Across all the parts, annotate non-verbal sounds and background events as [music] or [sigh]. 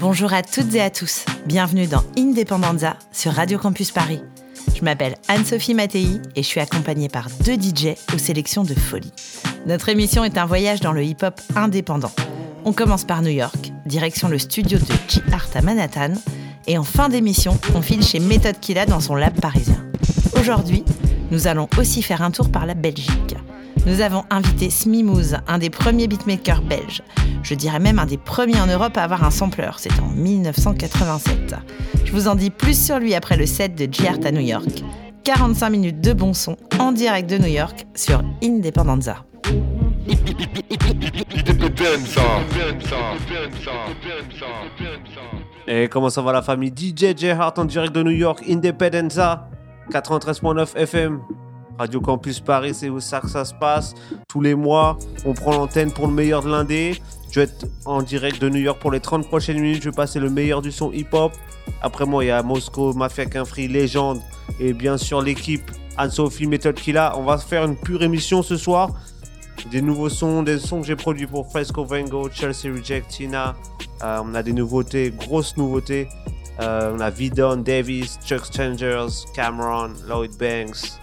Bonjour à toutes et à tous. Bienvenue dans Independenza sur Radio Campus Paris. Je m'appelle Anne-Sophie Mattei et je suis accompagnée par deux DJ aux sélections de folie. Notre émission est un voyage dans le hip-hop indépendant. On commence par New York, direction le studio de G-Art à Manhattan, et en fin d'émission, on file chez Method Killa dans son lab parisien. Aujourd'hui, nous allons aussi faire un tour par la Belgique. Nous avons invité Smimooz, un des premiers beatmakers belges. Je dirais même un des premiers en Europe à avoir un sampler. C'est en 1987. Je vous en dis plus sur lui après le set de G-Art à New York. 45 minutes de bon son en direct de New York sur Independenza. Et comment ça va la famille? DJ J Hart en direct de New York, Independenza, 93.9 FM. Radio Campus Paris, c'est où ça que ça se passe. Tous les mois, on prend l'antenne pour le meilleur de l'indé. Je vais être en direct de New York pour les 30 prochaines minutes. Je vais passer le meilleur du son hip-hop. Après moi, il y a Moscow, Mafia Free, Légende et bien sûr l'équipe Anne-Sophie Method Killa. On va faire une pure émission ce soir. Des nouveaux sons, des sons que j'ai produits pour Fresco Vengo, Chelsea Reject, Tina. Euh, on a des nouveautés, grosses nouveautés. Euh, on a Vidon, Davis, Chuck Strangers, Cameron, Lloyd Banks.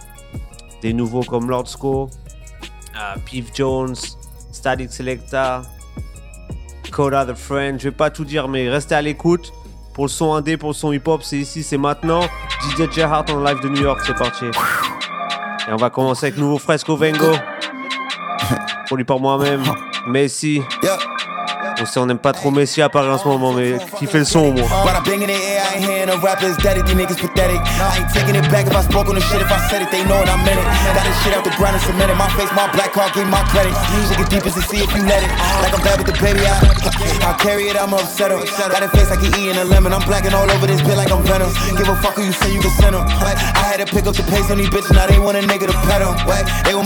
Des nouveaux comme Lord Sco, euh, Jones, Static Selecta, Coda the Friend. Je vais pas tout dire, mais restez à l'écoute. Pour le son indé, pour le son hip-hop, c'est ici, c'est maintenant. DJ Gerhardt en live de New York, c'est parti. Et on va commencer avec nouveau Fresco Vengo. [laughs] Produit par moi-même. [laughs] Messi. On sait, on n'aime pas trop Messi à Paris en ce moment, mais qui fait le son au moins. hand of rappers, daddy, these niggas pathetic. I ain't taking it back if I spoke on the shit. If I said it, they know what I meant it. Got this shit out the ground and cemented. My face, my black card, give my credit. Music is deep as to see if you let it. Like I'm bad with the baby, I, I'll carry it, I'm upset up. Got a face like he eating a lemon. I'm blacking all over this bit like I'm venom. Give a fuck who you say you can send them. I had to pick up the pace on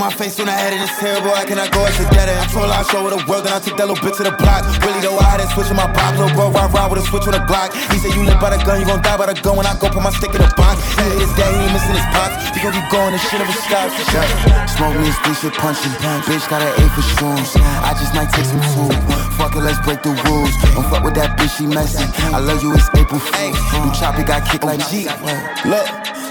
my face when I had it, it's terrible. I cannot go as a end. I told her I show her the world, then I took that little bitch to the block. Really though, I had to switch with my pop. Little bro, ride, ride with a switch with a Glock. He said, You live by the gun, you gon' die by the gun when I go put my stick in the box. See his day, he ain't missing his pops. He gon' keep going, this shit never stops. Yeah. Smoke me stick shit punching. Bitch got an A for shrooms. I just might take some food. Fuck it, let's break the rules. Don't fuck with that bitch, she messy. I love you, it's April Fool's. You choppy got kicked like G. Look.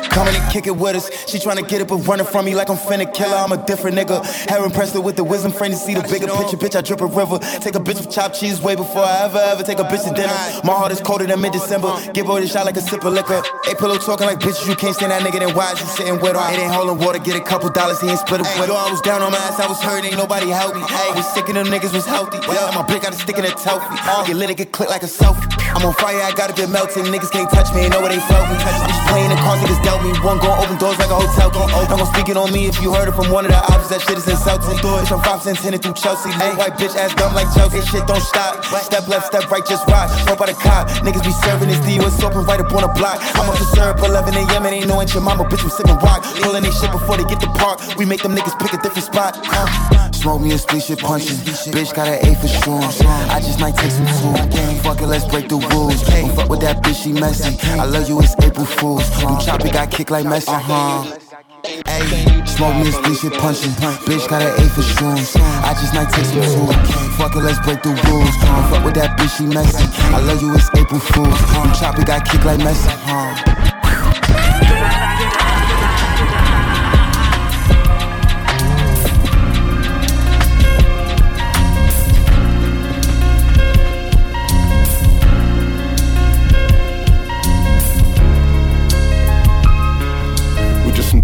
Coming and kick it with us. She tryna get it, but running from me like I'm finna kill her. I'm a different nigga. Hair impressed with the wisdom frame to see the bigger picture. Bitch, I drip a river. Take a bitch with chopped cheese way before I ever, ever take a bitch to dinner. My heart is colder than mid December. Give her a shot like a sip of liquor. A pillow talking like bitches, you can't stand that nigga, then why is you sitting with her? It ain't holding water, get a couple dollars, he ain't split it with her. I was down on my ass, I was hurt, ain't nobody help me. Hey, was sick of them niggas was healthy. Yeah, my blick got a stick in a telfie. Uh. Get lit, it get click like a selfie. I'm on fire, I gotta get melted. Niggas can't touch me, ain't know where they felt me. Just playing the cards, niggas dealt me. One gon' open doors like a hotel. Gon' open. Don't speak it on me if you heard it from one of the options. That shit is insulting. Bitch, I'm 5 cents through Chelsea. Little white bitch ass dumb like Chelsea. Shit don't stop. Step left, step right, just watch. Hope by the cop. Niggas be serving this D with open right up on the block. I'm up to serve 11 a.m. and ain't no inch your mama. Bitch, we sipping rock. Pulling they shit before they get the park. We make them niggas pick a different spot. Uh. Smoke me a split shit punching. Bitch got an A for shrooms. I just might take some food. Fuck it, let's break the rules. Don't fuck with that bitch, she messy. I love you, it's April Fools. You choppy got kicked like Messi. Uh-huh. Ayy, smoke me a shit punching. Bitch got an A for shrooms. I just might take some food. Fuck it, let's break the rules. Fuck with that bitch, she messy. I love you, it's April Fools. Choppy got kicked like Messi.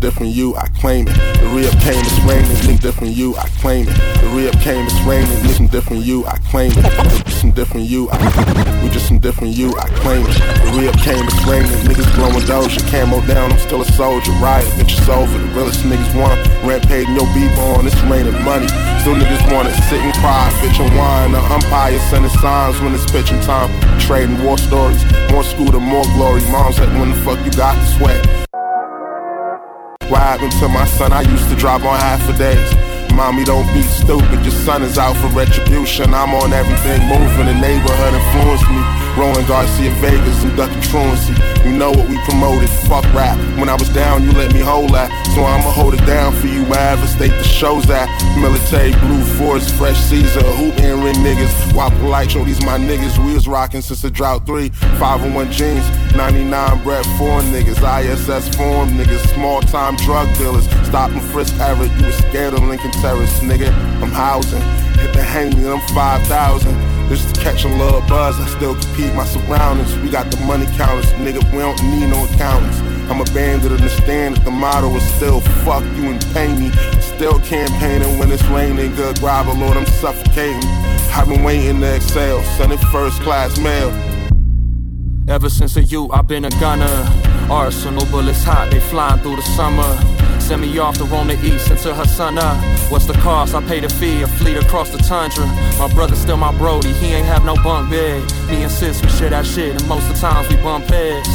Different you, I claim it. The real came, it's raining, look different you, I claim it. The real came, it's raining, some different you, I claim it. Some different you, I we just some different you, I claim it. The real came, it's raining, niggas blowing doja, camo down, I'm still a soldier, riot, bitch, it's over. The realest niggas want rampage your beat on, it's raining money. Still niggas wanna sit and cry, bitch and wine. The umpire sending signs when it's pitching time. Trading war stories, more scooter, more glory. Mom's like, when the fuck you got the sweat? What happened to my son? I used to drive on half a days. Mommy, don't be stupid. Your son is out for retribution. I'm on everything moving. The neighborhood influenced me. Rolling Garcia Vegas and ducking truancy. You know what we promoted. Fuck rap. When I was down, you let me hold that. So I'ma hold it down for you wherever state the show's at. Military, Blue Force, Fresh Caesar, hoop and ring niggas. While polite, show these my niggas. We was rocking since the drought 3. 501 jeans, 99 bread, 4 niggas. ISS form niggas. Small time drug dealers. Stop and frisk Everett. You was scared of Lincoln Terrace, nigga. I'm housing. Hit the hang me, I'm 5,000. Just to catch a little buzz, I still compete my surroundings. We got the money counters, nigga, we don't need no accountants. I'm a understand that the motto is still fuck you and pay me. Still campaigning when it's raining, good grabber, Lord, I'm suffocating. I've been waiting to exhale, sending first class mail. Ever since a youth, I've been a gunner. Arsenal bullets hot, they flying through the summer. Send me off to roam the east until her son up. What's the cost? I pay the fee, a fleet across the tundra. My brother's still my brody, he ain't have no bunk bed. Me and sis, we share that shit, and most of the times we bump heads.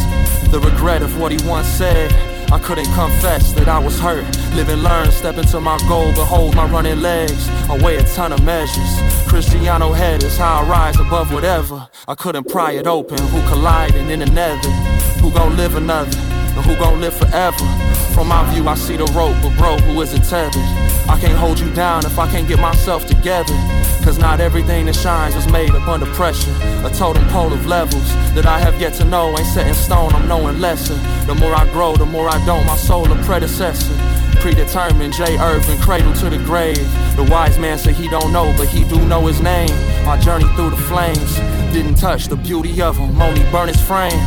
The regret of what he once said. I couldn't confess that I was hurt. Live and learn, step into my goal, behold my running legs. I weigh a ton of measures. Cristiano head is how I rise above whatever. I couldn't pry it open. Who colliding in the nether? Who gon' live another? And who gon' live forever? From my view, I see the rope, but bro, who isn't tethered? I can't hold you down if I can't get myself together. Cause not everything that shines was made up under pressure. A totem pole of levels that I have yet to know ain't set in stone, I'm knowing lesser. The more I grow, the more I don't, my soul a predecessor. Predetermined, J. Irvin, cradle to the grave. The wise man said he don't know, but he do know his name. My journey through the flames didn't touch the beauty of him, only burn his frame.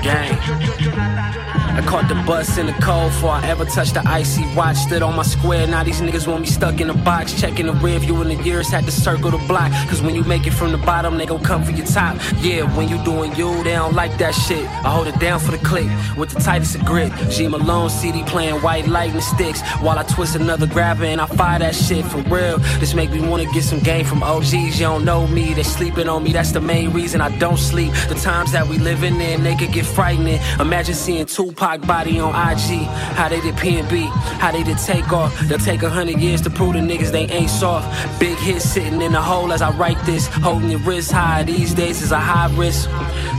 Gang. I caught the bus in the cold before I ever touched the icy watch. Stood on my square, now these niggas want me stuck in a box. Checking the rear view in the years, had to circle the block. Cause when you make it from the bottom, they gon' come for your top. Yeah, when you doing you, they don't like that shit. I hold it down for the click with the tightest of grip. G Malone CD playing white lightning sticks while I twist another grabber and I fire that shit for real. This make me wanna get some game from OGs. You don't know me, they sleeping on me. That's the main reason I don't sleep. The times that we living in, they could get frightening. Imagine seeing Tupac Tupac body on IG. How they did PNB, how they did take off. They'll take a hundred years to prove the niggas they ain't soft. Big hit sitting in the hole as I write this. Holding your wrist high these days is a high risk.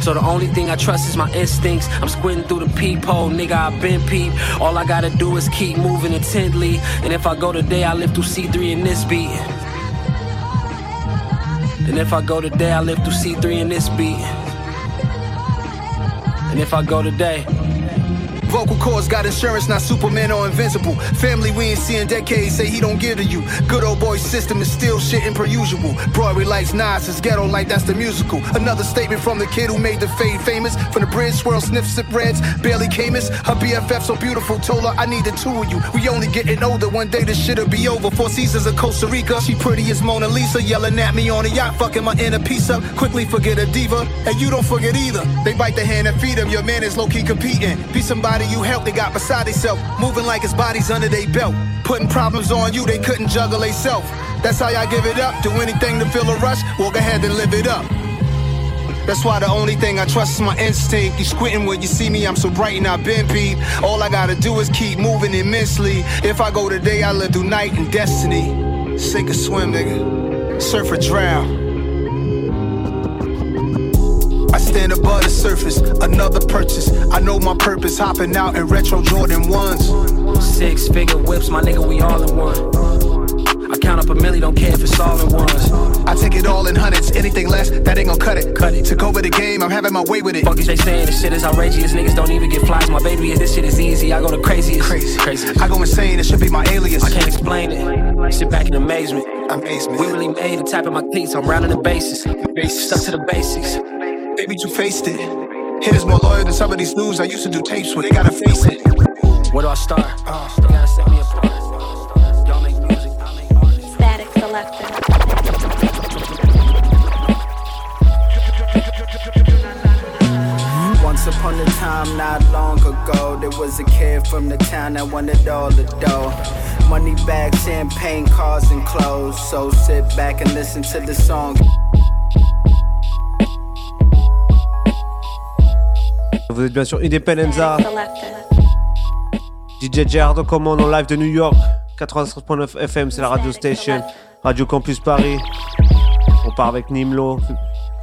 So the only thing I trust is my instincts. I'm squinting through the peephole, nigga. I've been peep. All I gotta do is keep moving intently. And if I go today, I live through C3 in this beat. And if I go today, I live through C3 in this beat. And if I go today, Vocal cords got insurance, not Superman or invincible. Family we ain't seen decades, say he don't give to you. Good old boy system is still shitting per usual. Broadway lights, Nas is ghetto like that's the musical. Another statement from the kid who made the fade famous. From the bridge, swirl, sniff, sip reds, barely Camus. Her BFF so beautiful, told her I need the two of you. We only getting older, one day this shit'll be over. Four seasons of Costa Rica, she pretty as Mona Lisa, yelling at me on a yacht, fucking my inner piece up. Quickly forget a diva, and you don't forget either. They bite the hand and feed him, your man is low key competing. Be somebody you help, they got beside themselves. Moving like his body's under their belt. Putting problems on you, they couldn't juggle they self. That's how y'all give it up. Do anything to feel a rush, walk ahead and live it up. That's why the only thing I trust is my instinct. You squinting when you see me, I'm so bright and I've been peep. All I gotta do is keep moving immensely. If I go today, I live through night and destiny. Sink or swim, nigga. Surf or drown. Above the surface, another purchase. I know my purpose, hopping out in retro Jordan 1s. Six figure whips, my nigga, we all in one. I count up a milli, don't care if it's all in ones. I take it all in hundreds, anything less, that ain't gon' cut it. Cut it. Took over the game, I'm having my way with it. Fuck is they saying this shit is outrageous. Niggas don't even get flies. My baby is this shit is easy. I go the craziest. Crazy. Crazy. I go insane, it should be my alias. I can't explain it. Sit back in amazement. Amazement. We really made it, tapping my cleats. I'm rounding the bases. Stuck to the basics. Baby, you faced it. Hitters more loyal than some of these news I used to do tapes with. They gotta face it. Where do I start? Uh, gotta set me apart. Y'all make music, I make art. Static Selecta. Once upon a time not long ago, there was a kid from the town that wanted all the dough. Money bags, champagne, cars, and clothes. So sit back and listen to the song. Vous êtes bien sur Independenza. DJ Gerardo commande en live de New York. 93.9 FM, c'est la radio station. Radio Campus Paris. On part avec Nimlo.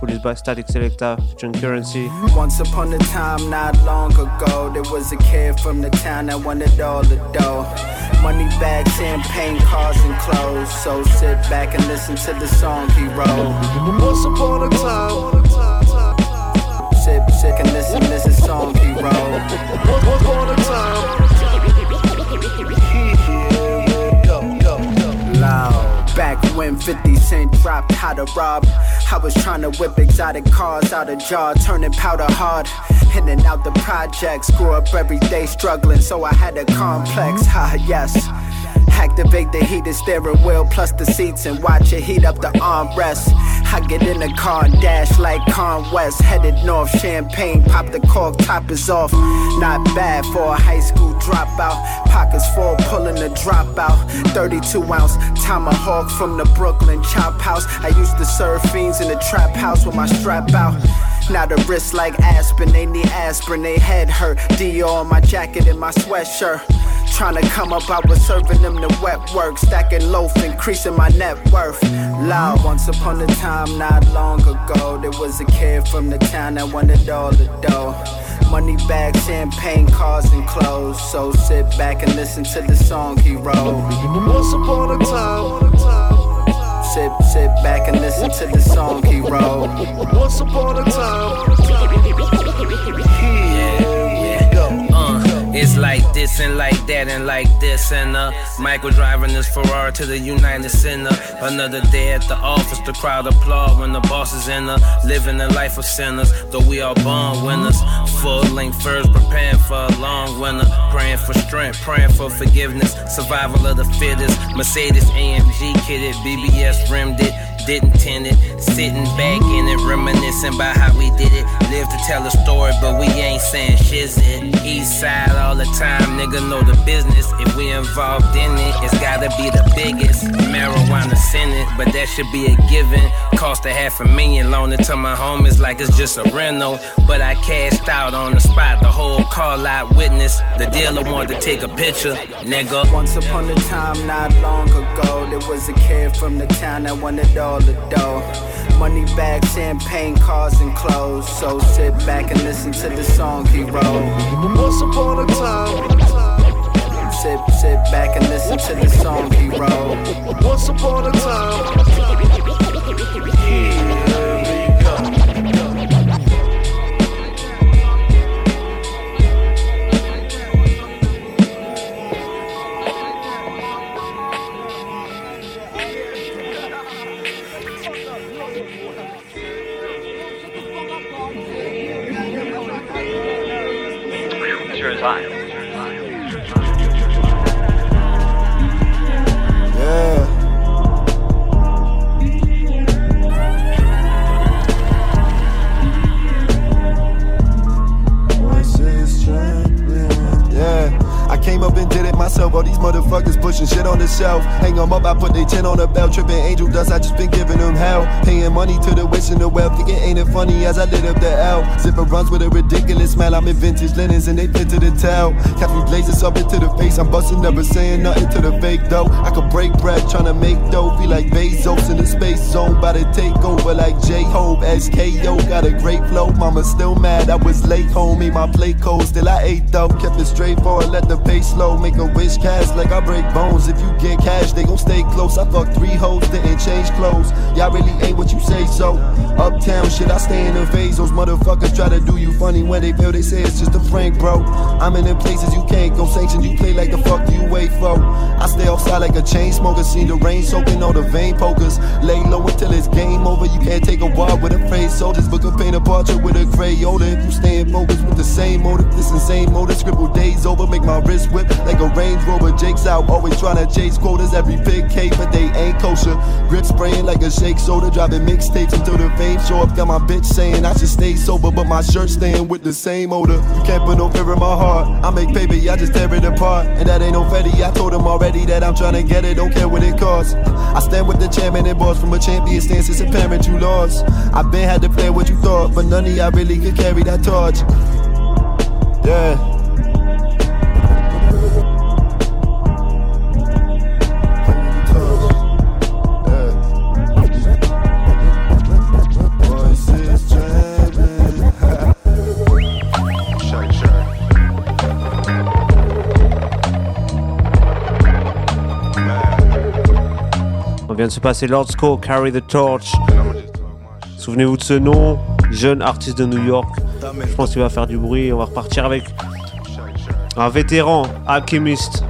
Police by Static Selecta, featuring Currency. Once upon a time, not long ago, there was a kid from the town that wanted all the dough. Money bags, champagne, cars, and clothes. So sit back and listen to the song he wrote. Once upon a time, Sit, sit and listen the song he wrote. Back when 50 Cent dropped how to rob. I was trying to whip exotic cars out of jar, turning powder hard. In and out the projects, grew up every day struggling, so I had a complex. Ha, yes. Activate the heated steering wheel plus the seats and watch it heat up the armrest. I get in the car and dash like Con West, headed north, champagne, pop the cork, top is off. Not bad for a high school dropout. Pockets full, pulling the dropout. 32 ounce tomahawk from the Brooklyn chop house. I used to serve fiends in the trap house with my strap out. Now the wrist like Aspen, they need aspirin, they head hurt. Dior on my jacket and my sweatshirt. Tryna come up, I was serving them the wet work, stacking loaf, increasing my net worth. Loud, once upon a time, not long ago, there was a kid from the town that wanted all the dough. Money bags, champagne, cars, and clothes. So sit back and listen to the song he wrote. Once upon a time, Sit, sit back and listen to the song he wrote. once upon a time. It's like this and like that and like this and uh Michael driving his Ferrari to the United Center. Another day at the office, the crowd applaud when the boss is in the living the life of sinners. Though we all born winners, full length first, preparing for a long winter, praying for strength, praying for forgiveness, survival of the fittest. Mercedes AMG kitted, BBS rimmed it. Didn't tend it, sitting back in it, reminiscing about how we did it. Live to tell a story, but we ain't saying shizzit. East side all the time, nigga know the business. If we involved in it, it's gotta be the biggest. Marijuana senate, but that should be a given. Cost a half a million, loan it to my homies like it's just a rental. But I cashed out on the spot, the whole car lot witness. The dealer wanted to take a picture, nigga. Once upon a time, not long ago, there was a kid from the town that wanted all the dough. Money bags, champagne, cars, and clothes. So sit back and listen to the song he wrote. Once upon a time, Sit, sit back and listen to the song he wrote. once upon a time. Yeah. Up and did it myself. All these motherfuckers pushing shit on the shelf. Hang 'em up, I put they 10 on the belt. Tripping angel dust, I just been giving them hell. Paying money to the wish and the wealth. Thinking ain't it funny as I lit up the L. Zipper runs with a ridiculous smell. I'm in vintage linens and they fit to the tail. Catch me blazing up into the face. I'm busting never saying nothing to the fake though. I could break bread trying to make dough. Feel like Bezos in the space zone. About to take over like J Hope. SKO got a great flow. Mama still mad. I was late home. Made my plate cold. Still I ate though. Kept it straightforward. Let the pace slow. Make a wish cast like I break bones. If you get cash, they gon' stay close. I fucked three hoes. Didn't change clothes. Y'all really ain't what you say so. Uptown shit. I stay in the phase. Those motherfuckers try to do you funny when they feel they say it's just a prank, bro. I'm in them places you can't go. Sanction you play like the fuck you wait for. I stay outside like a chain smoker. Seen the rain soaking all the vein pokers. Lay low until it's game over. You can't take a walk with a phrase soldiers, but can paint a portrait with a Crayola. If you staying focused with the same motive, this insane motive. Scribble days over, make my wrist whip like a Range Rover, Jake's out. Always trying to chase quotas, every big cake, but they ain't kosher. Grip spraying like a shake soda, driving mixtapes until the fame show up. Got my bitch saying I should stay sober, but my shirt staying with the same odor. You can't put no fear in my heart. I make paper, I just tear it apart. And that ain't no fetty, I told him already that I'm trying to get it, don't care what it costs. I stand with the chairman and boss from a champion stance, it's apparent you lost. I been had to play what you thought, but none of y'all really could carry that torch. Yeah. Vient de se passer Lord Sco, Carry the Torch. Souvenez-vous de ce nom, jeune artiste de New York. Je pense qu'il va faire du bruit. On va repartir avec un vétéran, Alchemist.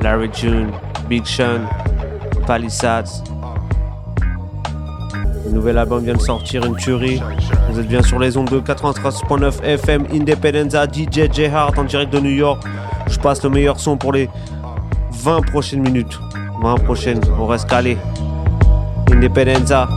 Larry June, Big Sean, Palisades. Le nouvel album vient de sortir, une tuerie. Vous êtes bien sur les ondes de 93.9 FM, Independenza, DJ J Hart en direct de New York. Je passe le meilleur son pour les 20 prochaines minutes. 20 prochaines, on reste calé. Independenza.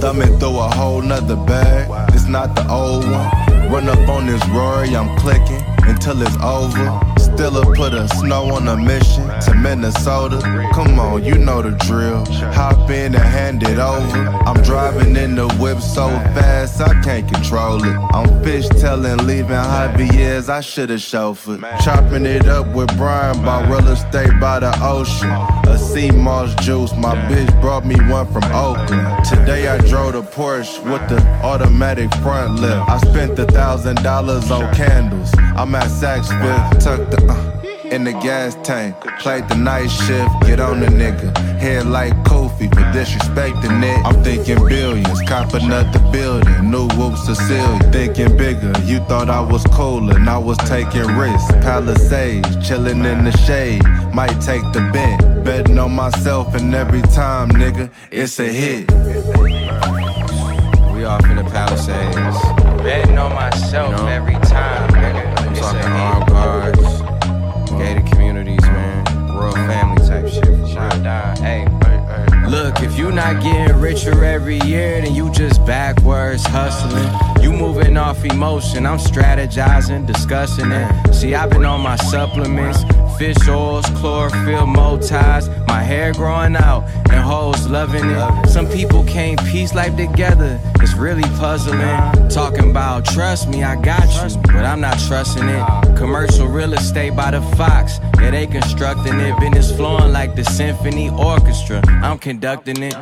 Thumbing through a whole nother bag. It's not the old one. Run up on this Rory, I'm clicking until it's over. Stilla put a snow on a mission to Minnesota. Come on, you know the drill. Hop in and hand it over. I'm driving in the whip so fast I can't control it. I'm fish fishtailing, leaving Javier's. I should've chauffeured. Chopping it up with Brian by real estate by the ocean. A sea moss juice, my bitch brought me one from Oakland. Today I drove the Porsche with the automatic front lift. I spent a thousand dollars on candles. I'm at Saks Fifth, tucked the uh, in the gas tank. Played the night shift, get on the nigga. Head like Kofi for disrespecting it. I'm thinking billions, copping up the building. New whoops Cecilia, thinking bigger. You thought I was cool and I was taking risks. Palisades, chilling in the shade. Might take the bent. Betting on myself and every time, nigga, it's a hit. We off in the Palisades. Betting on myself you know? every time, nigga. I'm talking armed guards, Hey. Look, if you not getting richer every year, then you just backwards hustling. You moving off emotion, I'm strategizing, discussing it. See, I've been on my supplements, fish oils, chlorophyll, mo ties, my hair growing out, and hoes loving it. Some people can't piece life together, it's really puzzling. Talking about trust me, I got you, but I'm not trusting it. Commercial real estate by the Fox, yeah, they constructing it. Business flowing like the symphony orchestra, I'm conducting it.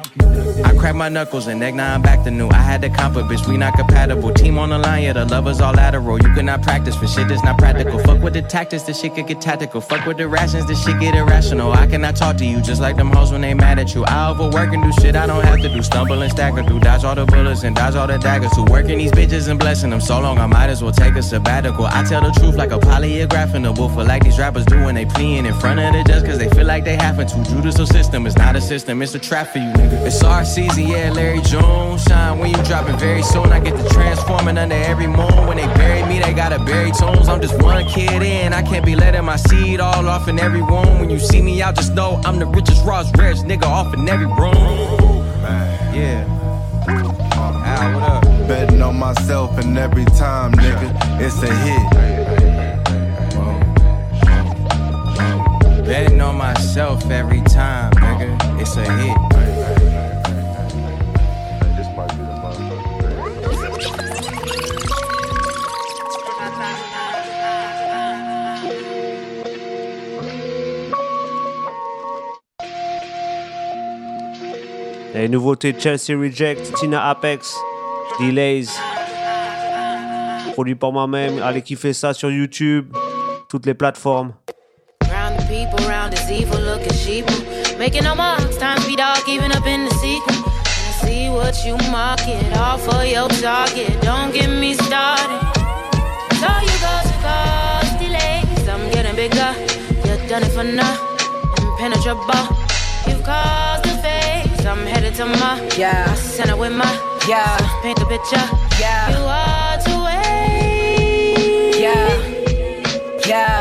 I crack my knuckles and neck, now I'm back to new. I had to comp a bitch, we not compatible. Team on the line, yeah, the lovers all lateral. You cannot practice for shit that's not practical. Fuck with the tactics, this shit could get tactical. Fuck with the rations, this shit get irrational. I cannot talk to you just like them hoes when they mad at you. I overwork and do shit I don't have to do. Stumble and stagger through, dodge all the bullets and dodge all the daggers. Who working these bitches and blessing them so long, I might as well take a sabbatical. I tell the truth like a polygraph in the booth, for like these rappers do when they pleading in front of the judge, cause they feel like they having to. Judicial system is not a system, it's a trap for you, nigga. It's our season, yeah, Larry June. Shine when you dropping very soon. I get the transforming under every moon. When they bury me, they gotta bury tones. I'm just one kid in, I can't be letting my seed all off in every room. When you see me out, just know I'm the richest Ross rarest nigga off in every room. Yeah. Al, what up? Betting on myself and every time, nigga, it's a hit. Betting on myself every time, nigga, it's a hit. Les nouveautés Chelsea Reject, Tina Apex, Delays. Produit par moi-même. Allez kiffer ça sur YouTube, toutes les plateformes. Making no marks, keeping up in the sequel. And see what you market, all for your target. Don't get me started. So you go to cause delays. I'm getting bigger. You've done it for now. Impenetrable. You've caused. I'm headed to my yeah. center with my yeah. Paint the picture. Yeah. You are to wait. Yeah. Yeah.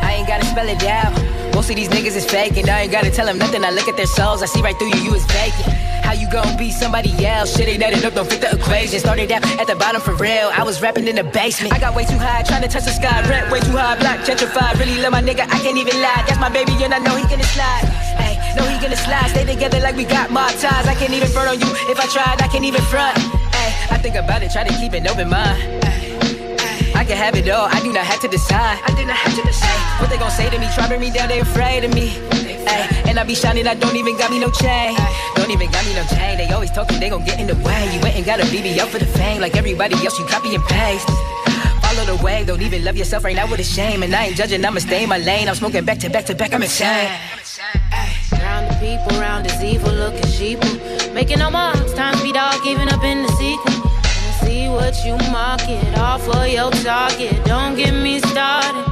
I ain't gotta spell it out. Most of these niggas is faking. I ain't gotta tell them nothing. I look at their souls. I see right through you. You is faking. How you gon' be somebody else? Shit ain't adding up, don't fit the equation. Started out at the bottom for real. I was rapping in the basement. I got way too high, trying to touch the sky. Rap way too high, block gentrified. Really love my nigga, I can't even lie. That's my baby, and I know he gonna slide. Hey, know he gonna slide. Stay together like we got mob ties. I can't even front on you. If I tried, I can't even front. Hey, I think about it, try to keep an open mind. I can have it all, I do not have to decide. I do not have to decide. What they gon' say to me, try bring me down, they afraid of me. Ay, and I be shining, I don't even got me no chain. Don't even got me no chain. They always talking, they gon' get in the way. You went and got a BBL for the fame, like everybody else, you copy and paste. Follow the way, don't even love yourself right now with a shame. And I ain't judging, I'ma stay in my lane. I'm smoking back to back to back, I'm insane. Round the people, around this evil looking sheeple. Making no marks, time to be dog, giving up in the sequel. See what you market, all for your target. Don't get me started.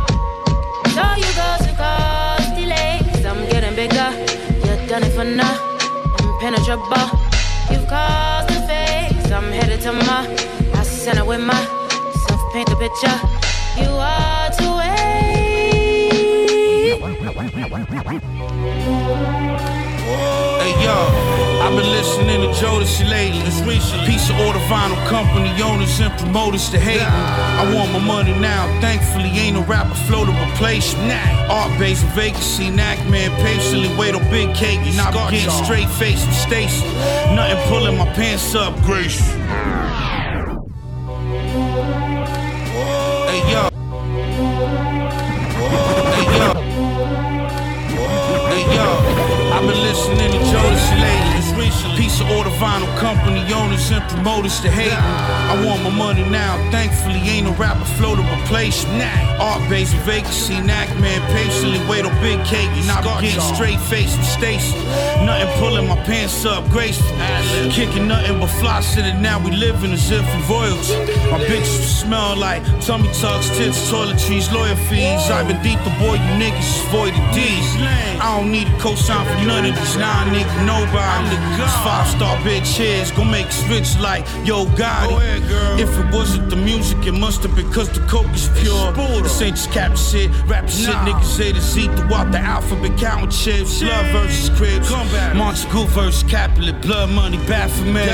So you go to cause delays. I'm getting bigger, you're done it for now. Impenetrable, you've caused the face. I'm headed to my, I center with my self paint the picture. You are to Hey yo, I've been listening to Jodeci lately. Piece of order vinyl company owners and promoters to hate me. I want my money now. Thankfully, ain't no rapper flow to replace me. Art based vacancy, knack man patiently wait on big cake. And I be getting straight face with Stacy. Nothing pulling my pants up, Grace. Piece of order vinyl company owners and promoters to hate me. I want my money now. Thankfully, ain't no rapper flow to replace me. Art based vacancy, knack man patiently wait on big cake. And I be getting straight face with Stacy. Nothing pulling my pants up, graceful. Kicking nothing but fly sitting now. We living as if we royalty. My bitches smell like tummy tucks, tits, toiletries, lawyer fees. I've been deep, the boy, you niggas voided D's. I don't need a cosign for none of these nah nigga, nobody. This five star bitch heads gon' make us rich like Yo Gotti. If it wasn't the music, it must have been cause the coke is pure. This ain't just cap shit, rap shit, niggas say to Z throughout the alphabet, counting chips. Love versus cribs, Montague versus Capulet, blood money, Baphomet.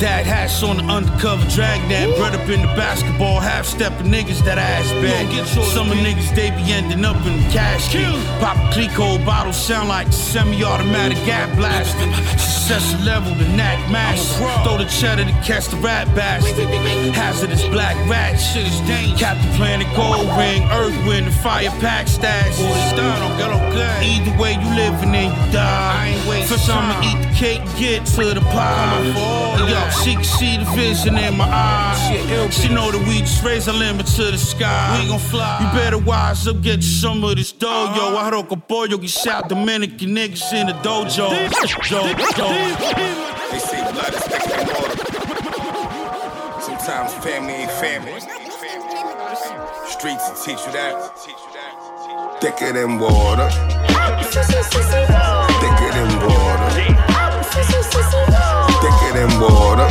Dad hats on the undercover, drag that. Bread up in the basketball, half stepping niggas that ass back. Some of niggas, they be ending up in the cash Pop a Clicquot bottle, sound like semi automatic gap blasting. Success level, the knack master. Throw the cheddar to catch the rat bastard. Hazardous black rat, shit is dangerous. Captain Planet Gold Ring, Earth Wind, and Fire Pack stash. Either way, you living and you die. First, I'ma eat the cake, get to the pie. Yo, she can see the vision in my eyes. She know that we just raise our limit to the sky. We gon' fly. You better wise up, get you some of this dough, yo. I rock a boy, yo, get shot Dominican niggas in the dojo. Do- do- They say blood is thicker than water. Sometimes family ain't family. Streets will teach you that. Thicker than water. Thicker than water. Thicker than water.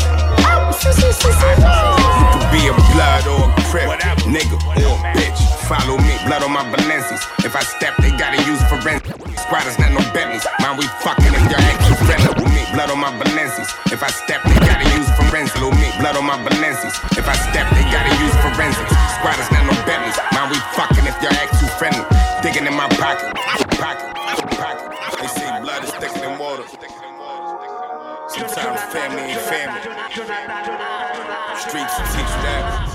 You could be a blood or a crip, nigga or a bitch. Follow me, blood on my Balenci's. If I step, they gotta use forensic. Squatters, not no Bentleys. Mind we fucking if you're actually friendly with me. Blood on my Balenci's. If I step, they gotta use forensic. Me, blood on my Balenci's. If I step, they gotta use forensics. Squatters, not no Bentleys. Mind we fucking if you're act too friendly. Digging in my pocket, pocket, pocket. They say blood is thicker than water. Sometimes family ain't family. Streets teach that.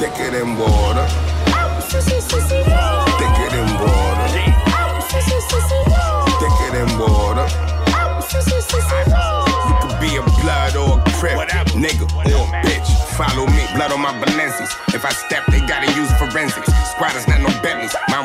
Thicker than water. You could be a blood or a nigga or bitch. Follow me, blood on my. If I step, they gotta use forensics. Squatters, not no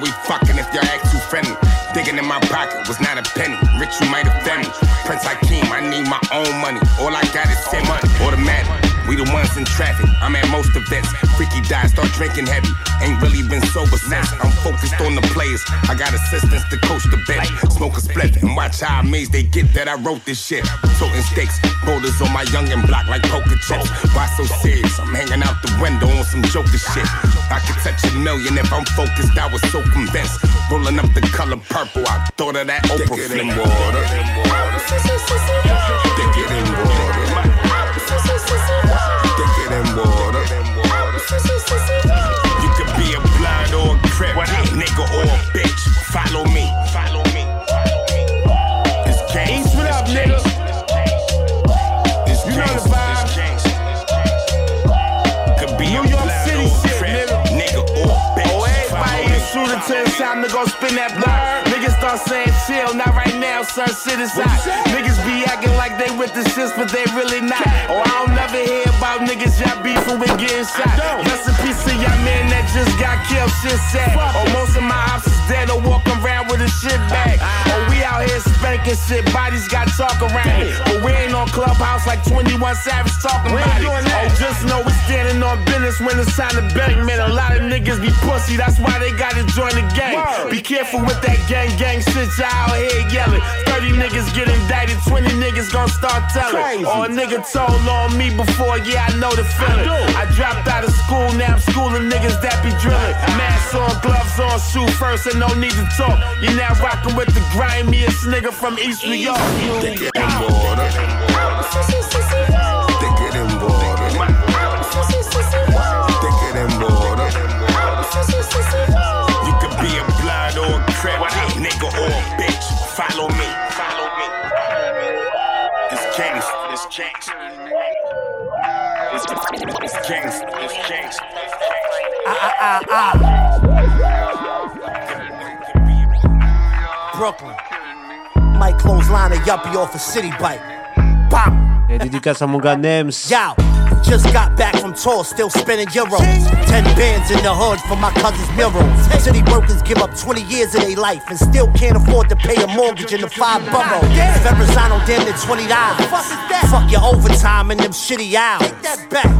we fucking if y'all act too friendly. Digging in my pocket was not a penny. Rich, you might offend me. Prince Hakeem, I need my own money. All I got is send money, automatic. We the ones in traffic. I'm at most events. Freaky die, start drinking heavy. Ain't really been sober since. I'm focused on the players. I got assistants to coach the bench. Smoke a split and watch how amazed they get that I wrote this shit. Toting stakes, boulders on my young and block like poker chips. Why so serious? I'm hanging out the window on some joker shit. I could touch a million if I'm focused. I was so convinced. Rolling up the color purple. I thought of that Oprah Flim water. Stick it in water. You could be a blood or a crip, nigga or a bitch. Follow me. Follow me. It's gangs. East, what up, nigga? You know the vibe. Could be New York City shit, nigga. nigga or a bitch. Oh, everybody is shooter till it's time to go spin that block. Niggas start saying son, shit is hot. Niggas be acting like they with the shits, but they really not. Oh, I don't never hear about niggas y'all beefing with getting shot. Rest in peace to y'all man that just got killed, shit sad. Oh, most of my ops is dead or walking around with a shit bag. Oh, we out here spanking shit, bodies got talk around it. But we ain't on Clubhouse like 21 Savage talking about it. Oh, just know we standing on business when it's time to bang, man. A lot of niggas be pussy, that's why they gotta join the gang. Be careful with that gang gang shit, y'all out here yelling. 30 niggas get indicted, 20 niggas gon' start telling. Or a nigga told on me before, yeah, I know the feeling. I dropped out of school, now I'm schooling niggas that be drilling. [laughs] Mask on, gloves on, shoe first, and no need to talk. You now rocking with the grimiest nigga from East New York. Stick it in water. Stick it in water. Gangs. It's gangs. It's, it's gangs. It's gangs. Ah, ah, ah, ah. Brooklyn. Might clothesline a yuppie off a city bike. Bam! Et dédicace à mon gars Nems. Yo, just got back from tour, still spending euros. Ten bands in the hood for my cousin's murals. City workers give up 20 years of their life and still can't afford to pay a mortgage in the five boroughs. Verrazano damn near 20 dollars. Fuck your overtime and them shitty hours.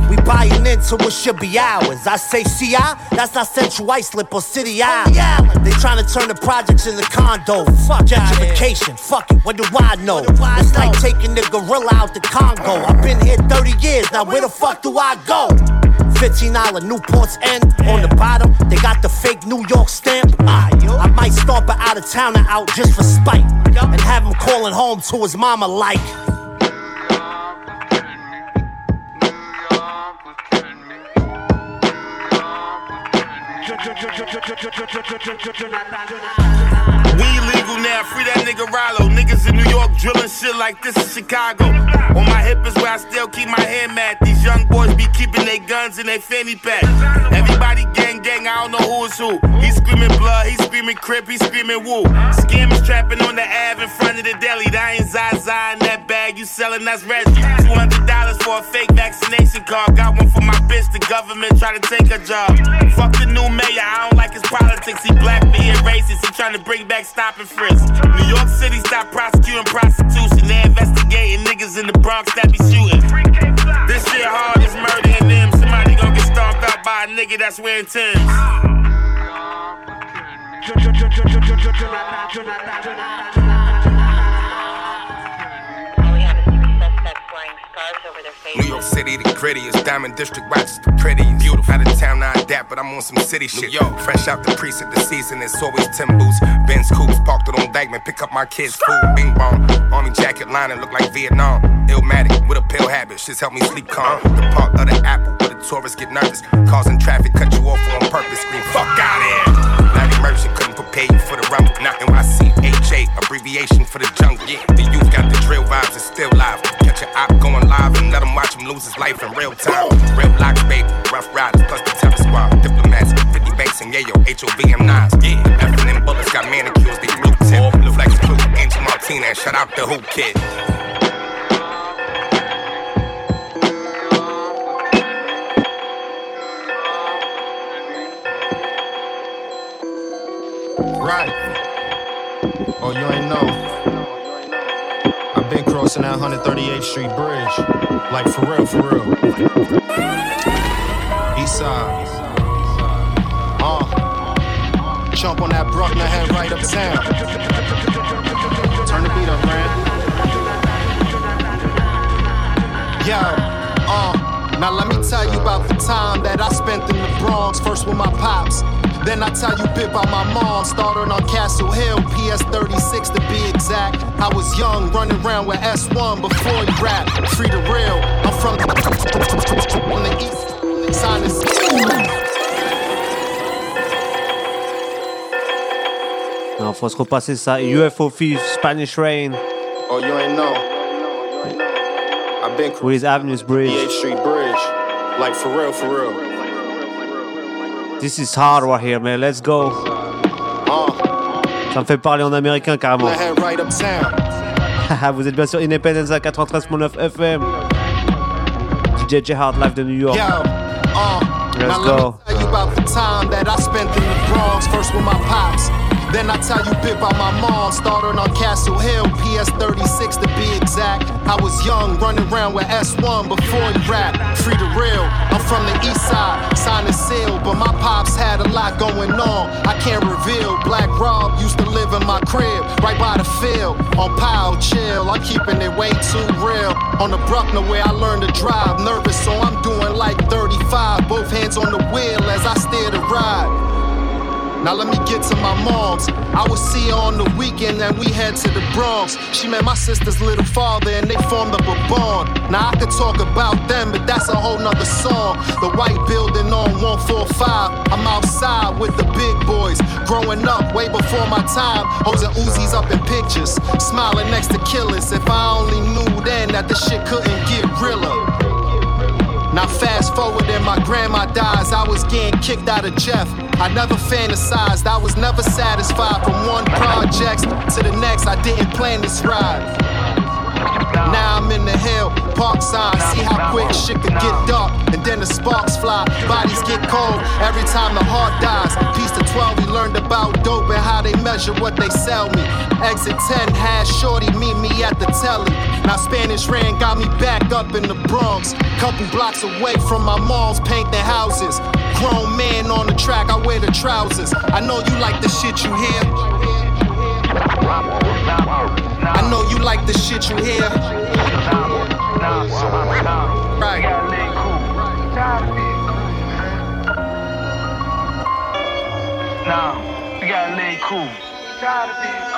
We buying into what should be ours. I say CI, that's not Central Islip or City Island. They trying to turn the projects into condos. Fuck gentrification. Fuck it, what do I know? It's like taking the gorilla out the Congo. I've been here 30 years, now where the fuck do I go? $15 Newport's end on the bottom. They got the fake New York stamp. Ah, I might stomp an out of towner out just for spite. And have him calling home to his mama like. We illegal now, free that nigga Rollo. Niggas in New York drilling shit like this in Chicago. On my hip is where I still keep my hand mat. These young boys be keeping their guns in their fanny pack. Everybody gang gang, I don't know who is who. He screaming blood, he screaming crip, he screaming woo. Scammers trapping on the Ave in front of the deli. That ain't Zaza in that bag, you selling that's Reggie. $200 for a fake vaccination card. Got one for my bitch, the government try to take her job. Fuck the new mayor, I don't like his politics. He black, but he racist. He trying to bring back stop and frisk. New York City stop prosecuting prostitution. They investigating niggas in the Bronx that be shooting. This shit hard is murdering them. Somebody gon' get stomped out by a nigga that's wearing Timbs. New York City, the grittiest. Diamond District watches the prettiest. Beautiful. Out of town, not that, but I'm on some city shit. Yo, fresh out the precinct, the season, it's always Tim boots. Benz coops, parked it on Dyckman, pick up my kids' food. Bing bong, army jacket lining, look like Vietnam. Illmatic, with a pill habit, shit's help me sleep calm. Uh-huh. The park of the apple, where the tourists get nervous. Causing traffic, cut you off on purpose. Scream, fuck out of here. Larry Merchant couldn't prepare you for the rumble. Not NYC, HA, abbreviation for the jungle. Yeah, the youth got the drill vibes, it's still live. Catch your op going live and let him watch him lose his life in real time. Real blocks, baby, rough riders, plus the temper squad. Diplomats, 50 banks and yayo, HOVM9s. Yeah, F and bullets got manicures, they blue tip. Flex blue, Angel Martinez, shout out the Whoo Kid. Oh, you ain't know. I've been crossing that 138th Street Bridge. Like, for real, for real. East side. Uh, jump on that Bruckner head right uptown. Turn the beat up, man. Yo, uh, now let me tell you about the time that I spent in the Bronx, first with my pops. Then I tell you bit about my mom, started on Castle Hill, PS 36 to be exact. I was young, running around with S1 before he rap. Free the real, I'm from on the east side of Non, faut se repasser ça. UFO Thief, Spanish Rain. Oh, you ain't know. I've been With Avenues Bridge. 8th Street Bridge. Like for real, for real. This is hard right here, man. Let's go. Ça me fait parler en américain carrément. Vous êtes bien sûr Independenza 93.9 FM. DJ J Hard live de New York. Yo, uh, Let's go. Then I tell you bit by my mom, started on Castle Hill, PS 36 to be exact. I was young, running around with S1 before he rap. Free to real, I'm from the east side, sign and sealed, but my pops had a lot going on. I can't reveal. Black Rob used to live in my crib, right by the field. On Powell, chill, I'm keeping it way too real. On the Bruckner where I learned to drive, nervous, so I'm doing like 35. Both hands on the wheel as I steer the ride. Now let me get to my mom's. I would see her on the weekend and we head to the Bronx. She met my sister's little father and they formed up a bond. Now I could talk about them, but that's a whole nother song. The white building on 145. I'm outside with the big boys. Growing up way before my time. And Uzis up in pictures. Smiling next to killers. If I only knew then that this shit couldn't get realer. Now fast forward and my grandma dies. I was getting kicked out of Jeff. I never fantasized. I was never satisfied from one project to the next. I didn't plan this ride. Now I'm in the hill, park sign. See how quick shit could get dark, and then the sparks fly. Bodies get cold every time the heart dies. Piece to 12, we learned about dope and how they measure what they sell me. Exit 10 had Shorty meet me at the telly. Now Spanish ran got me back up in the Bronx. Couple blocks away from my mom's painting houses. Grown man on the track, I wear the trousers. I know you like the shit you hear. I know you like the shit you hear. Right. Nah, we gotta lay cool. Tired of being cool.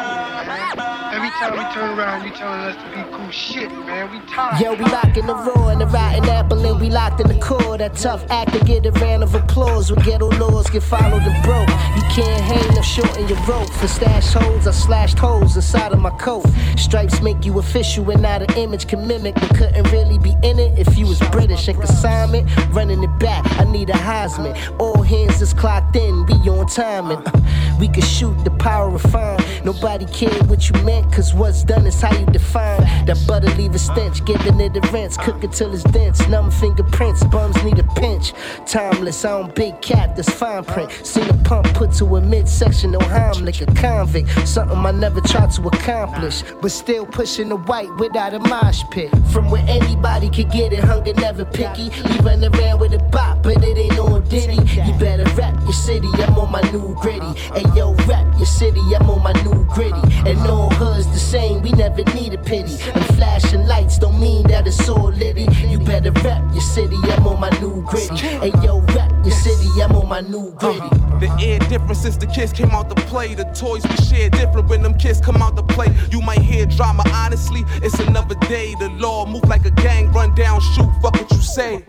Every time we turn around, you telling us to be cool shit, man. We tired. Yo, we locked in the raw and the rotten apple, and we locked in the core. That tough act to get a round of applause. When ghetto laws get followed and broke. You can't hang or shorten your rope. For stash holes, I slashed holes inside of my coat. Stripes make you official and not an image can mimic, but couldn't really be in it if you was British. And consignment, running it back, I need a Heisman. All hands is clocked in, we on timing. [laughs] We could shoot the power of fine. Nobody cared what you meant, cause what's done is how you define. That butter leave a stench, giving it a rinse. Cook it till it's dense, numb fingerprints, bums need a pinch. Timeless, I don't big cap, that's fine print. Seen a pump put to a midsection, no like a convict. Something I never tried to accomplish, but still pushing the white without a mosh pit. From where anybody could get it, hunger never picky. We run around with a bop, but it ain't no ditty. You better rap your city, I'm on my new gritty. Hey yo, rap your city, I'm on my new gritty. And all hoods the same, we never need a pity. And flashing lights don't mean that it's all litty. You better rap your city, I'm on my new gritty. Hey yo, rap your city, I'm on my new uh-huh. gritty. The air different since the kids came out to play. The toys we share different when them kids come out to play. You might hear drama, honestly, it's another day. The law move like a gang, run down, shoot, fuck what you say.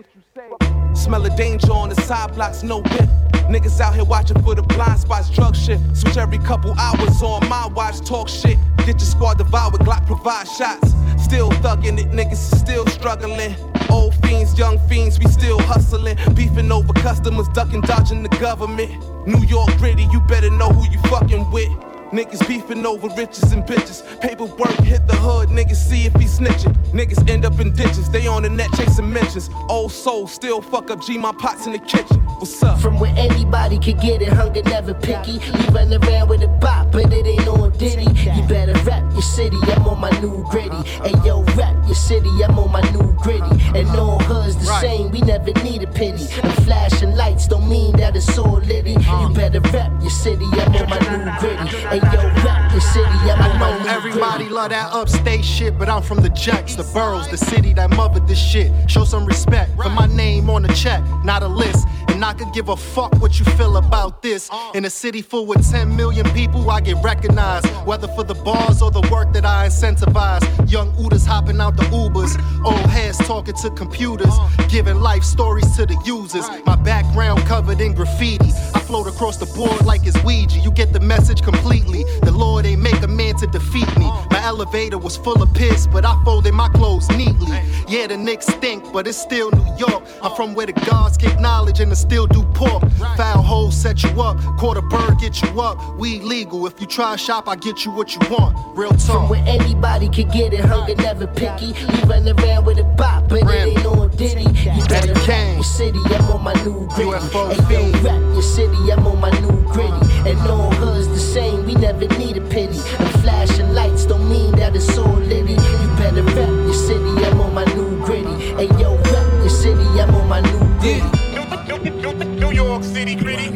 Smell of danger on the side blocks, no whip. Niggas out here watching for the blind spots, drug shit. Switch every couple hours on my watch, talk shit. Get your squad devoured, Glock provide shots. Still thugging it, niggas still struggling. Old fiends, young fiends, we still hustling. Beefing over customers, ducking, dodging the government. New York gritty, you better know who you fucking with. Niggas beefing over riches and bitches. Paperwork hit the hood, niggas see if he snitching. Niggas end up in ditches, they on the net chasing mentions. Old soul still fuck up G, my pots in the kitchen. What's up? From where anybody could get it, hunger never picky. We run around with a bop, but it ain't no Diddy. You better rap your city, I'm on my new gritty. Hey yo, rap your city, I'm on my new gritty. And all hoods the same, we never need a pity. And flashing lights don't mean that it's all litty. You uh. better rap your city, I'm on my new gritty. Hey yo, rap your city, I'm on my Everybody love that upstate shit, but I'm from the Jacks, the boroughs, the city that mothered this shit. Show some respect for my name on the check, not a list. And I could give a fuck what you feel about this. In a city full with 10 million people, I get recognized. Whether for the bars or the work that I incentivize. Young Udas hopping out the Ubers. Old heads talking to computers. Giving life stories to the users. My background covered in graffiti. I float across the board like it's Ouija. You get the message completely. The Lord ain't make a man to defeat me. My elevator was full of piss, but I folded my clothes neatly. Yeah, the Knicks stink, but it's still New York. I'm from where the gods kick knowledge and the still do pork. Foul hoes set you up, quarter bird get you up. We legal. If you try shop, I get you what you want. Real From where anybody could get it, hunger never picky. You run around with a bop, but it ain't no Diddy. You better rap your city, I'm on my new gritty. Hey yo, rap your city, I'm on my new gritty. And all hoods the same, we never need a pity. And flashing lights don't mean that it's all litty. You better rap your city, I'm on my new gritty. Hey yo, rap your city, I'm on my new gritty. New York City gritty.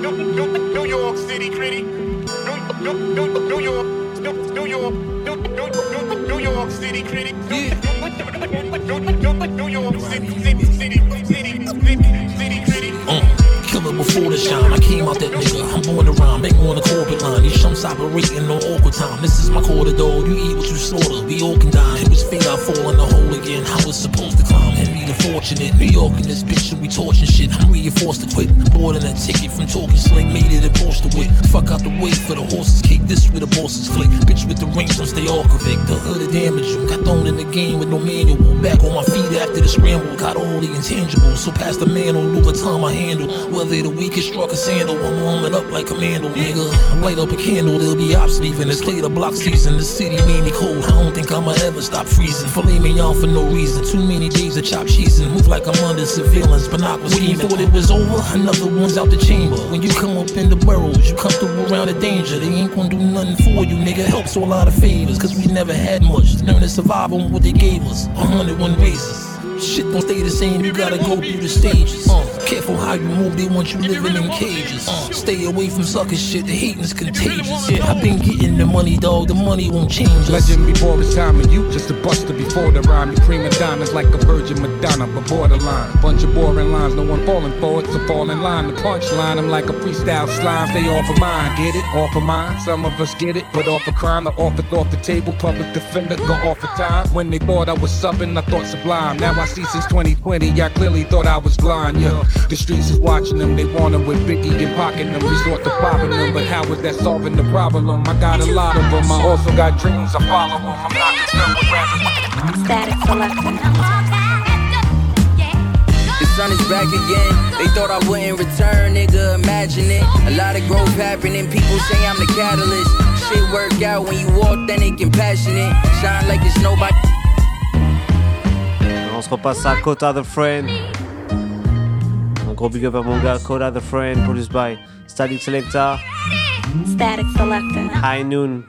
New, York City gritty. New, York, New, York, New, York City gritty. New, York city, city, Before the shine, I came out that nigga. I'm born to around, bang on the corporate line. These chumps operating on awkward time. This is my quarter, though. You eat what you slaughter. We all can die. It was fate, I fall in the hole again. I was supposed to climb. The fortunate. New York in this bitch, and we torching shit. I'm reinforced to quit. Boarding that ticket from talking slang. made it a poster with. Fuck out the way for the horses kick. This where the bosses flick. Bitch with the rings, don't stay all convict. The hood of damage you. Got thrown in the game with no manual. Back on my feet after the scramble. Got all the intangibles. So past the man on Louis Vuitton, I handle. Whether the weakest struck a sandal, I'm warming up like a commando, nigga. Light up a candle, there'll be ops leaving. It's clear the block season. The city made me cold. I don't think I'ma ever stop freezing. Filet mignon for no reason. Too many days of chop and move like I'm under surveillance. Binoculars you thought it was over, another one's out the chamber. When you come up in the burrows, you come through around the danger. They ain't gonna do nothing for you, nigga. Helps a lot of favors, cause we never had much. Learn to survive on what they gave us. a 101 races. Shit don't stay the same, you gotta go through the stages. Uh, careful how you move, they want you living in cages. Uh, stay away from sucker shit, the hating's contagious. Yeah, I've been getting the money, dog, the money won't change us. Legend before his time, and you just a buster before the rhyme. You prima donnas like a virgin Madonna, but borderline. Bunch of boring lines, no one falling for it, so fall in line. The punchline, I'm like a freestyle slime. Stay off of mine, get it? Off of mine. Some of us get it, but off of crime, the author off the table. Public defender, go off of time. When they thought I was subbing, I thought sublime. Now I see since 2020, I clearly thought I was blind, yeah. The streets is watching them, they want them with Biggie and pocketing them. Resort to popping them, but how is that solving the problem? I got a lot of them, I also got dreams, I follow them. I'm not concerned with rappers. Static The sun is back again. They thought I wouldn't return, nigga. Imagine it. A lot of growth happening. People say I'm the catalyst. Shit work out when you authentic and passionate. Shine like it's nobody. On se repasse à Kota the Friend. Un gros big up à mon gars, Kota the Friend, produced by Static Selecta, Static Selector. High Noon.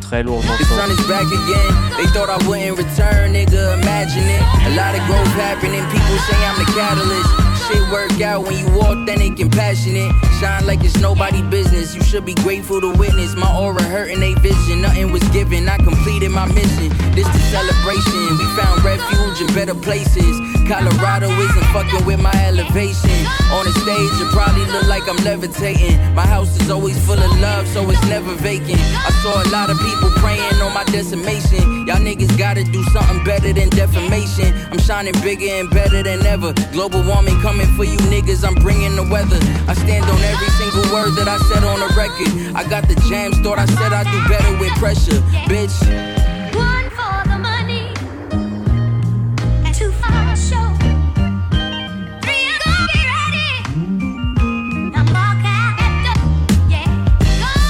Très lourd The sun morceau. is back again. They thought I wouldn't return, nigga. Imagine it. A lot of growth happening. People say I'm the catalyst. Shit work out when you authentic and passionate. Shine like it's nobody business. You should be grateful to witness my aura hurting they vision. Nothing was given. I completed my mission. This the celebration. We found refuge in better places. Colorado isn't fucking with my elevation. On the stage, it probably look like I'm levitating. My house is always full of love, so it's never vacant. I saw a lot of people praying on my decimation. Y'all niggas gotta do something better than defamation. I'm shining bigger and better than ever. Global warming coming for you niggas, I'm bringing the weather. I stand on every single word that I said on the record. I got the jams, thought I said I'd do better with pressure. Bitch, One for the money, two for the show. Three are gonna be ready. I'm all capped up, yeah.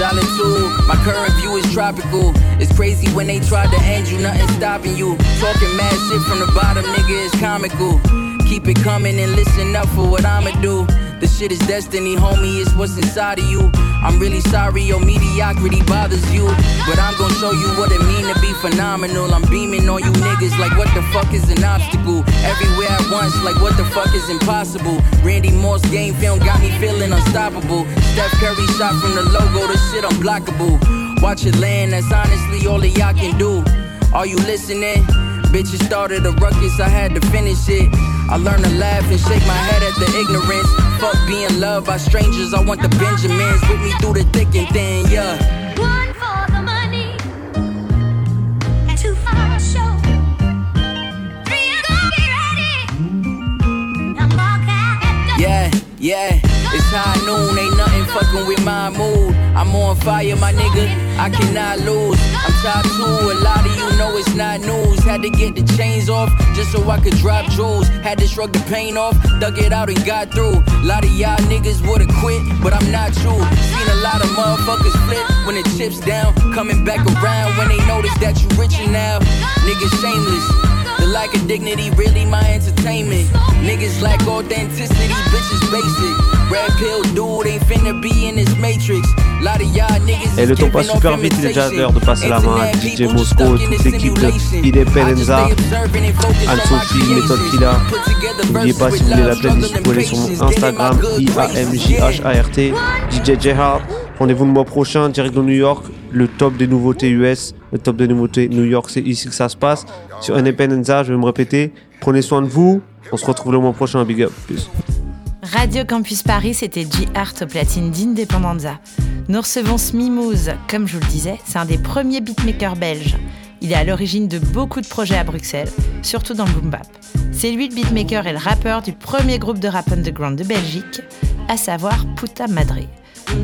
current view is tropical. It's crazy when they tried to end you, nothing stopping you. Talking mad shit from the bottom, nigga, is comical. Keep it coming and listen up for what I'ma do. The shit is destiny, homie, it's what's inside of you. I'm really sorry your mediocrity bothers you. But I'm gonna show you what it mean to be phenomenal. I'm beaming on you niggas like what the fuck is an obstacle? Everywhere at once, like what the fuck is impossible? Randy Moss game film got me feeling unstoppable. Steph Curry shot from the logo, this shit unblockable. Watch it land, that's honestly all that y'all can do. Are you listening? Bitches started a ruckus, I had to finish it. I learned to laugh and shake my head at the ignorance. Fuck being loved by strangers, I want the Benjamins with me through the thick and thin, yeah. One for the money, two for the show. Three are gonna ready. Now walk out. Yeah, yeah, it's high noon, fucking with my mood. I'm on fire, my nigga, I cannot lose. I'm top two, a lot of you know it's not news. Had to get the chains off just so I could drop jewels. Had to shrug the pain off, dug it out and got through. A lot of y'all niggas would've quit, but I'm not you. Seen a lot of motherfuckers flip when the chips down. Coming back around when they notice that you richer now. Niggas shameless. The lack of dignity really my entertainment. Niggas lack authenticity, bitches basic. Red pill dude ain't finna be in this matrix. Lot of y'all niggas Et le temps passe super vite, il est déjà l'heure de passer la main à DJ Mosco toute l'équipe de. Ide Perenza, Anne-Sophie, Méthode. Killa. N'oubliez pas, si vous voulez la playlist, vous pouvez aller sur mon Instagram. I-A-M-J-H-A-R-T, DJ J-Hart. Rendez-vous le mois prochain, direct de New York, le top des nouveautés US, le top des nouveautés New York, c'est ici que ça se passe. Sur Independenza, je vais me répéter, prenez soin de vous, on se retrouve le mois prochain, big up, peace. Radio Campus Paris, c'était G-Art au platine d'Independenza. Nous recevons Smimooz, comme je vous le disais, c'est un des premiers beatmakers belges. Il est à l'origine de beaucoup de projets à Bruxelles, surtout dans le boom bap. C'est lui le beatmaker et le rappeur du premier groupe de rap underground de Belgique, à savoir Puta Madre.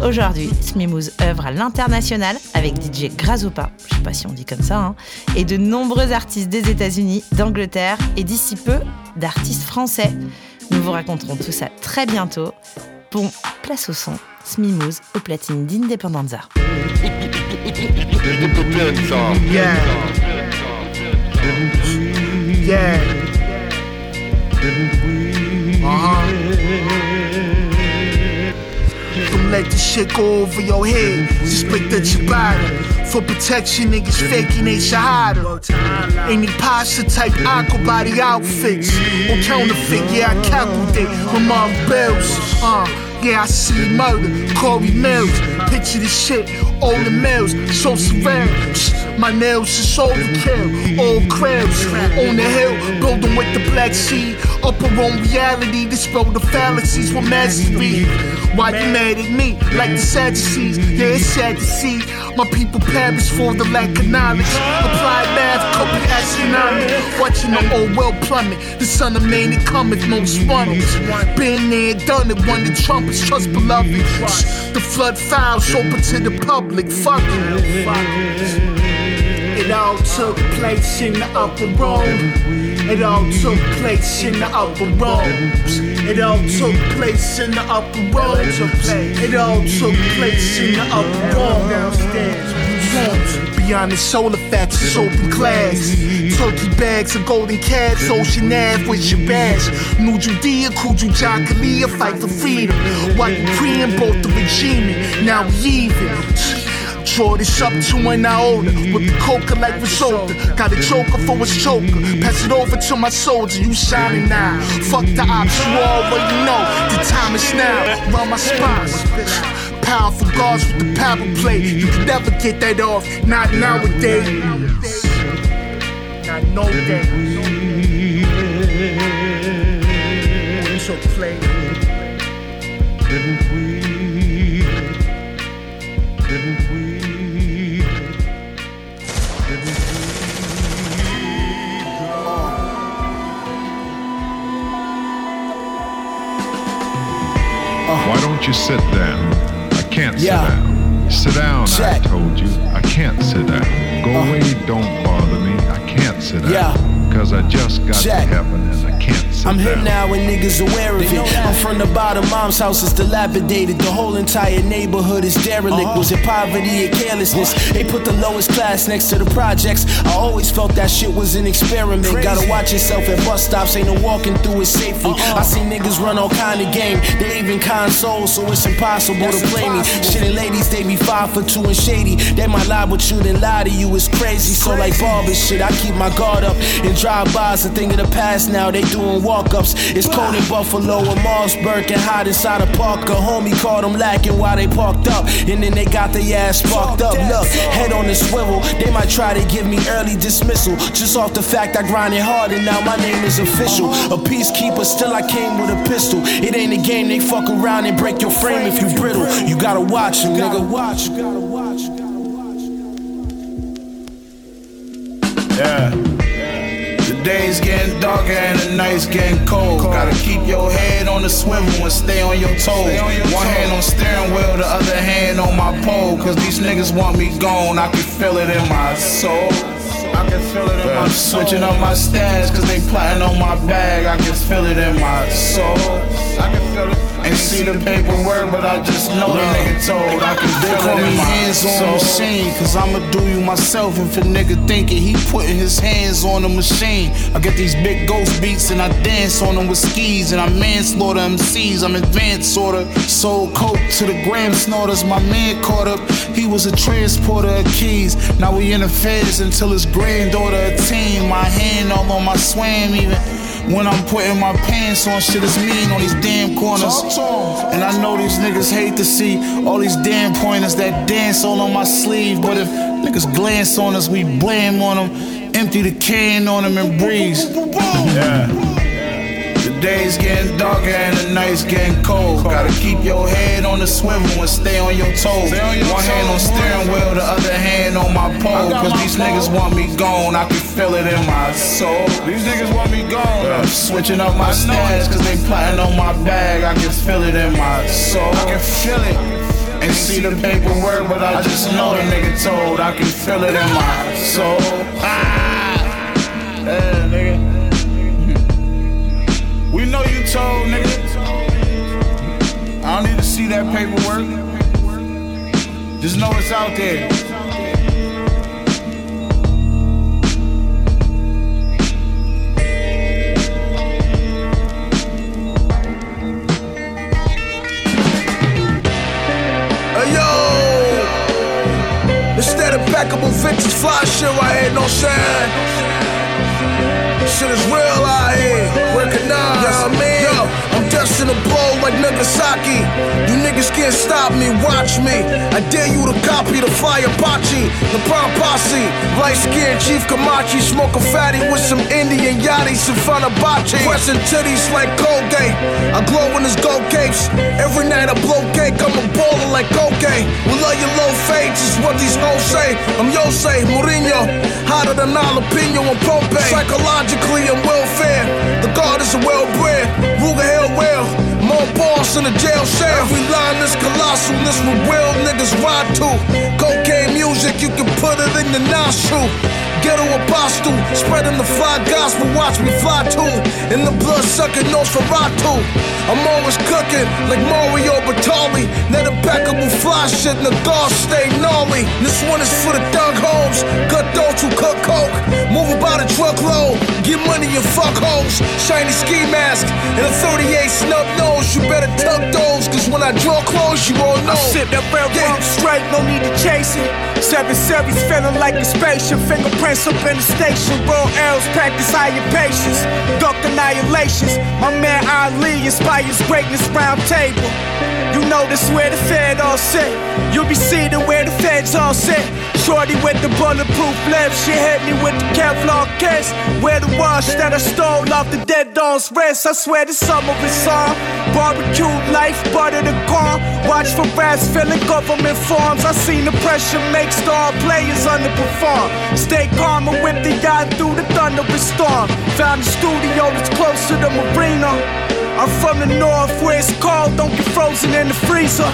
Aujourd'hui, Smimooz œuvre à l'international avec DJ Grazopa, je sais pas si on dit comme ça, hein, et de nombreux artistes des États-Unis, d'Angleterre et d'ici peu d'artistes français. Nous vous raconterons tout ça très bientôt. Bon, place au son, Smimooz au platine d'Independenza. Yeah. Ciabatta. For protection, niggas faking they shahada. Any pasta type aqua body outfits. On counterfeit, yeah, I calculate. Lamar Bills. Uh, yeah, I see murder. Corey Mills. Picture this shit. All the mills. So. Psh, My nails is overkill. All crabs. On the hill. Building with the black sea. Upper on reality. Dispel the fallacies with mastery. Why you mad at me? Like the Sadducees. Yeah, it's sad to see. My people perish for the lack of knowledge. Applied math, couple astronomy. Watching the old world plummet. The son of man that cometh most runners. Been there, done it. When the trumpets trust beloved. The flood files open to the public. Fuck it. It all took place in the upper room. It all took place in the upper rooms. It all took place in the upper rooms. It all took place in the upper room. Downstairs. Beyond the solar fats, it's open class. Turkey bags of golden calves, Ocean Ave with your bash. New Judea, Kuju Jakalia, fight for freedom. While you praying both the regime, now we even. Draw this up to when I older. With the coca like risotto. Got a joker for a choker. Pass it over to my soldier. You shining now. Fuck the ops, you already know. The time is now. Run my spots. Powerful guards with the power. You can never get that off. Not nowadays. Not no day. So play. Didn't we? Didn't we? Why don't you sit down? Yeah. sit down. Sit down, Check. I told you. I can't sit down. Go uh-huh. away, don't bother me. I can't sit down. Yeah. Because I just got Check. to heaven and I can't sit I'm here now and niggas aware of it. I'm from the bottom, mom's house is dilapidated. The whole entire neighborhood is derelict. Was it poverty or carelessness? They put the lowest class next to the projects. I always felt that shit was an experiment. Gotta watch yourself at bus stops, ain't no walking through it safely. I see niggas run all kind of game. They even consoles, so it's impossible to play me. Shitty ladies, they be five for two and shady. They might lie, but you then lie to you. It's crazy. So like barber shit, I keep my guard up and drive bys. A thing of the past now. They doing walk ups. It's cold in Buffalo and Marsburg and hot inside a park. A homie caught them lacking while they parked up, and then they got their ass sparked up. Look, head on the swivel. They might try to give me early dismissal just off the fact I grinded hard and now my name is official. A peacekeeper, still I came with a pistol. It ain't a game. They fuck around and break your frame if you brittle. You gotta watch 'em, nigga. Watch, you gotta watch. Yeah. Day's getting darker and the night's getting cold. Gotta keep your head on the swivel and stay on your toes. One hand on steering wheel, the other hand on my pole. Cause these niggas want me gone, I can feel it in my soul. I can feel it in my soul. Switching up my stats cause they plotting on my bag. I can feel it in my soul. I can feel it. Ain't see the paperwork, but I just know the nigga told I can They feel call me hands on soul. machine, cause I'ma do you myself. If a nigga thinking he putting his hands on the machine, I get these big ghost beats and I dance on them with skis. And I manslaughter MCs, I'm advanced sorta. Sold coke to the gram snorters, my man caught up. He was a transporter of keys. Now we in the feds until his granddaughter a teen. My hand all on my swam even. When I'm putting my pants on, shit is mean on these damn corners. And I know these niggas hate to see all these damn pointers that dance all on my sleeve. But if niggas glance on us, we blame on them. Empty the can on them and breeze. [laughs] Yeah. Day's getting darker and the night's getting cold. Gotta keep your head on the swivel and stay on your toes. One hand on steering wheel, the other hand on my pole. Cause these niggas want me gone, I can feel it in my soul. These niggas want me gone. I'm switching up my stats cause they plotting on my bag. I can feel it in my soul. I can feel it. and see the paperwork, but I just know the nigga told. I can feel it in my soul. Ah, yeah, nigga. We know you told, nigga. I don't need to see that paperwork. Just know it's out there. Instead of impeccable vintage fly shit right here, no shine. Shit is real out here. Recognize, yes, I to blow like Nagasaki. You niggas can't stop me, watch me. I dare you to copy the fire Pachi, the Prom Posse. Light skinned Chief Kamachi, smoking fatty with some Indian yachties in front of Bachi. Pressing titties like Colgate. I glow in his gold capes. Every night I blow cake, I'm a baller like cocaine. We love your low fades, is what these hoes say. I'm Jose Mourinho, hotter than jalapeno and propane. Psychologically, I'm welfare. The guard is a well bred. Ruger Hill well. Boss in a jail cell. Every line is colossal. This what real niggas ride to. Cocaine music, you can put it in the nostril. Ghetto apostle, spreading the fly gospel. Watch me fly too. In the blood sucking Nosferatu. I'm always cooking like Mario Batali. Net impeccable fly shit, and the guard stay gnarly. This one is for the thug homes. Cut those who cook coke. Move about a truckload. Get money and fuck hoes. Shiny ski mask and a 38 snub nose. You better tuck those, cause when I draw close, you all know. I sip that red rum straight, no need to chase it. Seven series feeling like a spaceship. Fingerprints up in the station. Raw arrows practice higher patience. Duck annihilations. My man Ali inspires greatness round table. You know this where the fed all sit. You'll be seated where the feds all sit. Shorty with the bulletproof lips. She hit me with the Kevlar kiss. Where the wash that I stole off the dead dog's wrist. I swear this summer is on. Barbecue life, butter the corn. Watch for rats filling government forms. I seen the pressure make star players underperform. Stay calm and whip the yacht through the thunderous storm. Found a studio that's close to the marina. I'm from the north where it's cold, don't get frozen in the freezer.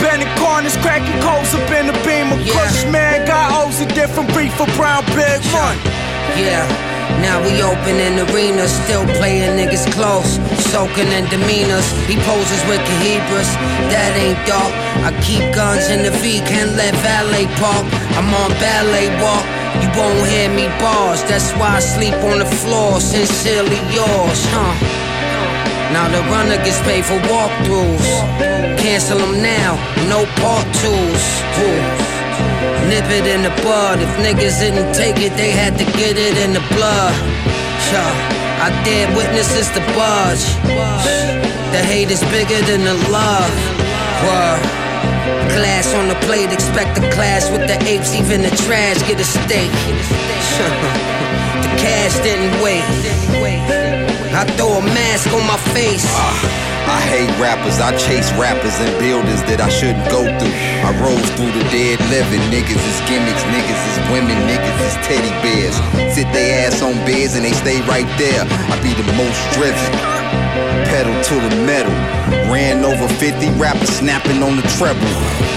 Bending corners, cracking coals up in the beam of Kush man. Got O's a different breed for brown big one. Yeah, Now we open in arenas, still playing niggas close. Soaking in demeanors, he poses with Cahibras. That ain't dark. I keep guns in the V, can't let valet park. I'm on ballet walk. You won't hear me bars, that's why I sleep on the floor. Sincerely yours, huh? Now the runner gets paid for walkthroughs. Cancel them now, no part twos. Woo. Nip it in the bud. If niggas didn't take it, they had to get it in the blood. Yeah, I dare witnesses to budge. The hate is bigger than the love. Word. Glass on the plate, expect a clash with the apes, even the trash get a steak. [laughs] the cash didn't wait. I throw a mask on my face. Ah, I hate rappers, I chase rappers and buildings that I shouldn't go through. I rose through the dead living. Niggas is gimmicks, niggas is women, niggas is teddy bears. Sit they ass on beds and they stay right there. I be the most driven. Pedal to the metal. Ran over 50 rappers snapping on the treble.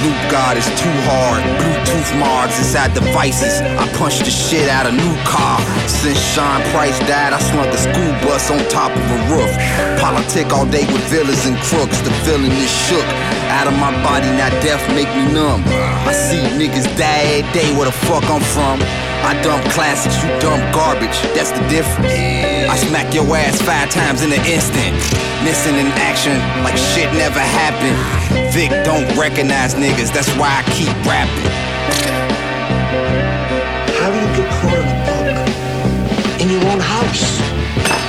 Loop God is too hard. Bluetooth mods inside devices. I punched the shit out of new car. Since Sean Price died, I slunk a school bus on top of a roof. Politic all day with villains and crooks. The feeling is shook. Out of my body, now death make me numb. I see niggas die every day where the fuck I'm from. I dump classics, you dump garbage. That's the difference. I smack your ass five times in an instant. Missing in action like shit never happened. Vic don't recognize niggas, that's why I keep rapping. How do you get caught in a book? In your own house?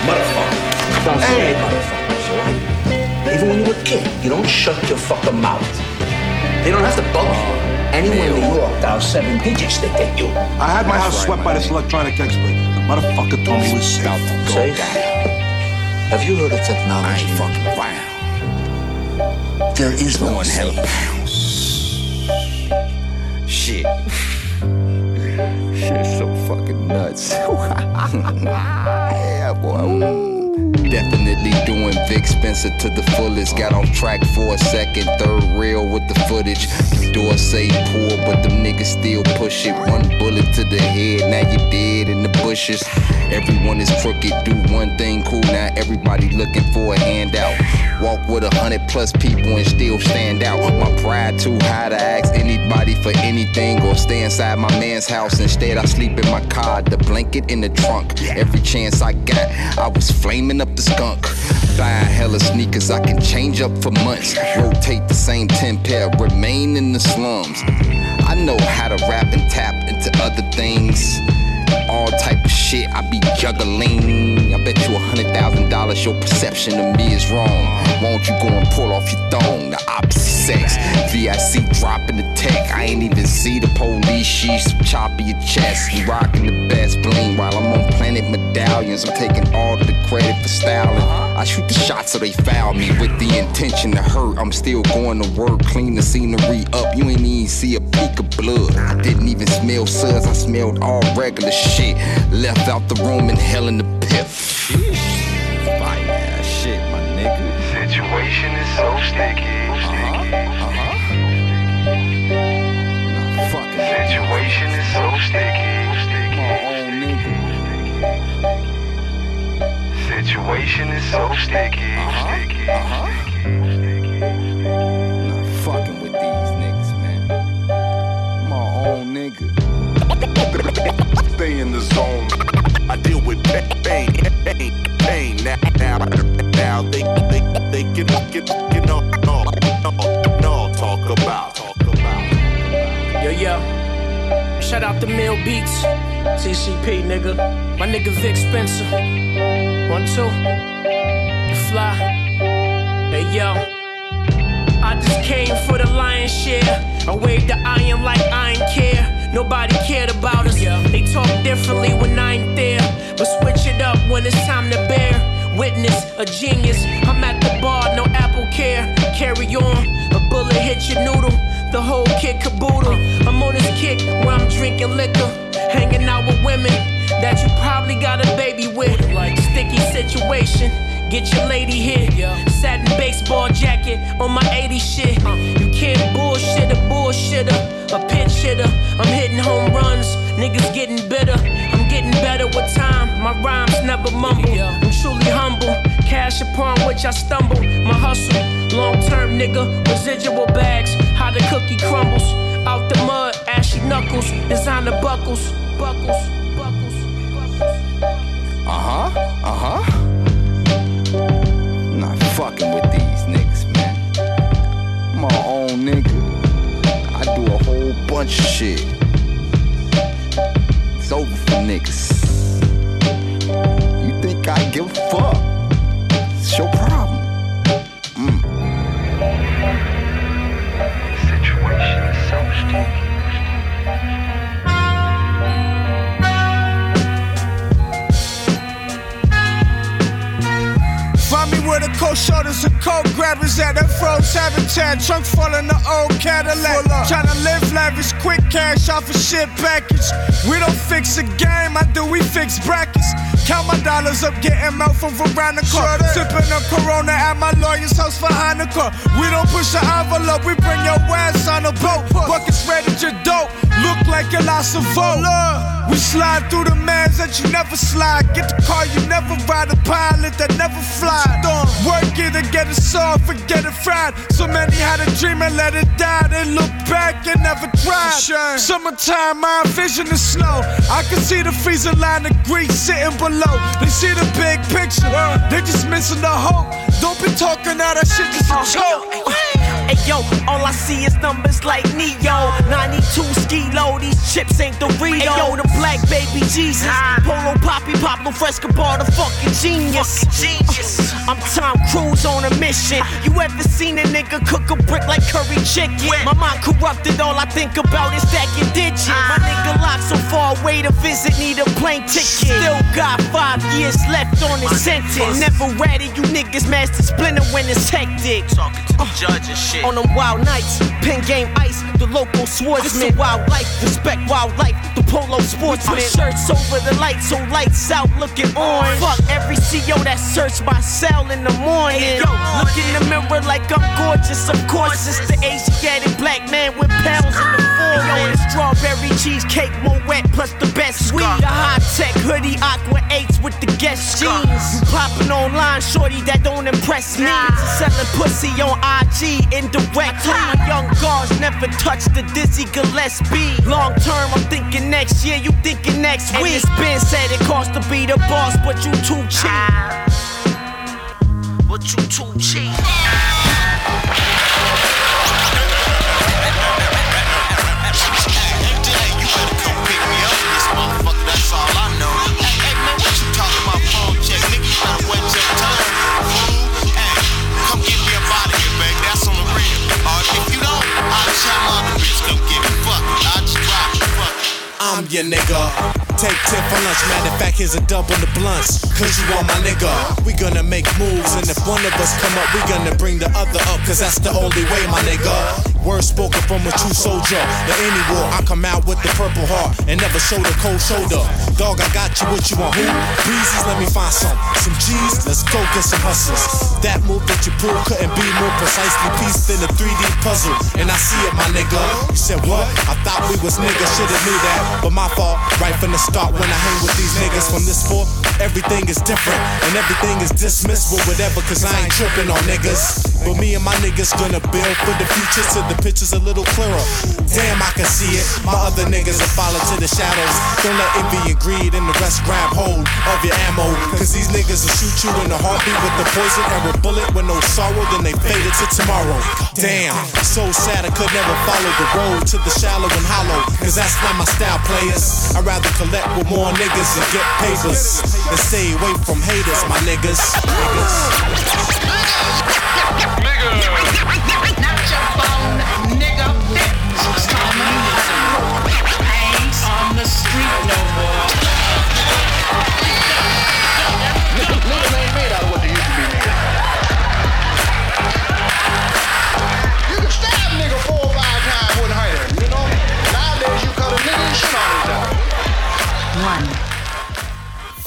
Motherfucker. Don't say Hey. motherfuckers, alright? Even when you were a kid, you don't shut your fucking mouth. They don't have to bug you. Anywhere in New York, dial seven digits, they get you. I had my house swept by this electronic expert. The motherfucker told me it was safe. Safe? Have you heard of technology? I fucking around. There is no Going hella safe. Shit. [laughs] Shit's so fucking nuts. [laughs] yeah, boy. Definitely doing Vic Spencer to the fullest. Got on track for a second, third reel with the footage. The door say poor, but them niggas still push it. One bullet to the head, now you dead in the bushes. Everyone is crooked, do one thing cool, now everybody looking for a handout. Walk with a hundred plus people and still stand out. My pride too high to ask anybody for anything or stay inside my man's house. Instead, I sleep in my car, the blanket in the trunk. Every chance I got, I was flaming up the skunk. Buying hella sneakers I can change up for months. Rotate the same 10 pair, remain in the slums. I know how to rap and tap into other things. All type of shit I be juggling. I bet you a hundred thousand dollars your perception of me is wrong. Won't you go and pull off your thong? The opposite sex. VIC dropping the tech. I ain't even see the police. She's chopping your chest. You rocking the best bling while I'm on planet medallions. I'm taking all the credit for styling. I shoot the shots so they foul me with the intention to hurt. I'm still going to work, clean the scenery up. You ain't even see a peak of blood. I didn't even smell suds. I smelled all regular shit. Left out the room in hell in the piff. Fire ass shit, my nigga. Situation is so sticky. Uh-huh, uh-huh. Situation is so sticky. Situation is so sticky. Uh-huh. Sticky. Uh-huh. Fucking with these niggas, man. My own nigga. Stay in the zone. I deal with pain, pain, pain, pain. Now, now, now they, they, they can, get, get, no, no, no, no, talk about, talk about. Yo, yo. Shout out to Mill Beats. TCP, nigga. My nigga Vic Spencer. One, two. The fly. Hey, yo. I just came for the lion's share. I waved the iron like I ain't care. Nobody cared about us. They talk differently when I ain't there. But switch it up when it's time to bear. Witness a genius. I'm at the bar, no Apple care. Carry on. A bullet hit your noodle. The whole kit caboodle. I'm on this kick where I'm drinking liquor. Hanging out with women that you probably got a baby with. Sticky situation. Get your lady here. Yeah. Satin baseball jacket on my 80 shit. Uh. You can't bullshit a bullshitter, a pinch hitter. I'm hitting home runs, niggas getting bitter. I'm getting better with time. My rhymes never mumble. I'm truly humble. Cash upon which I stumble. My hustle, long term nigga, residual bags. How the cookie crumbles. Out the mud, ashy knuckles, designer buckles, buckles. Uh huh. Uh huh. Not fucking with these niggas, man. My own nigga. I do a whole bunch of shit. It's over for niggas. You think I give a fuck? It's your problem. Mm. Situation is so sticky. Cold shoulders and cold grabbers at that froze habitat. Trunk full in the old Cadillac. Tryna live lavish, quick cash off a shit package. We don't fix a game, I do, we fix brackets. Count my dollars up, getting out from Veronica. Sipping a Corona at my lawyer's house for Hanukkah. We don't push the envelope, we bring your ass on a boat. Buckets ready to dope, look like you lost a vote. We slide through the mans that you never slide. Get the car, you never ride a pilot that never fly. Work it and get it soft, forget it fried. So many had a dream and let it die. They look back and never tried. Summertime, my vision is slow. I can see the freezing line of Greece sitting below. They see the big picture, they just missing the hope. Don't be talking out that shit just a joke. Hey yo, all I see is numbers like Neo. 92 ski low, these chips ain't Dorito. Hey yo, the black baby Jesus. Polo Poppy, Pablo Frescobar, the fucking genius. genius. Uh, I'm Tom Cruise on a mission. You ever seen a nigga cook a brick like curry chicken? My mind corrupted, all I think about is stacking digits. Ah. My nigga locked so far away to visit, need a plane ticket. Still got five years left on his sentence. Never ready, you niggas master splinter when it's hectic. Talking to the uh. judge and shit. On them wild nights, pin game ice, the local swordsman. Wild life, respect wildlife, the polo sportsman. Shirts over the lights, so lights out looking on. Fuck every CO that search my cell in the morning. Yo, look in the mirror like I'm gorgeous. Of course, it's the Asiatic black man with pounds in the forehead. the strawberry cheesecake, Moet plus the best weed. The high tech hoodie, aqua eights with the guest jeans. You popping online, shorty that don't impress me. Selling pussy on IG, indirect. Told my young guards never touch the Dizzy Gillespie. Long term, I'm thinking next year, you thinking next week. And it's been said it costs to be the boss, but you too cheap. But you too cheap. Your nigga. Take 10 for lunch, matter of fact, here's a double the blunts. Cause you are my nigga. We gonna make moves, and if one of us come up, we gonna bring the other up, cause that's the only way, my nigga. Words spoken from a true soldier. In any war, I come out with the purple heart and never show the cold shoulder. Dog, I got you what you want. Who? Breezes, let me find some. Some G's, let's go get some hustles. That move that you pulled couldn't be more precisely pieced in a 3D puzzle. And I see it, my nigga. You said what? I thought we was niggas, shoulda knew that. But my fault, right from the start when I hang with these niggas from this forth. Everything is different and everything is dismissed with whatever, cause I ain't tripping on niggas. But me and my niggas gonna build for the future till the picture's a little clearer. Damn, I can see it. My other niggas will follow to the shadows. Don't let envy and greed and the rest grab hold of your ammo. Cause these niggas will shoot you in the heartbeat with the poison arrow bullet with no sorrow, then they faded to tomorrow. Damn, so sad I could never follow the road to the shallow and hollow. Cause that's not my style, players. I'd rather collect with more niggas and get papers. And stay away from haters, my niggas. on the street no more. one.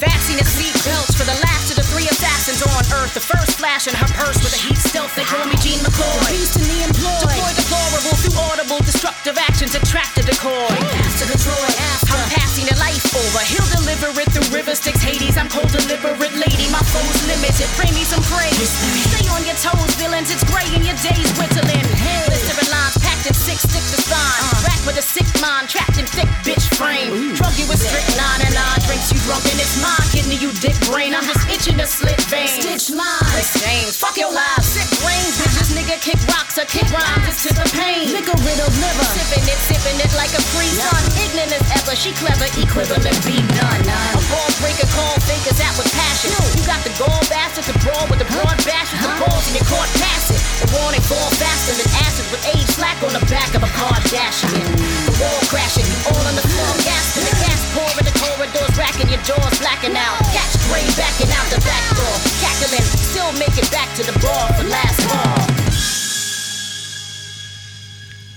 Fastiness lead belts for the last of the three assassins on Earth. The first flash in her purse with a heat stealth. They call me Gene McCoy. Peace in the employ. Deploy deplorable through audible destructive actions. Attract a decoy. Pass to Detroit. After. I'm passing the life over. He'll deliver it through River Styx. Hades. I'm cold deliberate lady. My foe's limited. Bring me some praise. Stay on your toes, villains. It's gray in your days whittling. Hey. Blistering lines in six, stick to spine. Uh. Rack with a sick mind, trapped in thick bitch frame. Drug you with strict nine and nine, drinks you drunk and it's mine. Kidney you dick brain, I'm just itching to slit veins. Stitch lines, exchange, fuck your lives. Sick brains, bitches, nigga kick rocks or kick rhymes, it's to the pain. Liquor riddled liver, sipping it, sipping it like a free son. Ignorant as ever, she clever, equivalent be none. A ball breaker, call fakers out with passion. You got the gold bastard to brawl with the broad bash with the balls in your court pass fall faster than acid with age slack on the back of a Kardashian. The wall crashing, you all on the floor. The gas pouring, the corridors racking, your jaws blacking out. Catch gray backing out the back door, cackling. Still make it back to the for last fall.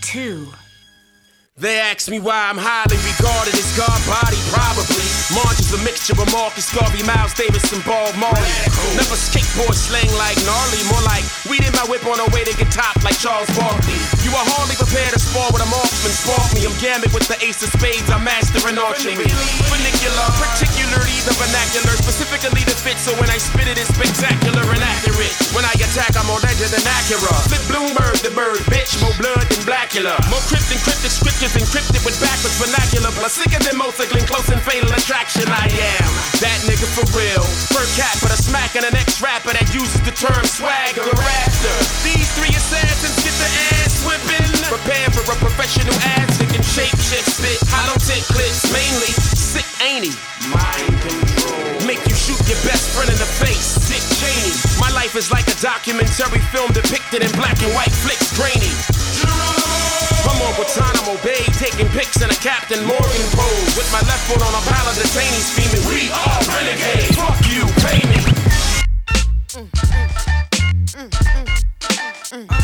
Two. They ask me why I'm highly regarded as God body, probably. March is a mixture of Marcus Garvey, Miles Davis, and Bob Marley. Never skateboard slang like gnarly, more like weed in my whip on our way to get top like Charles Barkley. You are hardly prepared to spar with a marksman, spark me. I'm gambit with the ace of spades, I'm mastering archery. Vernacular, particularly the vernacular, specifically the fit, so when I spit it, it's spectacular and accurate. When I attack, I'm more legend than Acura. Flip Bloomberg, the bird, bitch, more blood than Blackula. More crypt than cryptic scriptures encrypted with backwards vernacular. Plus sicker than motorcycling, close and fatal attraction. I am that nigga for real. Fur cat, but a smack and an ex rapper that uses the term swagger after. These three assassins get the ass whipping. Prepare for a professional ass that shape shift spit. Hollow tip clips, mainly sick, ain't he? Mind control. Make you shoot your best friend in the face. Dick Cheney. My life is like a documentary film depicted in black and white flicks, grainy. I'm on Guantanamo Bay, taking pics in a Captain Morgan pose. With my left foot on a pile of detainees, screaming, We are renegades. Fuck you, pay me. Knock,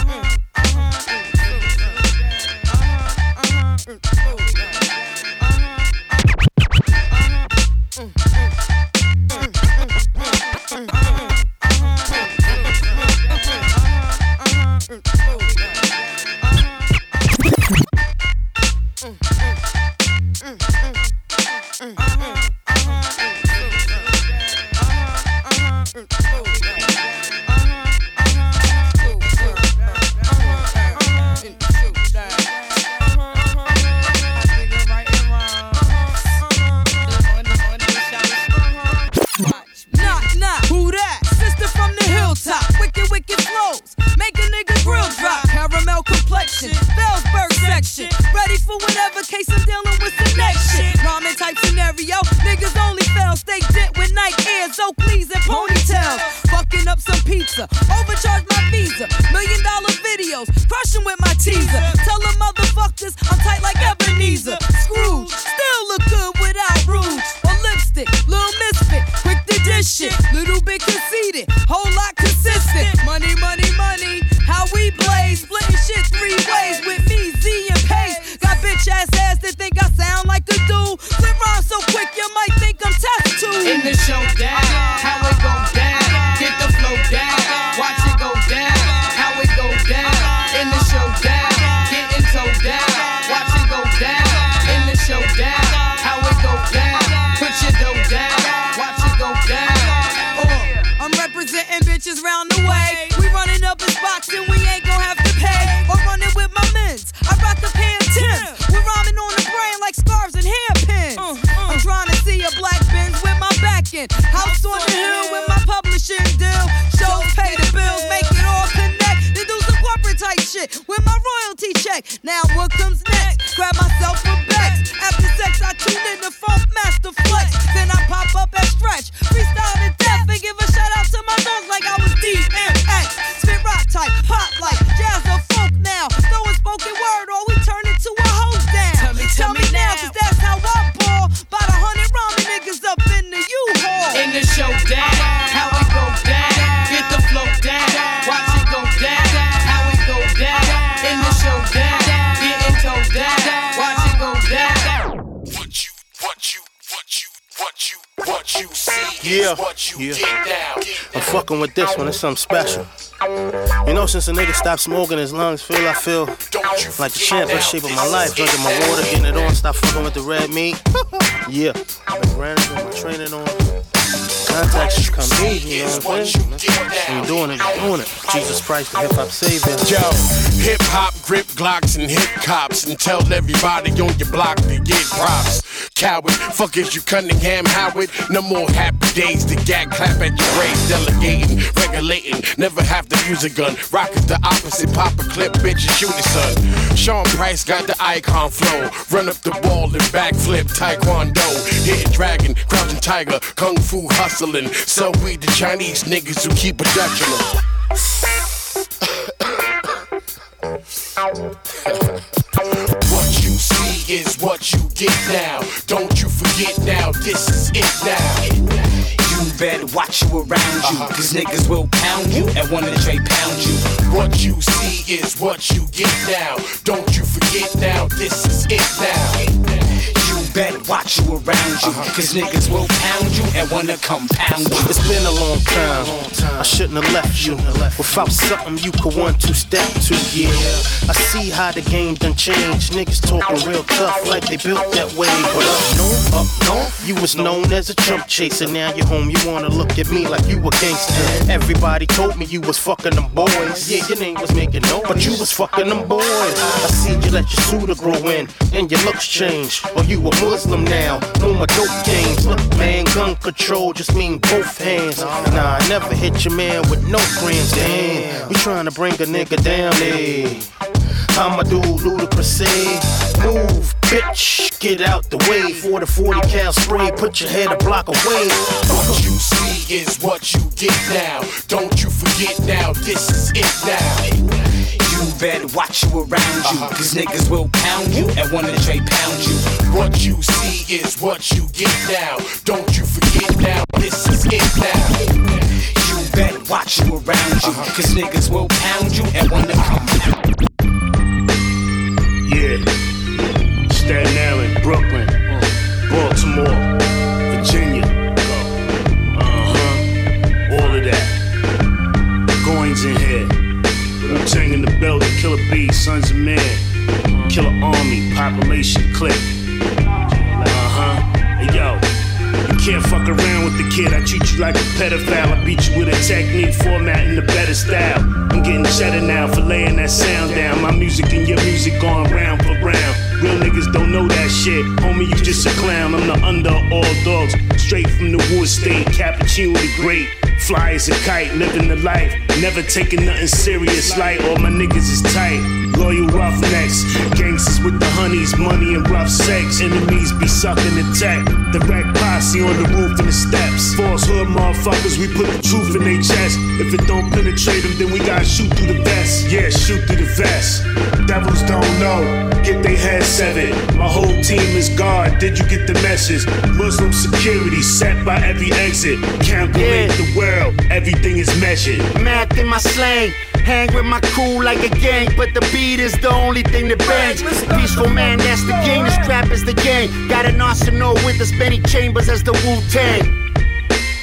Yeah, yeah. I'm fucking with this one, it's something special. You know, since a nigga stopped smoking, his lungs feel, I feel like the championship of my life. Drinking my water, getting it on, stop fucking with the red meat. [laughs] Yeah, I've been grinding, my training on. Contacts should come easy, you know what I'm saying? You're doing it, doing it. Jesus Christ, the hip hop savior. Yo, hip hop grip Glocks and hip cops and tell everybody on your block to get props. Coward, fuck is you Cunningham Howard? No more happy days to gag clap at your grave. Delegating, regulating, never have to use a gun. Rock is the opposite, pop a clip, bitch, and shoot it, son. Sean Price got the icon flow. Run up the wall and backflip, taekwondo. Hit dragon, crouching tiger, kung fu hustling. So we the Chinese niggas who keep a Dutchman. what you see is what you get now. Don't you forget now, this is it now. You better watch you around you, uh-huh. cause niggas will pound you and wanna straight pound you. What you see is what you get now. Don't you forget now, this is it now. Better watch you around you, uh-huh. cause niggas will pound you and wanna compound you. It's been a long time. I shouldn't have left you without something you could want to step to. Yeah, I see how the game done changed. Niggas talking real tough like they built that way. But up north, up north, you was known as a Trump chaser. Now you're home, you wanna look at me like you a gangster. Everybody told me you was fucking them boys. Yeah, your name was making noise, but you was fucking them boys. I see you let your suitor grow in and your looks change. Or you a Muslim now, no more dope games. Look, man, gun control just mean both hands. Nah, I never hit your man with no grams. Damn, you trying to bring a nigga down, eh? I'ma do Ludacris say, move, bitch, get out the way. For the 40 cal spray, put your head a block away. What you see is what you get now. Don't you forget now, this is it now. You better watch you around you, uh-huh. cause niggas will pound you and wanna straight pound you. What you see is what you get now. Don't you forget now, this is it now. You better watch you around you, uh-huh. cause niggas will pound you and wanna compound Yeah. Staten Island, Brooklyn, Tang in the building. Killer B, Sons of Man. Killer Army, population click. Uh huh. Hey yo. You can't fuck around with the kid. I treat you like a pedophile. I beat you with a technique, format in a better style. I'm getting cheddar now for laying that sound down. My music and your music going round for round. Real niggas don't know that shit. Homie, you just a clown. I'm the under all dogs. Straight from the wood state. Cappuccino the great. Fly as a kite, living the life. Never taking nothing serious. Like all my niggas is tight. Loyal roughnecks. Gangsters with the honeys, money and rough sex. Enemies be sucking the tech. The wreck posse on the roof and the steps. Falsehood motherfuckers, we put the truth in their chest. If it don't penetrate them, then we gotta shoot through the vest. Yeah, shoot through the vest. Devils don't know, get their heads severed. My whole team is guard, did you get the message? Muslim security set by every exit. Can't Calculate the world, everything is measured. Math in my slang. Hang with my crew like a gang, but the beat is the only thing that bangs. Peaceful man, that's the game. The strap is the game. Got an arsenal with as many chambers as the Wu Tang.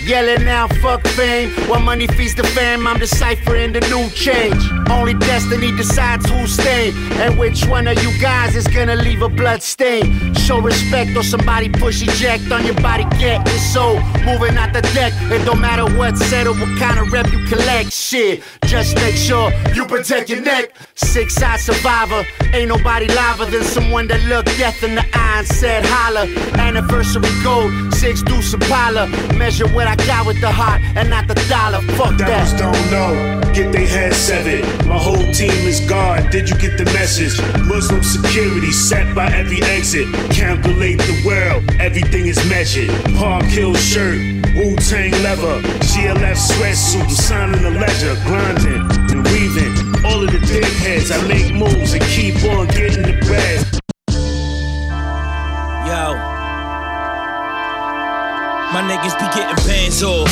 Yelling now, fuck fame. While money feeds the fam, I'm deciphering the new change. Only destiny decides who's staying. And which one of you guys is gonna leave a blood stain. Show respect or somebody push eject on your body, get your soul. Moving out the deck. It don't matter what's said or what kind of rep you collect. Shit, just make sure you protect your neck. Six eye survivor. Ain't nobody liver than someone that looked death in the eye and said holla. Anniversary gold, six deuce Impala. Measure what I got with the heart and not the dollar. Fuck Devils that. don't know, get they heads severed. My whole team is guard, did you get the message? Muslim security set by every exit. Calculate the world, everything is measured. Park Hill shirt, Wu Tang leather, GLF sweatsuit, I'm signing the ledger, grinding and weaving. All of the dickheads, I make moves and keep on getting the bread. My niggas be getting bands off.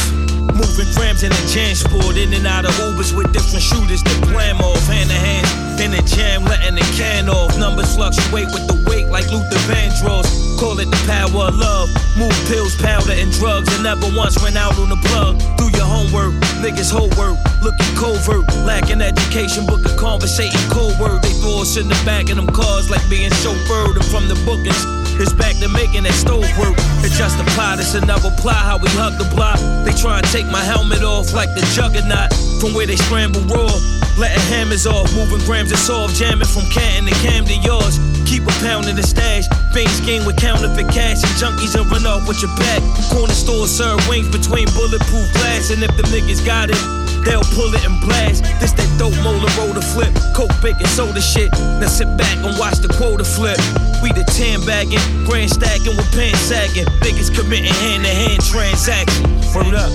Moving grams in the jam sport, in and out of Ubers with different shooters that plan off. Hand to hand in the jam, letting the can off. Numbers fluctuate with the weight like Luther Vandross. Call it the power of love. Move pills, powder, and drugs, and never once ran out on the plug. Do your homework, niggas whole work, looking covert, lacking education, book a conversating cold word. They throw us in the back of them cars like being chauffeured, and from the bookings. It's back to making that stove work. Adjust the pot, it's another plot. How we hug the block. They try and take my helmet off like the juggernaut. From where they scramble raw. Letting hammers off, moving grams of soft, jamming from Canton to Camden Yards. Keep a pound in the stash. Fiends game with counterfeit cash and junkies and run off with your back. Corner store serve wings between bulletproof glass. And if the niggas got it, they'll pull it and blast. This that dope molar roller flip. Coke, bacon, soda shit. Now sit back and watch the quota flip. We the 10 bagging, grand stacking with pants sagging. Niggas committing hand to hand transactions. [laughs] Word up.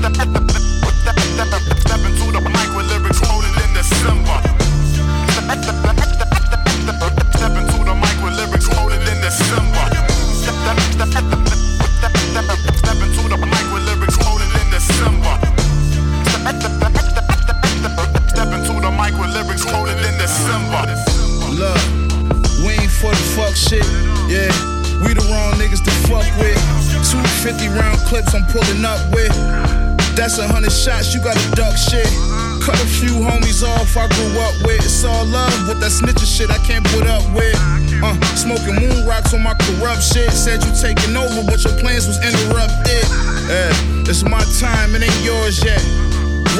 Step for the fuck shit. Yeah, we the wrong niggas to fuck with. 250 round clips I'm pulling up with. That's a hundred shots, you gotta duck shit. Cut a few homies off I grew up with. It's all love, but that snitcher shit I can't put up with. Uh, smoking moon rocks on my corrupt shit. Said you taking over, but your plans was interrupted. Yeah, it's my time, it ain't yours yet.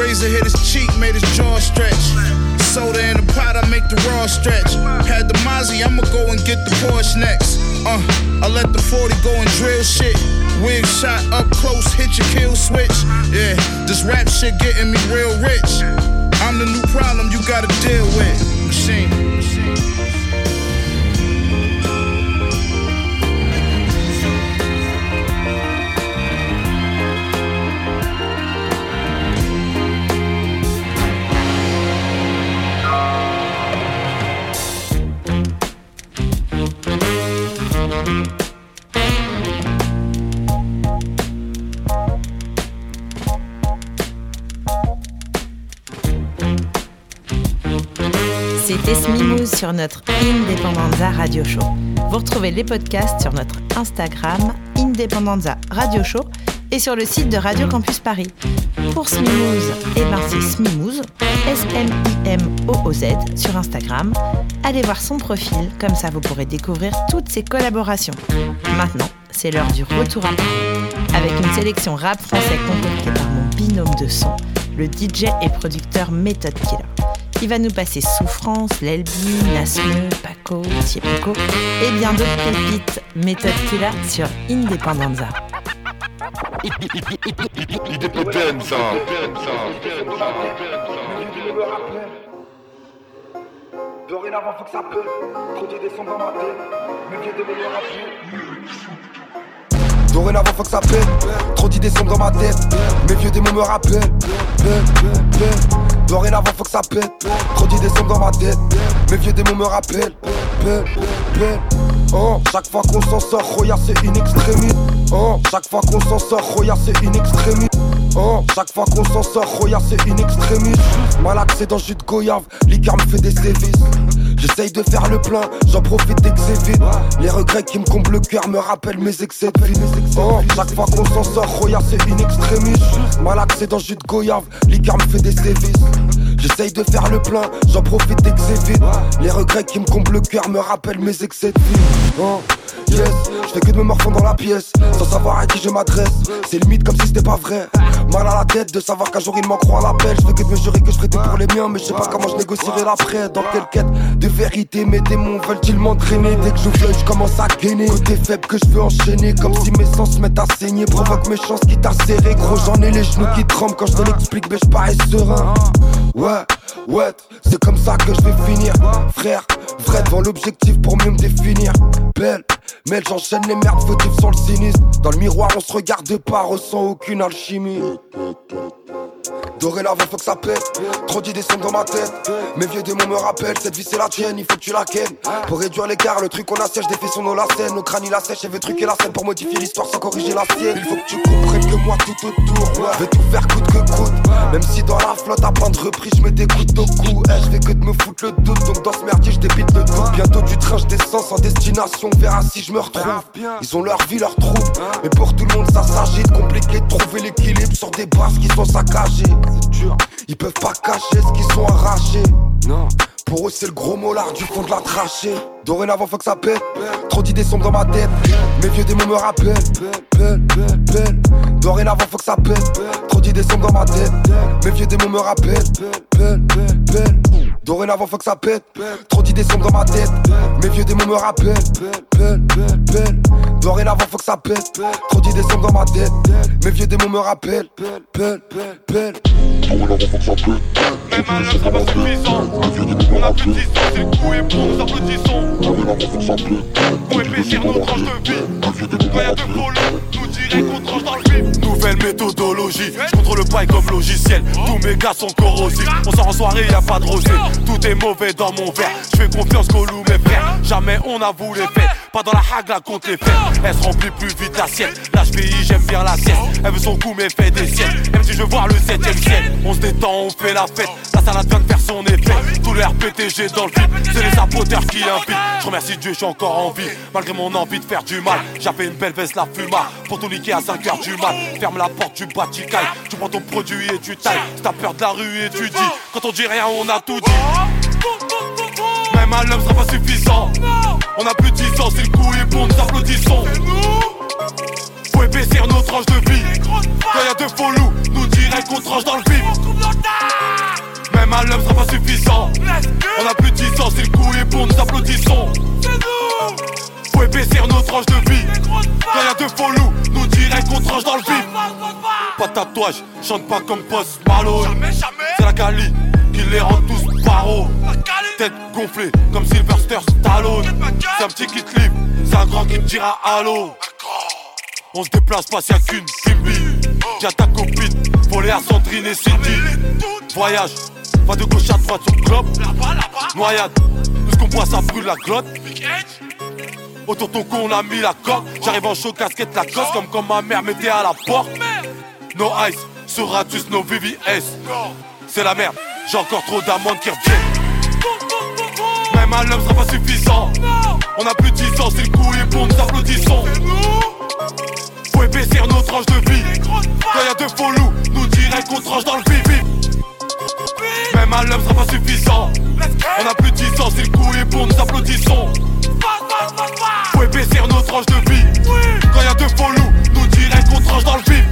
Razor hit his cheek, made his jaw stretch. Soda in the pot, I make the raw stretch. Had the Mozzie, I'ma go and get the Porsche next. Uh, I let the 40 go and drill shit. Wig shot up close, hit your kill switch. Yeah, this rap shit getting me real rich. I'm the new problem you gotta deal with. Sur notre Independenza Radio Show. Vous retrouvez les podcasts sur notre Instagram Independenza Radio Show et sur le site de Radio Campus Paris. Pour Smimouze, eh ben c'est Smimouze, S-M-I-M-O-O-Z sur Instagram. Allez voir son profil, comme ça vous pourrez découvrir toutes ses collaborations. Maintenant, c'est l'heure du retour à Paris, avec une sélection rap français concoctée par mon binôme de son, le DJ et producteur Method Killer. Il va nous passer Souffrance, L'Elbi, Nasme, Paco, Tiepico et bien d'autres pépites Méthode Killer sur Independenza. Dorénavant, faut que ça peut. Trop de descendre dans ma tête. Mes vieux de me rappeler. Dorénavant faut que ça pète Trop d'idées sombres dans ma tête Mes vieux démons me rappellent. Dorénavant faut que ça pète. Trop d'idées sombres dans ma tête. Mes vieux démons me rappellent. Pète, pète. Oh, chaque fois qu'on s'en sort, Roya c'est une extrémité. Oh, chaque fois qu'on s'en sort, Roya c'est une extrémité. Oh, chaque fois qu'on s'en sort, Roya c'est une extrémiste Malaxé dans jus de goyave, Licar me fait des sévices J'essaye de faire le plein, j'en profite dès que c'est Les regrets qui me comblent le cœur me rappellent mes excès de vie. Oh, chaque fois qu'on s'en sort, Roya c'est une extrémiste Malaxé dans jus de goyave, Licar me fait des sévices. J'essaye de faire le plein, j'en profite dès que c'est Les regrets qui me comblent le cœur me rappellent mes excès de Oh, yes, je que de me morfondre dans la pièce Sans savoir à qui je m'adresse. C'est limite comme si c'était pas vrai Mal à la tête de savoir qu'un jour ils m'en croient à l'appel Je fais que de me que je ferai tout pour les miens Mais je sais pas comment je négocierai l'après Dans quelle quête de vérité mes démons veulent-ils m'entraîner? Dès que je veuille je commence à gainer. Côté faible que je veux enchaîner Comme si mes sens se mettent à saigner. Provoque mes chances qui t'a serré. Gros j'en ai les genoux qui tremblent Quand je te l'explique mais je serein. Ouais, ouais, c'est comme ça que je vais finir. Frère, vrai devant l'objectif pour mieux me définir. Belle, mais j'enchaîne les merdes fautives sans le cynisme Dans le miroir on se regarde pas, ressent aucune alchimie Dorénavant faut que ça pète. Trop d'idées sont dans ma tête. Mes vieux démons me rappellent Cette vie c'est la tienne, il faut que tu la kennes. Pour réduire l'écart, le truc qu'on assèche Des faits sont la scène Nos crânes il la sèche et veut truquer la scène. Pour modifier l'histoire sans corriger la sienne. Il faut que tu comprennes que moi tout autour ouais. Vais tout faire coûte que coûte. Même si dans la flotte à plein de reprises Je mets des coups au cou. Eh, Je fais que de me foutre le doute Donc dans ce merdier je débite le doute Bientôt du train je descends sans destination. On verra si je me retrouve. Ils ont leur vie, leur troupe. Mais pour tout le monde, ça s'agit de compliqué de trouver l'équilibre sur des bases qui sont C'est dur, ils peuvent pas cacher ce qu'ils sont arrachés. Non. Pour eux, c'est le gros molar du fond de la trachée. Dorénavant, faut que ça pète. Trop d'idées sombres dans ma tête. Mes vieux démons me rappellent. Pelle, pelle, pelle. Dorénavant, faut que ça pète. Trop d'idées sombres dans ma tête. Mes vieux démons me rappellent. Pelle, pelle, pelle. Dorénavant, faut que ça pète. Trop d'idées sombres dans ma tête. Mes vieux démons me rappellent. Pelle, pelle, pelle. Dorénavant, faut que ça pète. Trop d'idées sombres dans ma tête. Mes vieux démons me rappellent. Pelle, pelle, pelle. Dorénavant, faut que ça pète. Même un sera pas suffisant. On a plus de distance, c'est le coup et bon, nous applaudissons. Pour épaissir nos tranches de vie. Quand y'a deux polos, nous dirait qu'on tranche dans le vif. Nouvelle méthodologie, je contrôle le paille comme logiciel. Tous mes gars sont corrosifs. On sort en soirée, y a pas de rosé. Tout est mauvais dans mon verre. Je fais confiance qu'au loup, mes frères. Jamais on avoue les faits. Pas dans la hagla contre les faits. Elle se remplit plus vite l'assiette. L'HPI, j'aime bien la sieste. Elle veut son coup, mais fait des siennes. Même si je veux voir le 7ème ciel. On se détend, on fait la fête. La salade vient de faire son effet. Tout l'air PTG dans le vide. C'est les saboteurs qui invitent. Je remercie Dieu, suis encore en vie. Malgré mon envie de faire du mal. J'avais une belle veste, la fuma. Pour tout niquer à 5h du mat. Ferme la porte, tu bats, tu prends ton produit et tu tailles. Si t'as peur de la rue et tu dis. Quand on dit rien, on a tout dit. Même un homme sera pas suffisant. On a plus de 10 ans, c'est le coup est bon, nous applaudissons. Faut épaissir nos tranches de vie. Quand y a deux faux loups, nous dirait qu'on tranche dans le vif. Même un homme sera pas suffisant. On a plus de 10 ans, c'est le coup est bon, nous applaudissons. Faut épaissir nos tranches de vie. Quand y a deux faux loups, nous dirait qu'on tranche dans le vif. Pas de tatouage, chante pas comme Post Malone. C'est la Cali qui les rend tous paro. Tête gonflée comme Sylvester Stallone. C'est un petit qui te livre, c'est un grand qui te dira allô. On se déplace pas s'il y a qu'une. J'ai ta copine, volée à Sandrine et Cindy. Voyage, de gauche à droite sur le club. Noyade, tout ce qu'on boit ça brûle la glotte. Autour ton cou on a mis la coque. J'arrive en chaud casquette la cosse Comme quand ma mère mettait à la porte. No ice, sur Ratus, no VVS C'est la merde, j'ai encore trop d'amandes qui reviennent. Même un homme sera pas suffisant. On a plus de 10 ans, c'est le coup est bon, nous applaudissons. Faut épaissir nos tranches de vie. Quand y a deux faux loups, nous dirait qu'on tranche dans le vif Même un homme sera pas suffisant. On a plus de 10 ans, c'est le coup est bon, nous applaudissons. Faut épaissir nos tranches de vie. Quand y a deux faux loups, nous dirait qu'on tranche dans le vif.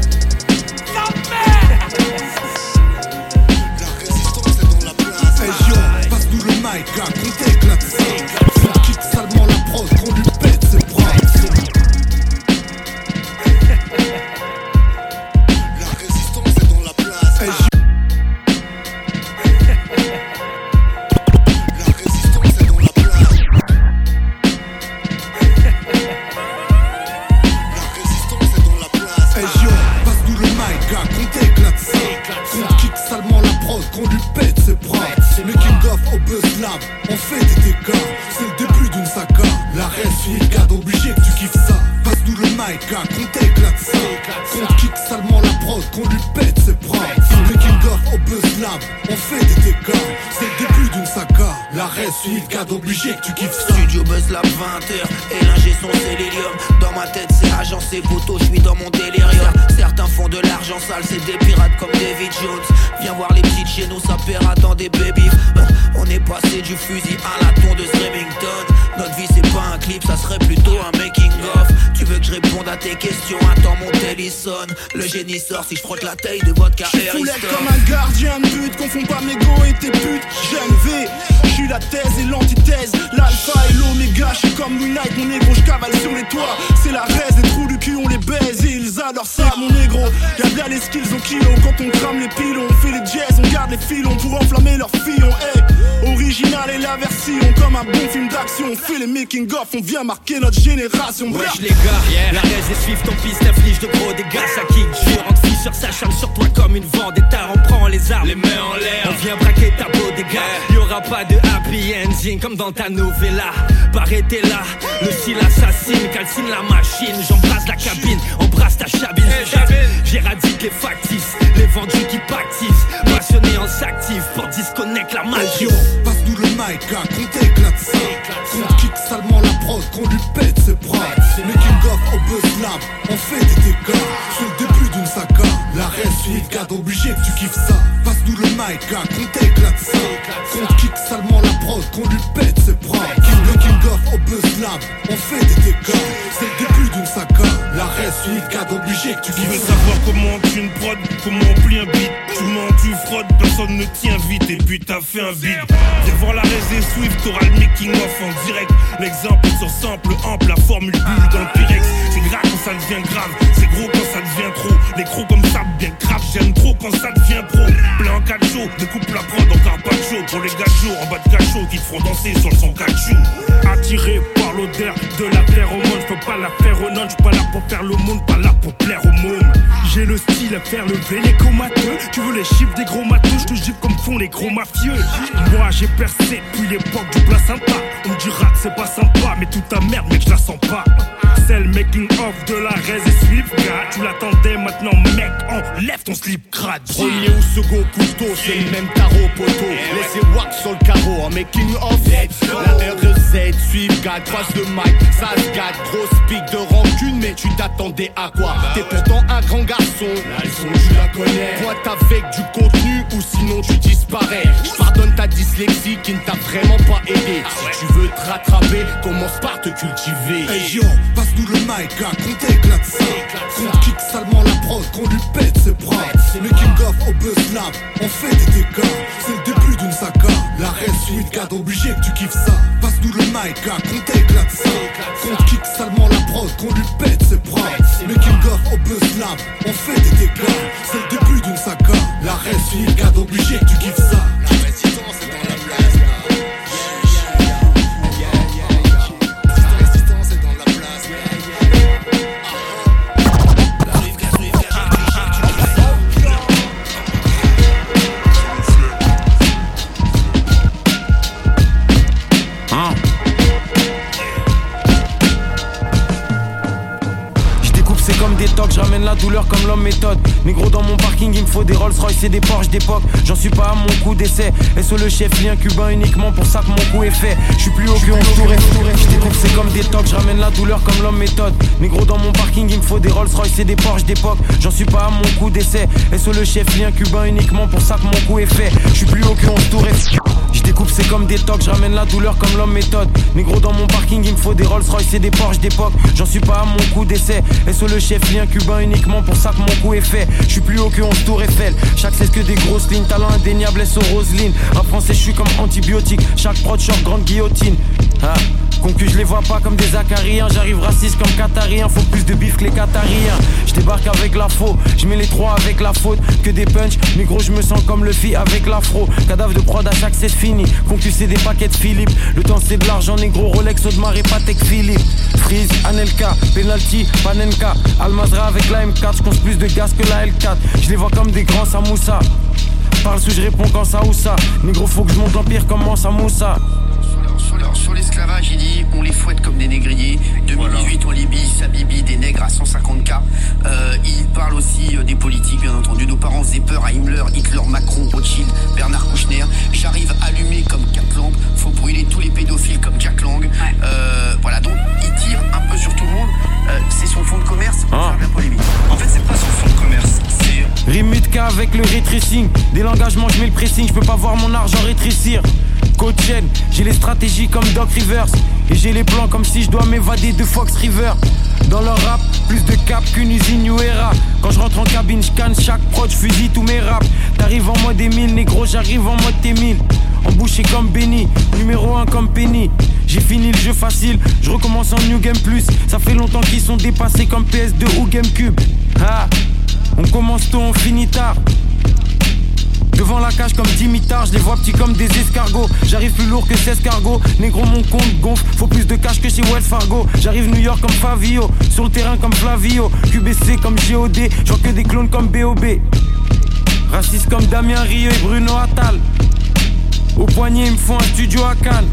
Hey yo, passe-nous le mic, gars, qu'on t'éclate ça on fait des dégâts. C'est le début d'une saga. La reste finit garde obligé que tu kiffes ça. Passe-nous le mic, gars, qu'on t'éclate ça. Qu'on kick salement la prod, qu'on lui pète ses bras. Making of au Buzz Lab, on fait des dégâts. C'est le début d'une saga. La reste finit garde obligé que tu kiffes ça. Studio Buzz Lab 20h et l'ingé son c'est Dans ma tête c'est agencé photo, je suis dans mon délirium font de l'argent sale, c'est des pirates comme David Jones. Viens voir les petites chez nous, ça paiera dans des baby On est passé du fusil à la tondeuse Remington. Notre vie c'est pas un clip, ça serait plutôt un making of. Tu veux que je réponde à tes questions, attends mon téléphone Le génie sort si je frotte la taille de J'suis foulette Ariston comme un gardien de but, confonds pas mes go et tes putes. J'aime V, la thèse et l'antithèse, l'alpha et l'oméga. J'suis comme Moon Knight, mon négro, j'cavale sur les toits. C'est la raise, les trous du cul, on les baise et ils adorent ça, mon négro. Y'a bien les skills au kilo quand on crame les pilons. On fait les jazz, on garde les filons pour enflammer leurs fillons. Hey, original et la version, comme un bon film d'action. On fait les making of, on vient marquer notre génération. Wesh les gars, la raise est swift, ton piste inflige de gros dégâts, ça kick dur, en sur ça charme sur toi comme une vendetta, on prend les armes, les mains en l'air, on vient braquer ta beau dégâts, y'aura pas de happy ending comme dans ta novella, paraît-t'es là, le style assassine, calcine la machine, j'embrasse la cabine, embrasse ta chabine, j'éradique les factices, les vendus qui pactisent, passionné en s'active pour disconnecter la magie. Passe-nous le mic, gars, qu'on t'éclate ça Qu'on kick salement la prod qu'on lui pète ses bras. Making of au buzz lab, on fait des dégâts. C'est le début d'une saga. L'arrêt suite, garde obligé que tu kiffes ça. Passe-nous le mic, gars, qu'on on fait des dégâts. C'est le début d'une saga. L'arrêt suite, garde obligé que tu veux savoir comment on une prod, comment on plie un beat. Tu mens, tu fraudes, personne ne tient vite. Et puis t'as fait un vide Viens voir la raise Swift, t'auras le making off en direct. L'exemple sur sample ample, la formule bulle dans le Pyrex C'est grave quand ça devient grave, c'est gros quand ça devient trop. Les crocs comme ça bien grave, j'aime trop quand ça devient pro. Plein en cacho, découpe la prod en carpaccio. Pour les gachos en bas de cachot qui te feront danser sur le son cachou Attiré par l'odeur de la phéromone, je peux pas la faire au non, je pas là pour faire le monde, pas là pour plaire au môme. J'ai le style à faire lever les comateux. Tu veux les chiffres des gros matos, je te gifle comme font les gros mafieux. Moi j'ai percé depuis l'époque du placenta. On me dira que c'est pas sympa, mais toute ta merde, mec, je sens pas. C'est le making of de la res et Swift, gars. Tu l'attendais maintenant, mec, enlève ton slip crade. Premier ou second couteau, c'est le même tarot poteau. Laissez wax sur le carreau en making off. La RZ, suivre, gars, croise de mic, ça se gâte. Grosse pique de rancune, mais tu t'attendais à quoi? T'es pourtant un grand garçon. La leçon, tu la connais. Pointe avec du contenu ou sinon tu disparais. Je pardonne ta dyslexie qui ne t'a vraiment pas aidé. Si tu veux te rattraper, commence par te cultiver. Hey yo, passe-nous le mic, gars, qu'on t'éclate ça. Qu'on kick salement la prod, qu'on lui pète ses bras. Making of au buzz on fait des dégâts. C'est le début d'une saga. L'arrêt suite, garde obligé que tu kiffes ça. Passe-nous le mic, gars, qu'on t'éclate ça. Qu'on kick salement la prod, qu'on lui pète ses bras. Making of au buzz on fait des dégâts. C'est le début d'une saga. L'arrêt suite, garde obligé que tu kiffes ça. Douleur comme l'homme méthode. Négro dans mon parking, il me faut des Rolls Royce et des Porsche d'époque. J'en suis pas à mon coup d'essai. Sur le chef lien cubain uniquement pour ça que mon coup est fait. Je suis plus haut que on touré. Je c'est comme des tocs, je ramène la douleur comme l'homme méthode. Négro dans mon parking, il me faut des Rolls Royce et des Porsche d'époque. J'en suis pas à mon coup d'essai. Sur le chef lien cubain uniquement pour ça que mon coup est fait. Je suis plus haut que on touré. Je découpe c'est comme des tocs, je ramène la douleur comme l'homme méthode. Négro dans mon parking, il me faut des Rolls Royce et des Porsche d'époque. J'en suis pas à mon coup d'essai. Sur le chef lien cubain uniquement pour ça que mon coup est fait. Je suis plus haut que 11 tour Eiffel. Chaque c'est que des grosses lignes, talent indéniable, S au Roseline. En français, je suis comme antibiotique. Chaque prod, grande guillotine. Ah. Concu, je les vois pas comme des acariens. J'arrive raciste comme qatarien. Faut plus de bif que les qatariens. Je débarque avec la faux. Je mets les trois avec la faute. Que des punch. Mais gros, je me sens comme le fi avec l'afro. Cadavre de prod à chaque c'est fini. Concu, c'est des paquets de Philippe. Le temps, c'est de l'argent négro. Rolex, Audemars et Patek Philippe. Freeze, Anelka, Penalty, Panenka. Almazra avec la M4. Je plus de gaz que la L4. Je les vois comme des grands Samoussa. Parle sous, je réponds quand ça ou ça. Négro, faut que je monte l'empire comme Samoussa. Sur, sur l'esclavage, il dit on les fouette comme des négriers. 2018 en Libye, ça bibi des nègres à 150K. Euh, il parle aussi euh, des politiques, bien entendu. Nos parents faisaient peur à Himmler, Hitler, Macron, Rothschild, Bernard Kouchner. J'arrive allumé comme quatre lampes. Faut brûler tous les pédophiles comme Jack Lang. Euh, voilà, donc il tire un peu sur tout le monde. Euh, c'est son fond de commerce de la polémique. En fait, c'est pas son fond de commerce, Rime avec le retracing. Dès l'engagement, je mets le pressing. Je peux pas voir mon argent rétrécir. Coach Chen, j'ai les stratégies comme Doc Rivers. Et j'ai les plans comme si je dois m'évader de Fox River. Dans leur rap, plus de cap qu'une usine New Era. Quand je rentre en cabine, je canne chaque prod, je fusille tous mes raps. T'arrives en mode Emile, négro, j'arrive en mode T1000. Embouché comme Benny, numéro 1 comme Penny. J'ai fini le jeu facile, je recommence en New Game Plus. Ça fait longtemps qu'ils sont dépassés comme PS2 ou GameCube. Ah, on commence tôt, on finit tard. Devant la cage comme dimitar, je les vois petits comme des escargots. J'arrive plus lourd que 16 cargos. Négro, mon compte gonfle. Faut plus de cash que chez Wells Fargo. J'arrive New York comme Favio. Sur le terrain comme Flavio. QBC comme GOD. Je vois que des clones comme BOB. Raciste comme Damien Rio et Bruno Attal. Au poignet, ils me font un studio à Cannes.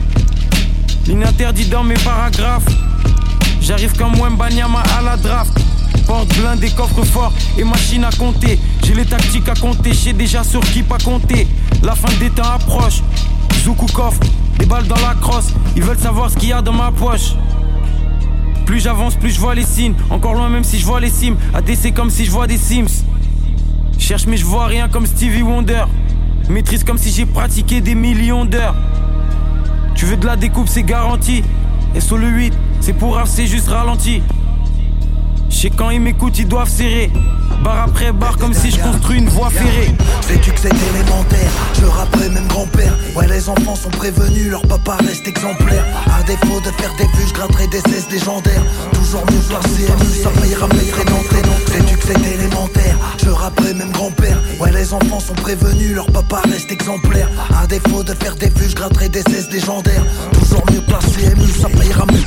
Ligne interdite dans mes paragraphes. J'arrive comme Wembanyama à la draft. Porte blindé, coffre fort et machine à compter. J'ai les tactiques à compter, je sais déjà sur qui pas compter. La fin des temps approche. Zouk ou coffre, des balles dans la crosse. Ils veulent savoir ce qu'il y a dans ma poche. Plus j'avance, plus je vois les signes. Encore loin, même si je vois les cimes. ADC comme si je vois des Sims. Cherche, mais je vois rien comme Stevie Wonder. Maîtrise comme si j'ai pratiqué des millions d'heures. Tu veux de la découpe, c'est garanti. Et sur le 8, c'est pour c'est juste ralenti. Je sais quand ils m'écoutent, ils doivent serrer. Barre après barre, comme si je construis une voie ferrée. Sais-tu que c'est élémentaire Je rapperai même grand-père. Ouais, les enfants sont prévenus, leur papa reste exemplaire. À défaut de faire des vues, je gratterai des cesses légendaires. Toujours mieux placé, mieux ça payera mes frais d'entrée. Sais-tu que c'est élémentaire? Je rapperai même grand-père. Ouais, les enfants sont prévenus, leur papa reste exemplaire. À défaut de faire des vues, des cesses légendaires. Toujours mieux placé, mieux ça payera mes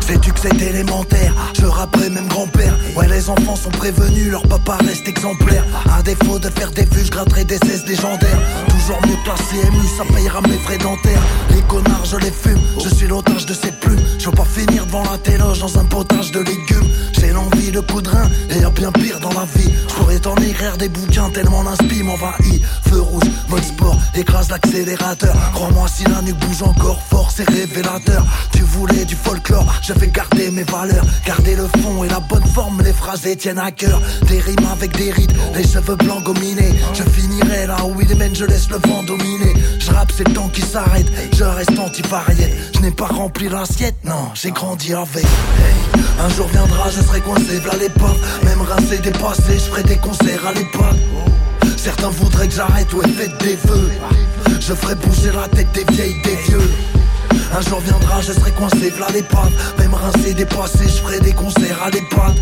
Sais-tu que c'est élémentaire? Je rapperai même grand-père. Ouais les enfants sont prévenus Leur papa reste exemplaire. À défaut de faire des vues Je des cesses légendaires. Toujours mieux placé ému Ça payera mes frais dentaires. Les connards je les fume Je suis l'otage de ces plumes. Je veux pas finir devant la téloge Dans un potage de légumes. J'ai l'envie de coup de bien pire dans la vie Je pourrais t'en écrire des bouquins Tellement l'inspi m'envahit Feu rouge, mode sport Écrase l'accélérateur Crois-moi si la nuque bouge encore fort C'est révélateur Tu voulais du folklore Je vais garder mes valeurs, garder le fond et la bonne forme, les phrases tiennent à cœur. Des rimes avec des rides, les cheveux blancs gominés. Je finirai là où il mène, je laisse le vent dominer. C'est le temps qui s'arrête, je reste anti-variette. Je n'ai pas rempli l'assiette, non, j'ai grandi avec. Hey, un jour viendra, je serai coincé, v'là l'époque. Même rincé, dépassé, je ferai des concerts à l'époque. Certains voudraient que j'arrête, ouais, faites des vœux. Je ferai bouger la tête des vieilles, des vieux. Un jour viendra, je serai coincé, v'là les pattes Même rincé, dépassé, je ferai des concerts à l'EHPAD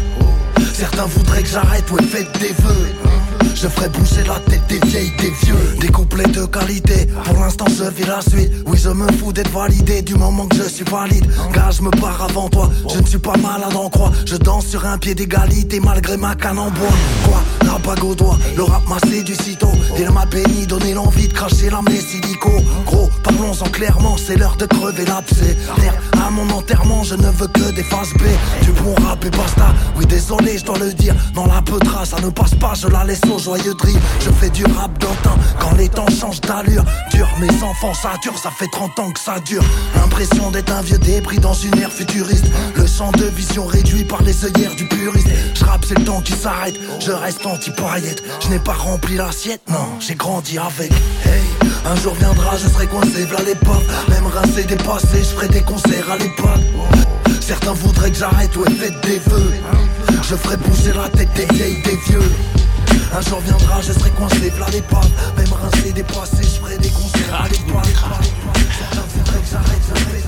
Certains voudraient que j'arrête, ouais, faites des vœux je ferai bouger la tête des vieilles, des vieux. Des couplets de qualité, pour l'instant je vis la suite. Oui je me fous d'être validé du moment que je suis valide. Car je me pars avant toi, je ne suis pas malade en croix. Je danse sur un pied d'égalité malgré ma canne en bois. Quoi, la bague au doigt, le rap m'a du sitôt Il m'a béni, donné l'envie de cracher des silico Gros, parlons-en clairement, c'est l'heure de crever l'abcès. À mon enterrement, je ne veux que des faces B. Du bon rap et basta, oui désolé je dois le dire. Dans la peutra, ça ne passe pas, je la laisse Je fais du rap d'antan quand les temps changent d'allure. Dur, mes enfants, ça dure, ça fait 30 ans que ça dure. L'impression d'être un vieux débris dans une ère futuriste. Le champ de vision réduit par les œillères du puriste. Je rappe, c'est le temps qui s'arrête. Je reste anti-paillette. Je n'ai pas rempli l'assiette, non, j'ai grandi avec. Hey, un jour viendra, je serai coincé, v'là l'époque. Même rincé, dépassé, je ferai des concerts à l'époque. Certains voudraient que j'arrête, ouais, faites des vœux. Je ferai bouger la tête des vieilles, des vieux. Un jour viendra, je serai coincé, v'là les pas Même rincé, dépassé, je ferai des concerts à l'étoile Certains voudraient que j'arrête, je ferai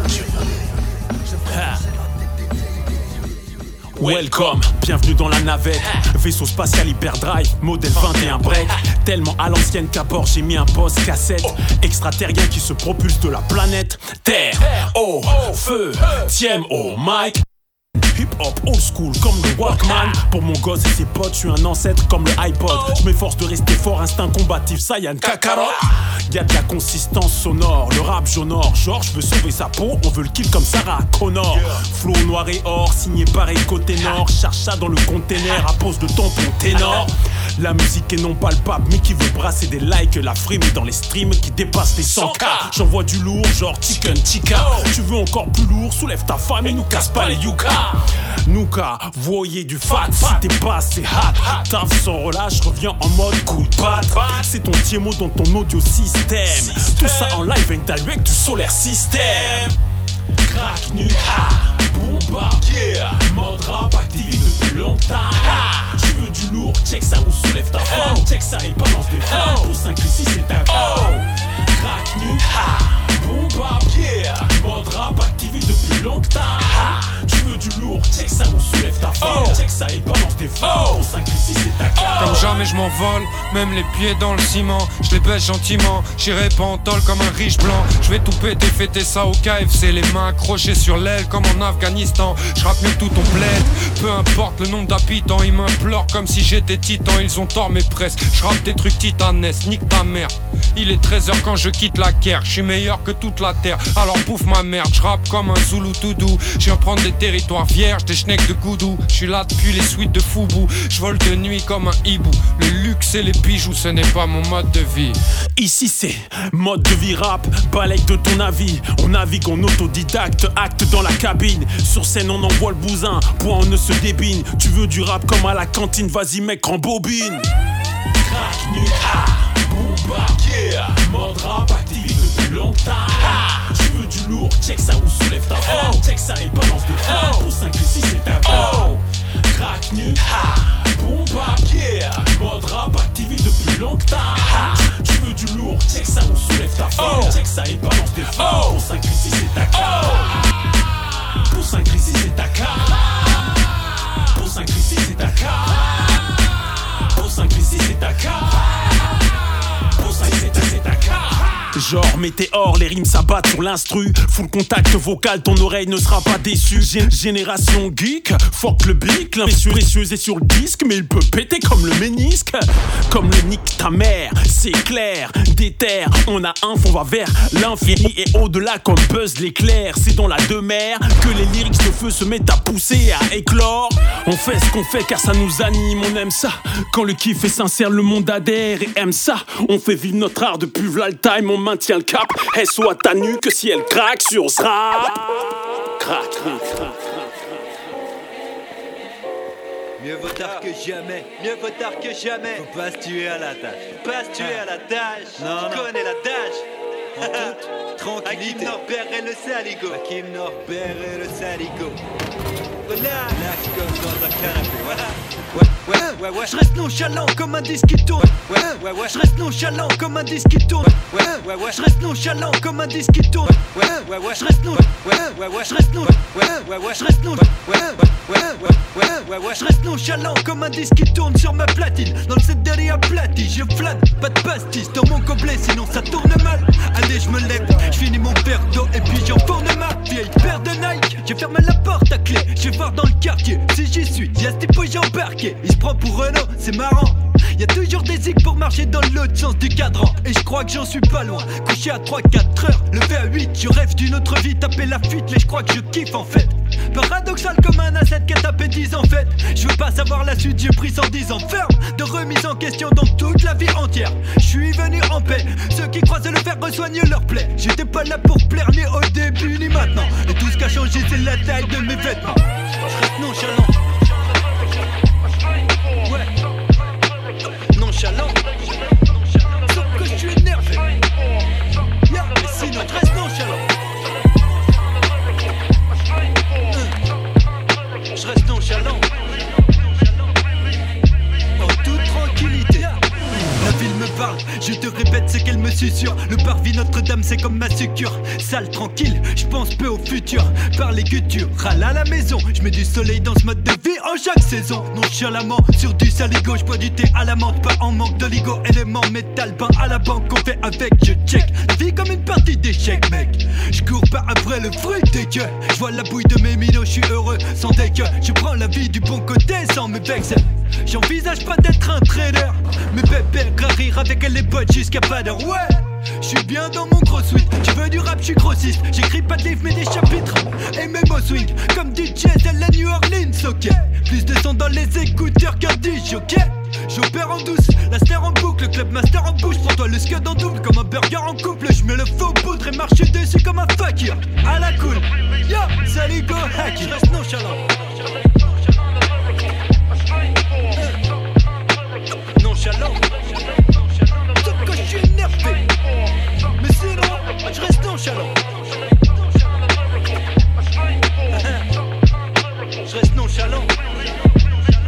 Welcome, bienvenue dans la navette. Vaisseau spatial hyperdrive, modèle 21 break. Tellement à l'ancienne qu'à bord j'ai mis un poste cassette. Extraterrien qui se propulse de la planète Terre, eau, feu, tiem au mic Hip hop old school comme le Walkman. Pour mon gosse et ses potes, je suis un ancêtre comme le iPod. Je m'efforce de rester fort, instinct combatif, Saiyan Kakarot. Y'a de la consistance sonore, le rap j'honore. Genre je veux sauver sa peau, on veut le kill comme Sarah Connor. Flow noir et or, signé par côté nord Cherche ça dans le container à pose de ton ténor La musique est non palpable mais qui veut brasser des likes La frime est dans les streams qui dépassent les 100k J'envoie du lourd genre chicken chica Tu veux encore plus lourd, soulève ta femme et nous casse pas les yuka Nuka, voyez du fat, si t'es pas c'est hot. Taf sans relâche, reviens en mode coup de patte C'est ton tiemo dans ton audio système. Tout ça en live direct du solaire système. Crack nu ha, bomba, yeah. Mode rap activé depuis longtemps. Tu veux du lourd, check ça ou soulève ta femme Check ça et balance des flammes Pour 5 ici c'est ta Crack nu ha, bomba, yeah. Mode rap activé depuis longtemps. Tu du lourd, check ça ou soulève ta femme Check ça et balance flammes Pour 5 ici c'est ta Comme jamais je m'envole, même les pieds dans le ciment. Je les baisse gentiment, j'irai tôle comme un riche blanc. Je vais tout péter, fêter ça au KFC, les mains accrochées sur l'aile comme en Afghanistan. Je mieux tout ton bled, peu importe le nombre d'habitants. Ils m'implorent comme si j'étais titan, ils ont tort mais presque. Je des trucs titanesques, nique ta mère. Il est 13h quand je quitte la guerre, je suis meilleur que toute la terre. Alors bouffe ma merde, je comme un Zulu tout doux. Je viens prendre des territoires vierges, des schnecks de goudou. Je suis là depuis les suites de. Malibu. Je vole de nuit comme un hibou. Le luxe et les bijoux, ce n'est pas mon mode de vie. Ici c'est mode de vie rap, balaye de ton avis. On navigue en autodidacte, acte dans la cabine. Sur scène on envoie le bousin, point on ne se débine. Tu veux du rap comme à la cantine, vas-y mec, en bobine. Crack, nu, ah. Mode depuis veux du lourd, check ça ou soulève ta oh. Check ça et balance de oh. Pour 5 ici c'est ta oh. Crack, nu, ah, booba, yeah. Mode rap active depuis longtemps. Ah, tu veux du lourd, check ça ou soulève ta oh. Check ça et balance de oh. Pour 5 ici c'est ta oh. Pour 5 ici c'est ta Pour 5 ici c'est ta Pour 5 ici c'est ta Genre météore, les rimes s'abattent sur l'instru. Full contact vocal, ton oreille ne sera pas déçue. Gé- Génération geek, fuck le bic L'imprécieux précieux est sur le disque Mais il peut péter comme le ménisque. Comme le nick ta mère, c'est clair. Des terres, on a un fond va vers l'infini. Et au-delà comme buzz l'éclair C'est dans la demeure que les lyrics de feu se mettent à pousser, à éclore. On fait ce qu'on fait car ça nous anime, on aime ça. Quand le kiff est sincère, le monde adhère et aime ça. On fait vivre notre art depuis v'là le time, on maintient le cap SO à ta nuque si elle craque sur ce rap Crac, crac, crac Mieux vaut tard que jamais, mieux vaut tard que jamais. Faut pas se tuer à la tâche. Faut pas se tuer à la tâche. Non, tu non. connais la tâche. En toute [laughs] tranquillité. Hakim Norbert et le saligo. Hakim Norbert et le saligo. Je reste nonchalant comme un disque qui tourne. Ouais, ouais. Je reste nonchalant comme un disque qui tourne. Ouais, ouais. Je reste nonchalant comme un disque qui tourne. Ouais, ouais, ouais. Je reste non. Je reste non. Ouais, ouais, ouais. Je reste non. Ouais. Je reste nonchalant comme un disque qui tourne sur ma platine. Dans le set derrière aplati, je flâne. Pas de pastis dans mon gobelet, sinon ça tourne mal. Allez, je me lève, je finis mon verre d'eau et puis j'enfourne ma vieille paire de Nike. J'ai fermé la porte à clé, je voir dans le quartier si j'y suis. Y'a ce type j'ai embarqué, il se prend pour Renault, c'est marrant. Y'a toujours des zigs pour marcher dans l'autre sens du cadran. Et je crois que j'en suis pas loin. Couché à 3-4 heures, levé à 8, je rêve d'une autre vie, taper la fuite, mais je crois que je kiffe en fait. Paradoxal comme un asset qui a tapé 10 en fait. Je veux pas savoir la suite, j'ai pris 110 ans ferme. De remise en question dans toute la vie entière. Je suis venu en paix. Ceux qui croisent le fer resoignent leur plaie. J'étais pas là pour plaire ni au début ni maintenant. Et tout ce qui a changé, c'est la taille de mes vêtements. Je reste nonchalant. Ouais. Nonchalant. Sauf que je suis énervé. Yeah, mais sinon, je reste nonchalant. Je reste nonchalant. Je te répète ce qu'elle me susurre. Le parvis Notre-Dame, c'est comme ma sucure. Sale, tranquille, je pense peu au futur. Par les gutures, râle à la maison. Je mets du soleil dans ce mode de vie en chaque saison. Nonchalamment, sur du saligo, je bois du thé à la menthe. Pas en manque d'oligo, éléments, métal, pain à la banque. On fait avec, je check. Vie comme une partie d'échecs, mec. Je cours pas après le fruit des gueux. Je vois la bouille de mes minots, je suis heureux sans dégueu. Je prends la vie du bon côté sans me vexer. J'envisage pas d'être un trader. Mais bébé, rire avec les potes jusqu'à pas d'heure. Ouais! Je suis bien dans mon gros suite, tu veux du rap, je suis grossiste. J'écris pas de livres mais des chapitres. Et mes mots swing comme DJ de la New Orleans, ok. Plus de son dans les écouteurs qu'un DJ, ok. J'opère en douce, la star en boucle, le club master en bouche. Pour toi le scud en double comme un burger en couple. Je mets le faux poudre et marche dessus comme un fakir. À la cool, yo, salut go hack. Je reste Nonchalant. Sauf que je suis énervé. Mais sinon, je reste nonchalant. Je reste nonchalant.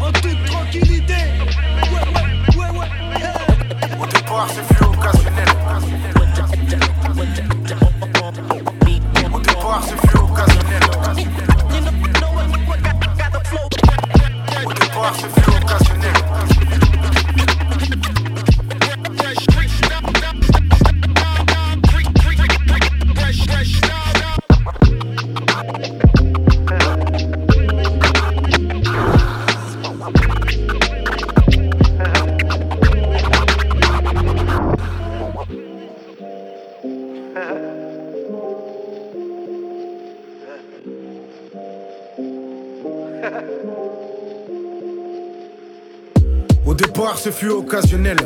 En toute tranquillité. Ouais, ouais, ouais, ouais. Au départ, c'est fait occasionnel. Au départ, c'est fait occasionnel. Au départ, c'est fait occasionnel. Ce fut occasionnel.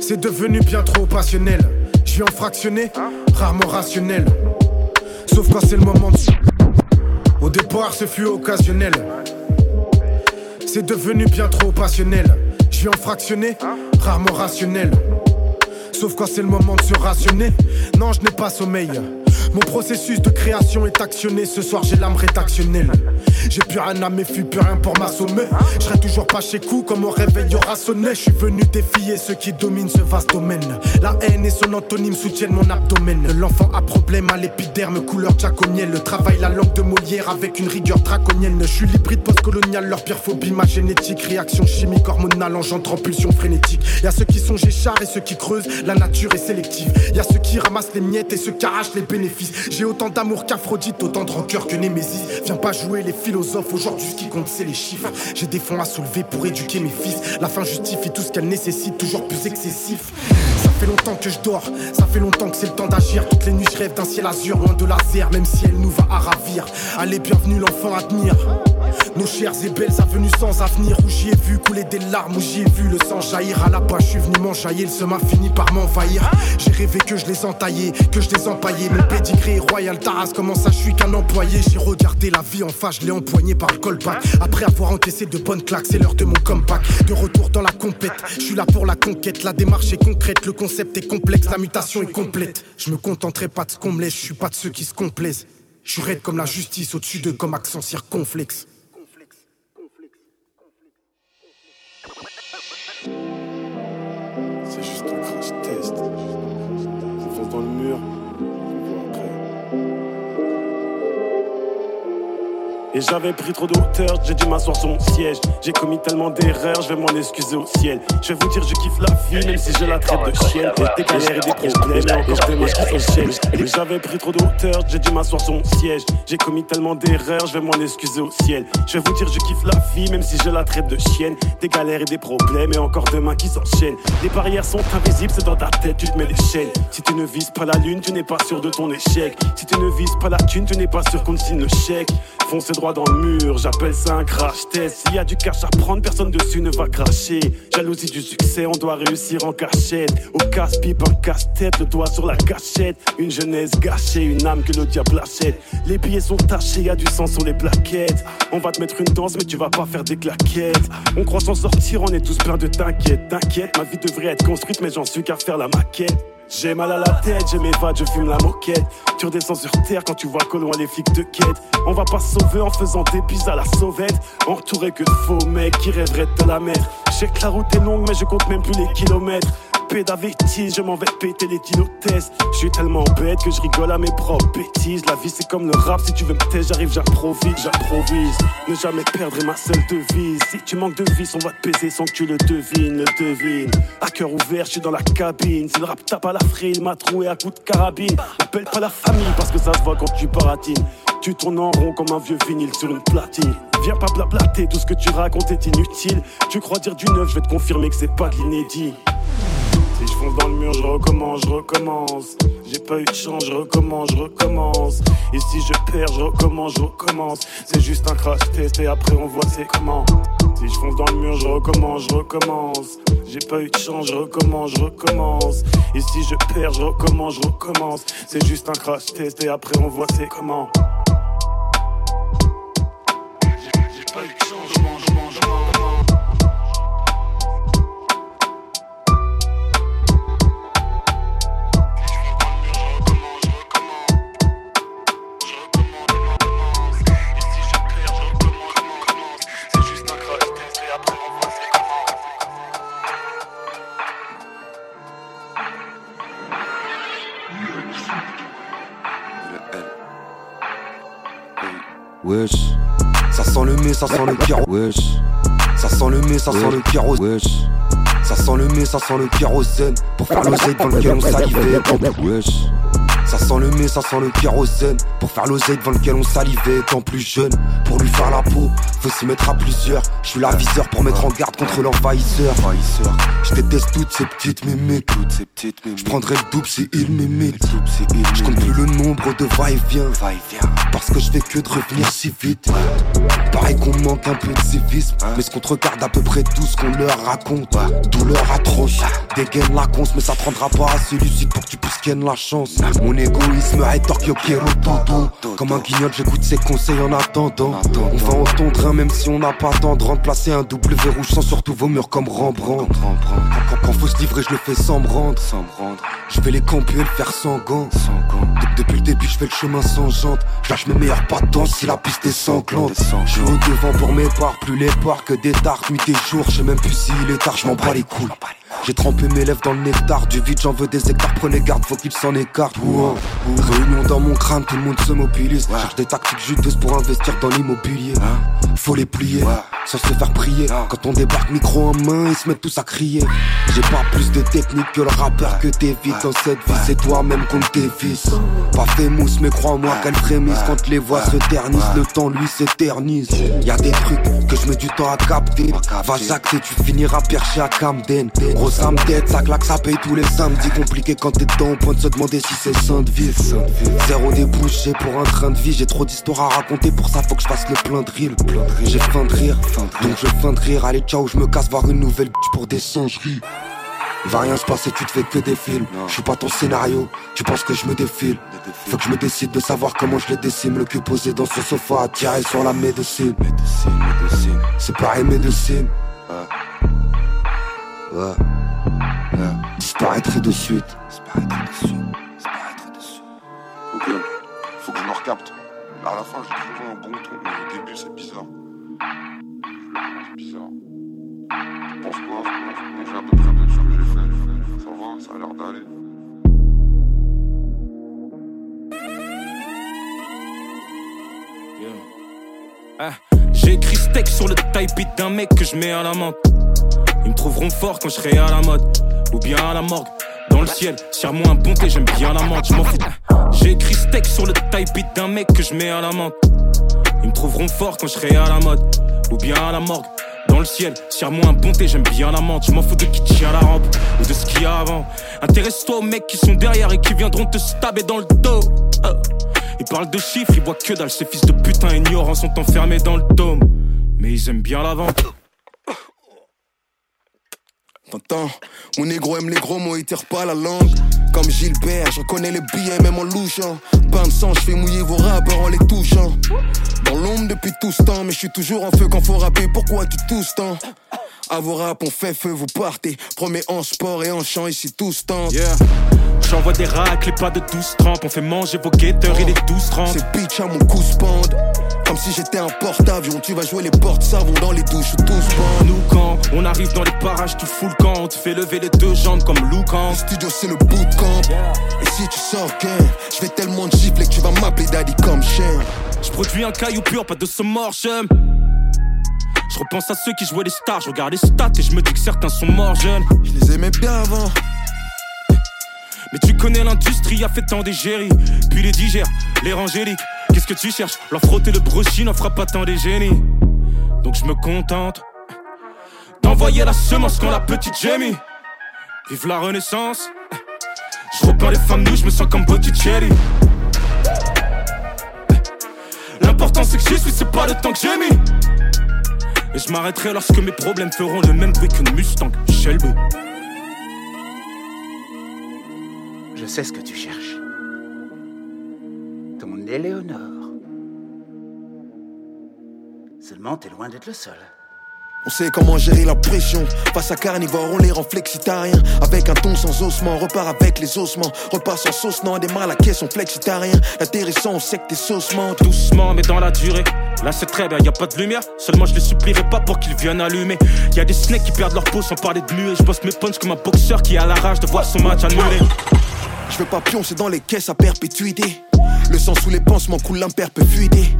C'est devenu bien trop passionnel. Je en fractionné, rarement rationnel. Sauf quand c'est le moment de. Au départ, ce fut occasionnel. C'est devenu bien trop passionnel. Je en fractionné, rarement rationnel. Sauf quand c'est le moment de se rationner. Non, je n'ai pas sommeil. Mon processus de création est actionné. Ce soir, j'ai l'âme rédactionnelle. J'ai plus rien à méfier, plus rien pour m'assommer. Je serai toujours pas chez coup, comme mon réveil aura sonné. Je suis venu défier ceux qui dominent ce vaste domaine. La haine et son antonyme soutiennent mon abdomen. L'enfant a problème à l'épiderme, couleur jaconienne. Le travail, la langue de Molière avec une rigueur draconienne. Je suis l'hybride post-colonial, leur pire phobie, ma génétique. Réaction chimique, hormonale, engendrant pulsion frénétique. Y a ceux qui sont géchards et ceux qui creusent, la nature est sélective. Y a ceux qui ramassent les miettes et ceux qui arrachent les bénéfices. J'ai autant d'amour qu'Aphrodite, autant de rancœur que Némésis. Viens pas jouer les aujourd'hui ce qui compte c'est les chiffres. J'ai des fonds à soulever pour éduquer mes fils. La fin justifie tout ce qu'elle nécessite, toujours plus excessif. Ça fait longtemps que je dors, ça fait longtemps que c'est le temps d'agir. Toutes les nuits je rêve d'un ciel azur, loin de laser, même si elle nous va à ravir. Allez, bienvenue l'enfant à tenir. Nos chères et belles avenues sans avenir, où j'y ai vu couler des larmes, où j'y ai vu le sang jaillir. À la page, je suis venu m'enjailler, le seum a fini par m'envahir. J'ai rêvé que je les entaillais, que je les empaillais. Mon pédigré royal Taras, comment ça, je suis qu'un employé? J'ai regardé la vie en face, je l'ai empoigné par le callback. Après avoir encaissé de bonnes claques, c'est l'heure de mon comeback. De retour dans la compète, je suis là pour la conquête. La démarche est concrète, le concept est complexe, la mutation est complète. Je me contenterai pas de ce qu'on me laisse, je suis pas de ceux qui se complaisent. Je suis raide comme la justice, au-dessus d'eux comme accent circonflexe. C'est juste un crash test. J'enfonce dans le mur. Et j'avais pris trop de hauteur, j'ai dû m'asseoir sur mon siège. J'ai commis tellement d'erreurs, je vais m'en excuser au ciel. Je vais vous dire, je kiffe la vie, même si je la traite de chienne. Des galères et des problèmes, et encore des mots qui s'enchaînent. Et j'avais pris trop de hauteur, j'ai dû m'asseoir sur mon siège. J'ai commis tellement d'erreurs, je vais m'en excuser au ciel. Je vais vous dire, je kiffe la vie, même si je la traite de chienne. Des galères et des problèmes, et encore des mains qui s'enchaînent. Les barrières sont invisibles, c'est dans ta tête, tu te mets les chaînes. Si tu ne vises pas la lune, tu n'es pas sûr de ton échec. Si tu ne vises pas la thune, tu n'es pas sûr qu'on signe le chèque. Foncez droit dans le mur, j'appelle ça un crash test. S'il y a du cash à prendre, personne dessus ne va cracher. Jalousie du succès, on doit réussir en cachette. Au casse-pipe, un casse-tête, le doigt sur la cachette. Une jeunesse gâchée, une âme que le diable achète. Les billets sont tachés, y a du sang sur les plaquettes. On va te mettre une danse, mais tu vas pas faire des claquettes. On croit s'en sortir, on est tous pleins de t'inquiète. T'inquiète, ma vie devrait être construite, mais j'en suis qu'à faire la maquette. J'ai mal à la tête, je m'évade, je fume la moquette. Tu redescends sur terre quand tu vois qu'au loin les flics te quêtent. On va pas sauver en faisant des bises à la sauvette. Entouré que de faux mecs qui rêveraient de la mettre. Je sais que la route est longue, mais je compte même plus les kilomètres. Je m'en vais péter les tests. Je suis tellement bête que je rigole à mes propres bêtises. La vie c'est comme le rap, si tu veux me taire, j'arrive, j'improvise, j'improvise. Ne jamais perdre est ma seule devise. Si tu manques de vis, on va te baiser sans que tu le devines, le devine. À cœur ouvert, je suis dans la cabine. Si le rap tape à la il m'a troué à coup de carabine. Appelle pas la famille parce que ça se voit quand tu baratines. Tu tournes en rond comme un vieux vinyle sur une platine. Viens pas blablater, tout ce que tu racontes est inutile. Tu crois dire du neuf, je vais te confirmer que c'est pas de l'inédit. Je fonce dans le mur, je recommence, je recommence. J'ai pas eu de chance, je recommence, je recommence. Et si je perds, je recommence, je recommence. C'est juste un crash test et après on voit c'est comment. Si je fonce dans le mur, je recommence, je recommence. J'ai pas eu de chance, je recommence, je recommence. Et si je perds, je recommence, je recommence. C'est juste un crash test et après on voit c'est comment. Wesh, ça sent le mets, ça sent le carreau. Wesh, ça sent le mets, ça sent le carreau. Wesh, ça sent le mets, ça sent le kérosène. Pour faire l'oseille dans lequel on salivait. Wesh, sent sent le mets, ça sent le kérosène. Pour faire l'oseille devant lequel on salivait étant plus jeune. Pour lui faire la peau, faut s'y mettre à plusieurs. Je suis l'aviseur pour mettre en garde contre l'envahisseur. Je déteste toutes ces petites mémés. Je prendrai le double si il m'imite. Je compte plus le nombre de va-et-vient. Parce que je fais que de revenir si vite. Pareil qu'on manque un peu de civisme. Mais ce qu'on te regarde à peu près tout ce qu'on leur raconte. Douleur atroce, dégaine la conce, mais ça te rendra pas assez lucide pour que tu puisses ken la chance. Mon quiero todo. Comme un guignol, j'écoute ses conseils en attendant. On va entendre un même si on n'a pas d'endroit. Placer un W rouge sans surtout vos murs comme Rembrandt. Quand, faut se livrer, je le fais sans me rendre. Je vais les camper et le faire sans gants. De- Depuis le début, je fais le chemin sans jante. Je lâche mes meilleurs patons si la piste est sanglante. Je suis au devant pour mes parts, plus les parts que des tartes, nuit et jour. Je sais même plus s'il est tard, je m'en les couilles. J'ai trempé mes lèvres dans le nectar du vide, j'en veux des hectares, prenez garde, faut qu'ils s'en écartent. Réunion dans mon crâne, tout le monde se mobilise. Cherche des tactiques juteuses pour investir dans l'immobilier. Faut les plier, sans se faire prier. Quand on débarque micro en main, ils se mettent tous à crier. J'ai pas plus de technique que le rappeur que t'évites dans cette vie, c'est toi-même qu'on dévisse. Pas fait mousse, mais crois-moi qu'elle frémisse quand les voix se ternissent. Le temps lui s'éternise. Y a des trucs que je mets du temps à capter. Va jacter, tu finiras perché à Camden. Gros, ça me tête, ça claque, ça paye tous les samedis. Compliqué quand t'es dedans, au point de se demander si c'est sain de. Zéro débouché pour un train de vie. J'ai trop d'histoires à raconter, pour ça faut que je fasse le plein de rire. J'ai faim de rire, donc je faim de rire. Allez, ciao, je me casse voir une nouvelle pour des singeries. Il va rien se passer, tu te fais que des films. Je suis pas ton scénario, tu penses que je me défile. Faut que je me décide de savoir comment je les décime. Le cul posé dans ce sofa, tirer sur la médecine. C'est pareil, médecine. Ouais. Ouais. Disparaîtrait de suite. Disparaîtrait de suite. Disparaîtrait de suite. Ok, faut que je me recapte. À la fin, j'ai trouvé un bon ton, mais au début, c'est bizarre. C'est bizarre. Tu penses quoi? J'ai à peu près de ce que j'ai fait. Ça va, ça a l'air d'aller. Ah, J'ai écrit steak sur le type beat d'un mec que je mets à la menthe. Ils me trouveront fort quand je serai à la mode. Ou bien à la morgue. Dans le ciel, tire-moi un bonté, j'aime bien la menthe, je m'en fous. J'ai écrit steak sur le type d'un mec que je mets à la menthe. Ils me trouveront fort quand je à la mode. Ou bien à la morgue. Dans le ciel, tire-moi un bonté, j'aime bien la menthe. Je m'en fous de qui tient la rampe ou de ce qu'il y a avant. Intéresse-toi aux mecs qui sont derrière et qui viendront te stabber dans le dos. Euh. Ils parlent de chiffres, ils voient que dalle. Ces fils de putain ignorants sont enfermés dans le dôme. Mais ils aiment bien la. T'entends? Mon négro aime les gros mots, il tire pas la langue. Comme Gilbert, je reconnais les billets même en louchant. Pain de sang, je fais mouiller vos rappeurs en les touchant. Dans l'ombre depuis tout ce temps, mais je suis toujours en feu quand faut rapper. Pourquoi tu tousses tant? À vos rap, on fait feu, vous partez. Promets en sport et en chant, ici tous tentent. Yeah. J'envoie des racles et pas de 12 trempes. On fait manger vos guetteurs, il est 12 30. C'est bitch à mon cou spande. Comme si j'étais un porte-avions, tu vas jouer les portes savons dans les douches tous bandent. Nous quand on arrive dans les parages, tu fous le camp. On te fait lever les deux jambes comme Lucan. Le studio c'est le bootcamp. Et si tu sors gang, je vais tellement te gifler que tu vas m'appeler daddy comme chien. Je produis un caillou pur, pas de ce mort, j'aime. Je repense à ceux qui jouaient les stars, je regarde les stats et je me dis que certains sont morts jeunes. Je les aimais bien avant. Mais tu connais l'industrie, a fait tant d'égéries. Puis les digères, les rangéliques. Qu'est-ce que tu cherches? Leur frotter le brochis n'en fera pas tant des génies. Donc je me contente d'envoyer la semence quand la petite gémit. Vive la renaissance. Je repeins les femmes nues, je me sens comme Botticelli. L'important c'est que j'y suis, c'est pas le temps que j'ai mis. Et je m'arrêterai lorsque mes problèmes feront le même bruit qu'une Mustang Shelby. Je sais ce que tu cherches. Ton Éléonore. Seulement, t'es loin d'être le seul. On sait comment gérer la pression. Face à carnivore, on les rend flexitariens. Avec un ton sans ossements, repart avec les ossements. Repart sans sauce, non, démarre la caisse, on flexitarien. L'atterrissant, on sait que t'es saucement. Doucement, mais dans la durée. Là, c'est très bien, y a pas de lumière. Seulement, je les supplierai pas pour qu'ils viennent allumer. Y a des snakes qui perdent leur peau sans parler de muet. Je bosse mes punches comme un boxeur qui a la rage de voir son match annulé. Je veux pas pioncer dans les caisses à perpétuité. Le sang sous les pansements coule l'imperpétuité.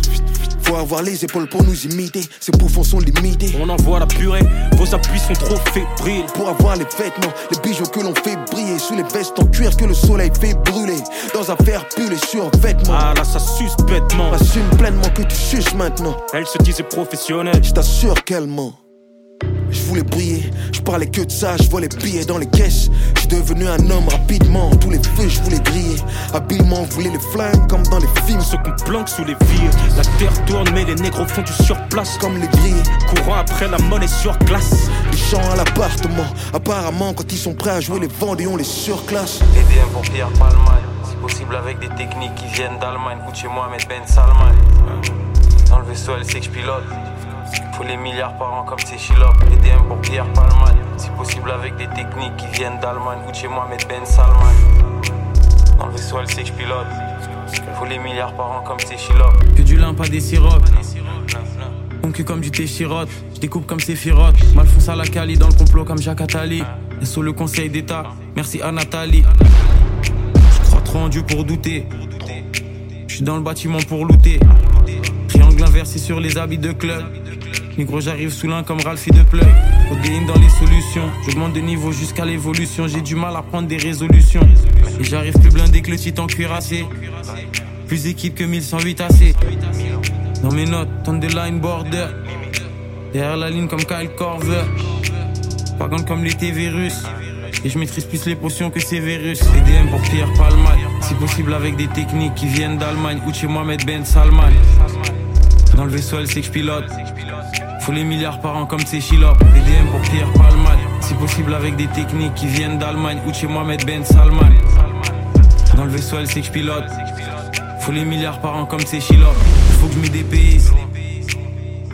Faut avoir les épaules pour nous imiter, ces bouffons sont limités. On envoie la purée, vos appuis sont trop fébriles. Pour avoir les vêtements, les bijoux que l'on fait briller, sous les vestes en cuir que le soleil fait brûler. Dans un fer pull sur vêtements. Ah là, ça suce bêtement. Assume pleinement que tu suces maintenant. Elle se disait professionnelle. Je t'assure qu'elle ment. Je voulais briller, je parlais que de ça, je vois les billets dans les caisses. Je devenu un homme rapidement, tous les feux je voulais griller. Habilement, voulait les flingues comme dans les films. Ceux qu'on planque sous les villes, la terre tourne, mais les négros font du surplace. Comme les grilles, courant après la monnaie sur glace. Les chants à l'appartement, apparemment, quand ils sont prêts à jouer les vendés, on les surclasse. EDM pour Pierre Palman, si possible avec des techniques qui viennent d'Allemagne. Coûte chez Ben Salman. Dans le vaisseau, elle sait que je pilote. Faut les milliards par an comme c'est Chilop. EDM pour Pierre Palman. Si possible avec des techniques qui viennent d'Allemagne. Ou chez moi, Ben Salman. Dans le vaisseau, elle sait que je pilote. Faut les milliards par an comme c'est Chilop. Que du lin, pas des sirops. Mon cul comme du thé chirote. Je découpe comme c'est firote. Malfonce à la Cali dans le complot comme Jacques Attali. Et sous le conseil d'État. Merci à Nathalie. Je crois trop en Dieu pour douter. Je suis dans le bâtiment pour looter. Triangle inversé sur les habits de club. Négro, j'arrive sous l'un comme Ralphie de plug. Gain dans les solutions. J'augmente de niveau jusqu'à l'évolution. J'ai du mal à prendre des résolutions. Et j'arrive plus blindé que le titan cuirassé. Plus équipe que 1108 AC. Dans mes notes, tonne de line border. Derrière la ligne comme Kyle Corver. Pas comme les T-Virus. Et je maîtrise plus les potions que Severus. EDM pour Pierre Palman. Si possible avec des techniques qui viennent d'Allemagne. Ou chez Mohamed Ben Salman. Dans le vaisseau, elle sait que je pilote. Faut les milliards par an comme c'est Chilop. EDM pour Pierre Palman. Si possible avec des techniques qui viennent d'Allemagne. Ou chez Mohamed Ben Salman. Dans le vaisseau, elle sait que je pilote. Faut les milliards par an comme c'est Chilop. Faut que je me dépayse.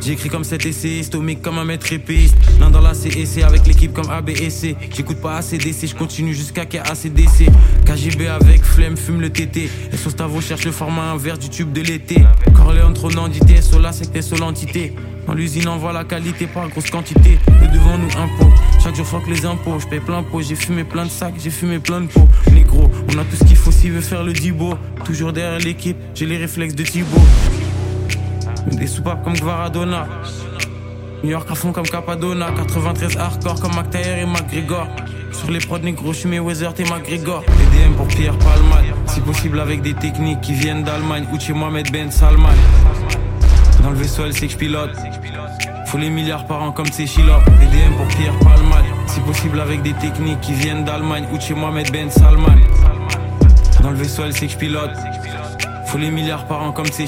J'écris comme cet essayiste, stomique comme un maître épéiste. L'un dans la CEC avec l'équipe comme ABSC. J'écoute pas ACDC, je continue jusqu'à qu'il y ait ACDC. KGB avec flemme, fume le TT. Et Sostavo cherche le format inverse du tube de l'été. Corléon TSO là, c'est que t'es l'entité. Dans l'usine, on voit la qualité par grosse quantité. Le devant nous impôts. Chaque jour, fuck les impôts. Je paye plein pot, j'ai fumé plein de sacs, j'ai fumé plein de pots. Négro, on a tout ce qu'il faut s'il veut faire le dibo. Toujours derrière l'équipe, j'ai les réflexes de Thibaut. Des soupapes comme Gvaradona. New York à fond comme Capadona. 93 hardcore comme McTayer et McGregor. Sur les prods négro, je t'es McGregor. EDM pour Pierre Palman. Si possible avec des techniques qui viennent d'Allemagne. Ou chez Mohamed Ben Salman. Dans le vaisseau, elle sait que je pilote. Faut les milliards par an comme c'est Chilop. EDM pour Pierre Palman. Si possible avec des techniques qui viennent d'Allemagne. Ou chez Mohamed Ben Salman. Dans le vaisseau, elle sait que je pilote. Faut les milliards par an comme c'est.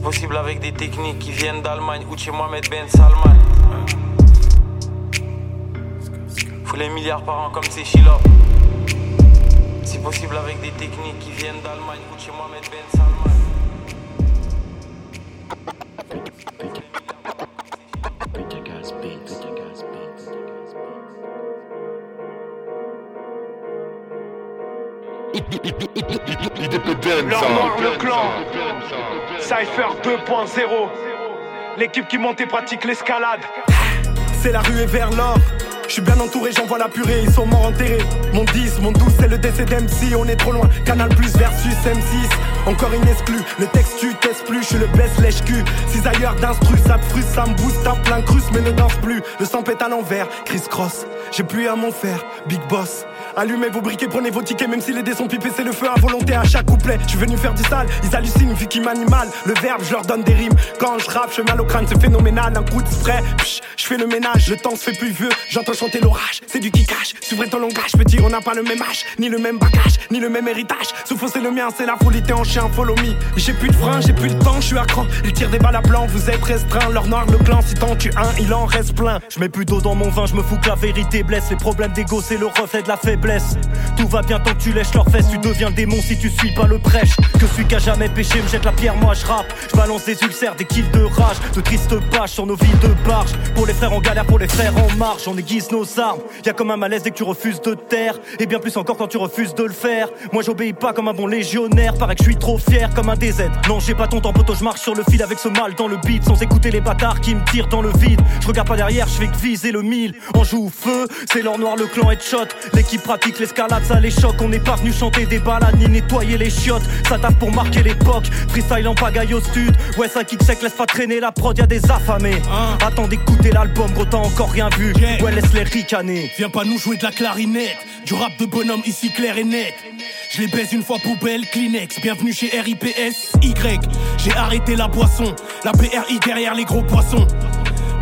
Si possible avec des techniques qui viennent d'Allemagne ou de chez Mohamed Ben Salman. Faut les milliards par an comme c'est Chilop. Si possible avec des techniques qui viennent d'Allemagne ou de chez Mohamed Ben Salman. Leur noir le clan Cypher 2.0 L'équipe qui monte et pratique l'escalade C'est la rue et vers l'or je suis bien entouré, j'envoie la purée, ils sont morts enterrés. Mon 10, mon 12, c'est le décès d'MC, on est trop loin. Canal Plus versus M6, encore une exclue. Le texte tu testes plus, je suis le best lèche cul. ailleurs d'instru, ça te frustre, ça me booste, un plein cruce, mais ne danse plus. Le sang pète à l'envers, Chris Cross. J'ai plus à mon fer, Big Boss. Allumez vos briquets, prenez vos tickets, même si les dés sont pipés, c'est le feu à volonté à chaque couplet. Je suis venu faire du sale, ils hallucinent, vu qu'ils m'animal. Le verbe, je leur donne des rimes. Quand je rappe, je mal au crâne, c'est phénoménal. Un coup de spray, je fais le ménage, le temps se fait plus vieux. J'entends chanter l'orage, c'est du qui cache. Suivre ton langage, petit, on n'a pas le même âge, ni le même bagage, ni le même héritage. Souffle, c'est le mien, c'est la folie, t'es en chien, follow me. J'ai plus de frein, j'ai plus de temps, je suis à cran. Ils tirent des balles à blanc, vous êtes restreints. Leur noir, le clan, si t'en tues un, il en reste plein. Je mets plutôt dans mon vin, je me fous que la vérité blesse. Les problèmes d'ego, c'est le reflet de la faiblesse. Tout va bien tant que tu lèches leurs fesses, tu deviens démon si tu suis pas le prêche. Que celui qui a jamais péché me jette la pierre, moi je rappe. Je balance des ulcères, des kills de rage, de tristes pages sur nos vies de barge. Pour les frères en galère, pour les frères en marche, on aiguise nos armes. Y a comme un malaise dès que tu refuses de taire, et bien plus encore quand tu refuses de le faire. Moi j'obéis pas comme un bon légionnaire, paraît que je suis trop fier comme un DZ. Non, j'ai pas ton temps, poteau, je marche sur le fil avec ce mal dans le beat, sans écouter les bâtards qui me tirent dans le vide. Je regarde pas derrière, je fais que viser le mille. En joue feu, c'est l'or noir, le clan headshot. L'équipe pratique l'escalade, ça les choque. On n'est pas venu chanter des balades ni nettoyer les chiottes. Ça tape pour marquer l'époque. Freestyle en pagaille au stud. Ouais, ça kick sec, laisse pas traîner la prod, y'a des affamés. Ah. Attends d'écouter l'album, gros t'as encore rien vu. Ouais, laisse les ricaner. Viens pas nous jouer de la clarinette. Du rap de bonhomme ici clair et net. Je les baise une fois poubelle, Kleenex. Bienvenue chez RIPS Y. J'ai arrêté la boisson. La PRI derrière les gros poissons.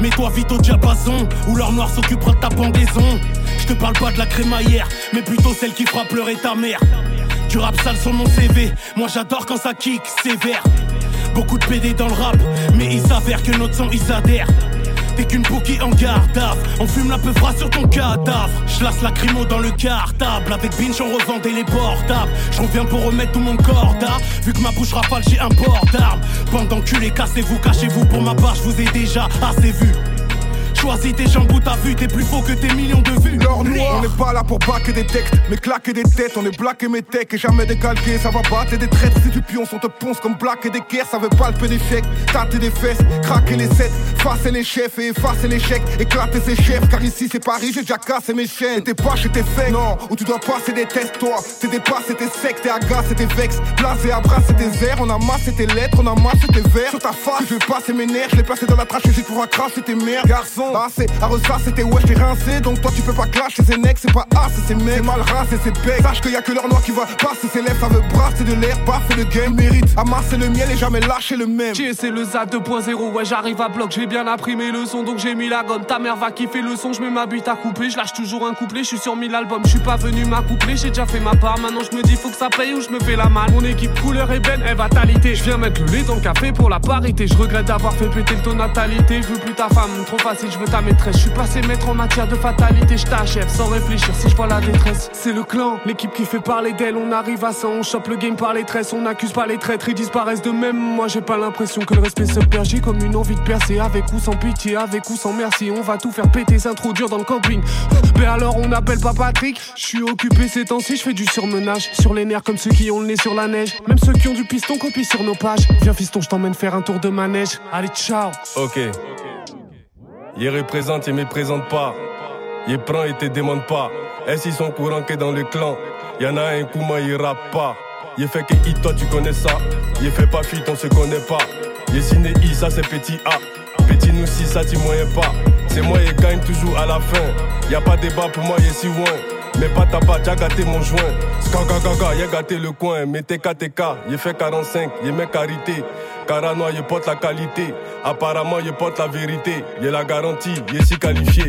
Mets-toi vite au diapason, ou l'or noir s'occupera de ta pendaison. Je te parle pas de la crémaillère, mais plutôt celle qui fera pleurer ta mère. Du rap sale sur mon CV, moi j'adore quand ça kick sévère. Beaucoup de PD dans le rap, mais il s'avère que notre son ils adhèrent. T'es qu'une bouquille en gardave, on fume la peufra sur ton cadavre. Je lasse la crimo dans le cartable, avec Binge on revendait les portables. Je reviens pour remettre tout mon corps vu que ma bouche rafale j'ai un port d'armes. Pendant les cassez-vous, cachez-vous, pour ma part je vous ai déjà assez vu. Choisis tes jambes où t'as vu, t'es plus faux que tes millions de vues. L'or noir, on n'est pas là pour baquer des textes, mais claquer des têtes. On est black et mes techs et jamais décalqué. Ça va battre des traîtres. Si tu pionces, on te ponce comme black et des guerres. Ça veut palper des chèques, tâter des fesses, craquer les sets, effacer les chefs et effacer les chèques, éclater ses chefs. Car ici c'est Paris, j'ai déjà cassé mes chaînes. T'es pas chez tes faits, non, où tu dois passer des tests, toi. T'es dépassé, t'es sec, t'es agace, t'es vexe. Blasé, abrasser tes airs, on a massé tes lettres, on a massé tes vers. Sur ta face, je vais passer mes nerfs, je l'ai placé dans la trache et j'ai pour cracher tes mères. Garçon, assez, à ressasser c'était wesh, t'es rincé. Donc toi tu peux pas clasher, c'est nex, c'est pas as, c'est mec. C'est mal rassé, c'est bec. Sache qu'il y a que l'or noir qui va passer ses lèvres, ça veut brasser de l'air, paffer le game. Mérite, amasser le miel et jamais lâcher le même. Chier, c'est le ZA 2.0, ouais j'arrive à bloc, j'ai bien appris mes leçons donc j'ai mis la gomme. Ta mère va kiffer le son, je ma bite à couper, je lâche toujours un couplet, je suis sur 1000 albums, je suis pas venu m'accoupler, j'ai déjà fait ma part, maintenant je me dis faut que ça paye ou je me fais la malle. Mon équipe couleur ébène, elle va t'alité. Je viens mettre le lait dans le café pour la parité, je regrette d'avoir fait péter le taux natalité, je plus ta femme, trop facile, je veux ta maîtresse, je suis passé maître en matière de fatalité, je t'achève sans réfléchir si je vois la détresse. C'est le clan, l'équipe qui fait parler d'elle, on arrive à ça, on chope le game par les tresses, on accuse pas les traîtres, ils disparaissent de même. Moi j'ai pas l'impression que le respect se perd, j'ai comme une envie de percer, avec ou sans pitié, avec ou sans merci, on va tout faire péter, s'introduire dans le camping. Mais alors on appelle pas Patrick, je suis occupé ces temps-ci, je fais du surmenage, sur les nerfs comme ceux qui ont le nez sur la neige, même ceux qui ont du piston copient sur nos pages. Viens fiston, je t'emmène faire un tour de manège. Allez ciao. Ok. Il représente, il me présente pas. Il prend, il te demande pas. Est-ce qu'ils sont courants que dans le clan? Y'en a un Kouma, il rappe pas. Il fait que I, toi tu connais ça. Il fait pas fit, on se connaît pas. Il ciné I, ça c'est petit A. Petit nous si ça tu moyen pas. C'est moi, il gagne toujours à la fin. Y a pas débat pour moi, il si loin. Mais pas tabac, t'as gâté mon joint. Skaga gaga, y'a gâté le coin. Mais TKTK, il fait 45, il met carité. Carano, il porte la qualité. Apparemment, il porte la vérité. Il la garantie, est si qualifié.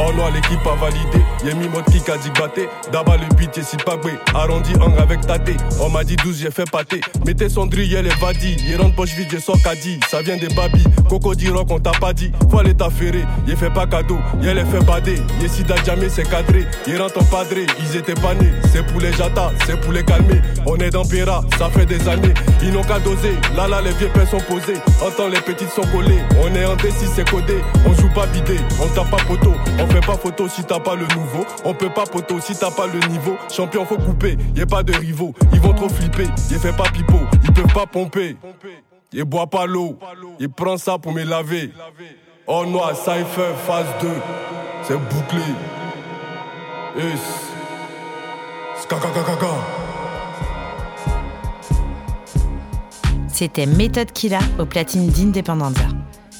Oh non, l'équipe a validé. Y'a mis mode kick a dit batté. D'abord le beat, si pas Arrondi un avec tate. On m'a dit 12, j'ai fait pâté. Mettez cendrier, les vadis. Il rentre poche vide, j'ai sort caddie. Ça vient des babi. Coco dit rock, on t'a pas dit. Faut aller t'affairer. Il fait pas cadeau. Il les fait bader. Il si jamais c'est cadré. Il rentre en padré. Ils étaient pas nés. C'est pour les jatas, c'est pour les calmer. On est dans Péra, ça fait des années. Ils n'ont qu'à doser. Là, là, les vieux sont posés. Entends les petites sont collées. On est en D6, c'est codé. On joue pas bidé. On tape pas poteau. On fait pas photo si t'as pas le nouveau. On peut pas poteau si t'as pas le niveau. Champion, faut couper. Y a pas de rivaux. Ils vont trop flipper. Il fait pas pipeau. Ils peuvent pas pomper. Il boit pas l'eau. Il prend ça pour me laver. Oh noir, Cypher, phase 2. C'est bouclé. Us. Skakakakaka. C'était Méthode Killa au platine d'Independenza.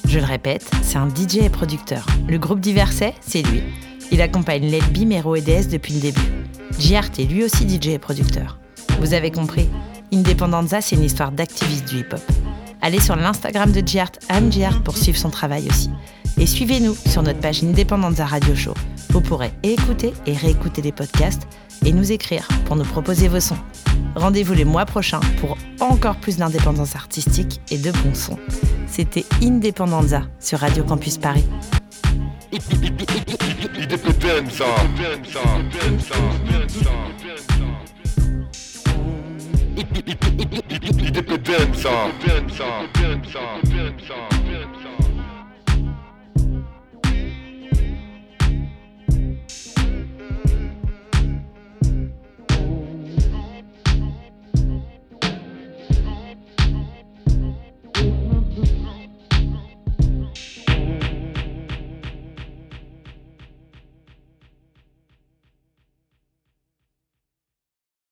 Je le répète, c'est un DJ et producteur. Le groupe Diverset, c'est lui. Il accompagne Led Bimero et DS depuis le début. JRT est lui aussi DJ et producteur. Vous avez compris, Independenza, c'est une histoire d'activiste du hip-hop. Allez sur l'Instagram de Giart, Giart, pour suivre son travail aussi. Et suivez-nous sur notre page Independenza Radio Show. Vous pourrez écouter et réécouter les podcasts et nous écrire pour nous proposer vos sons. Rendez-vous les mois prochains pour encore plus d'indépendance artistique et de bons sons. C'était Independenza sur Radio Campus Paris.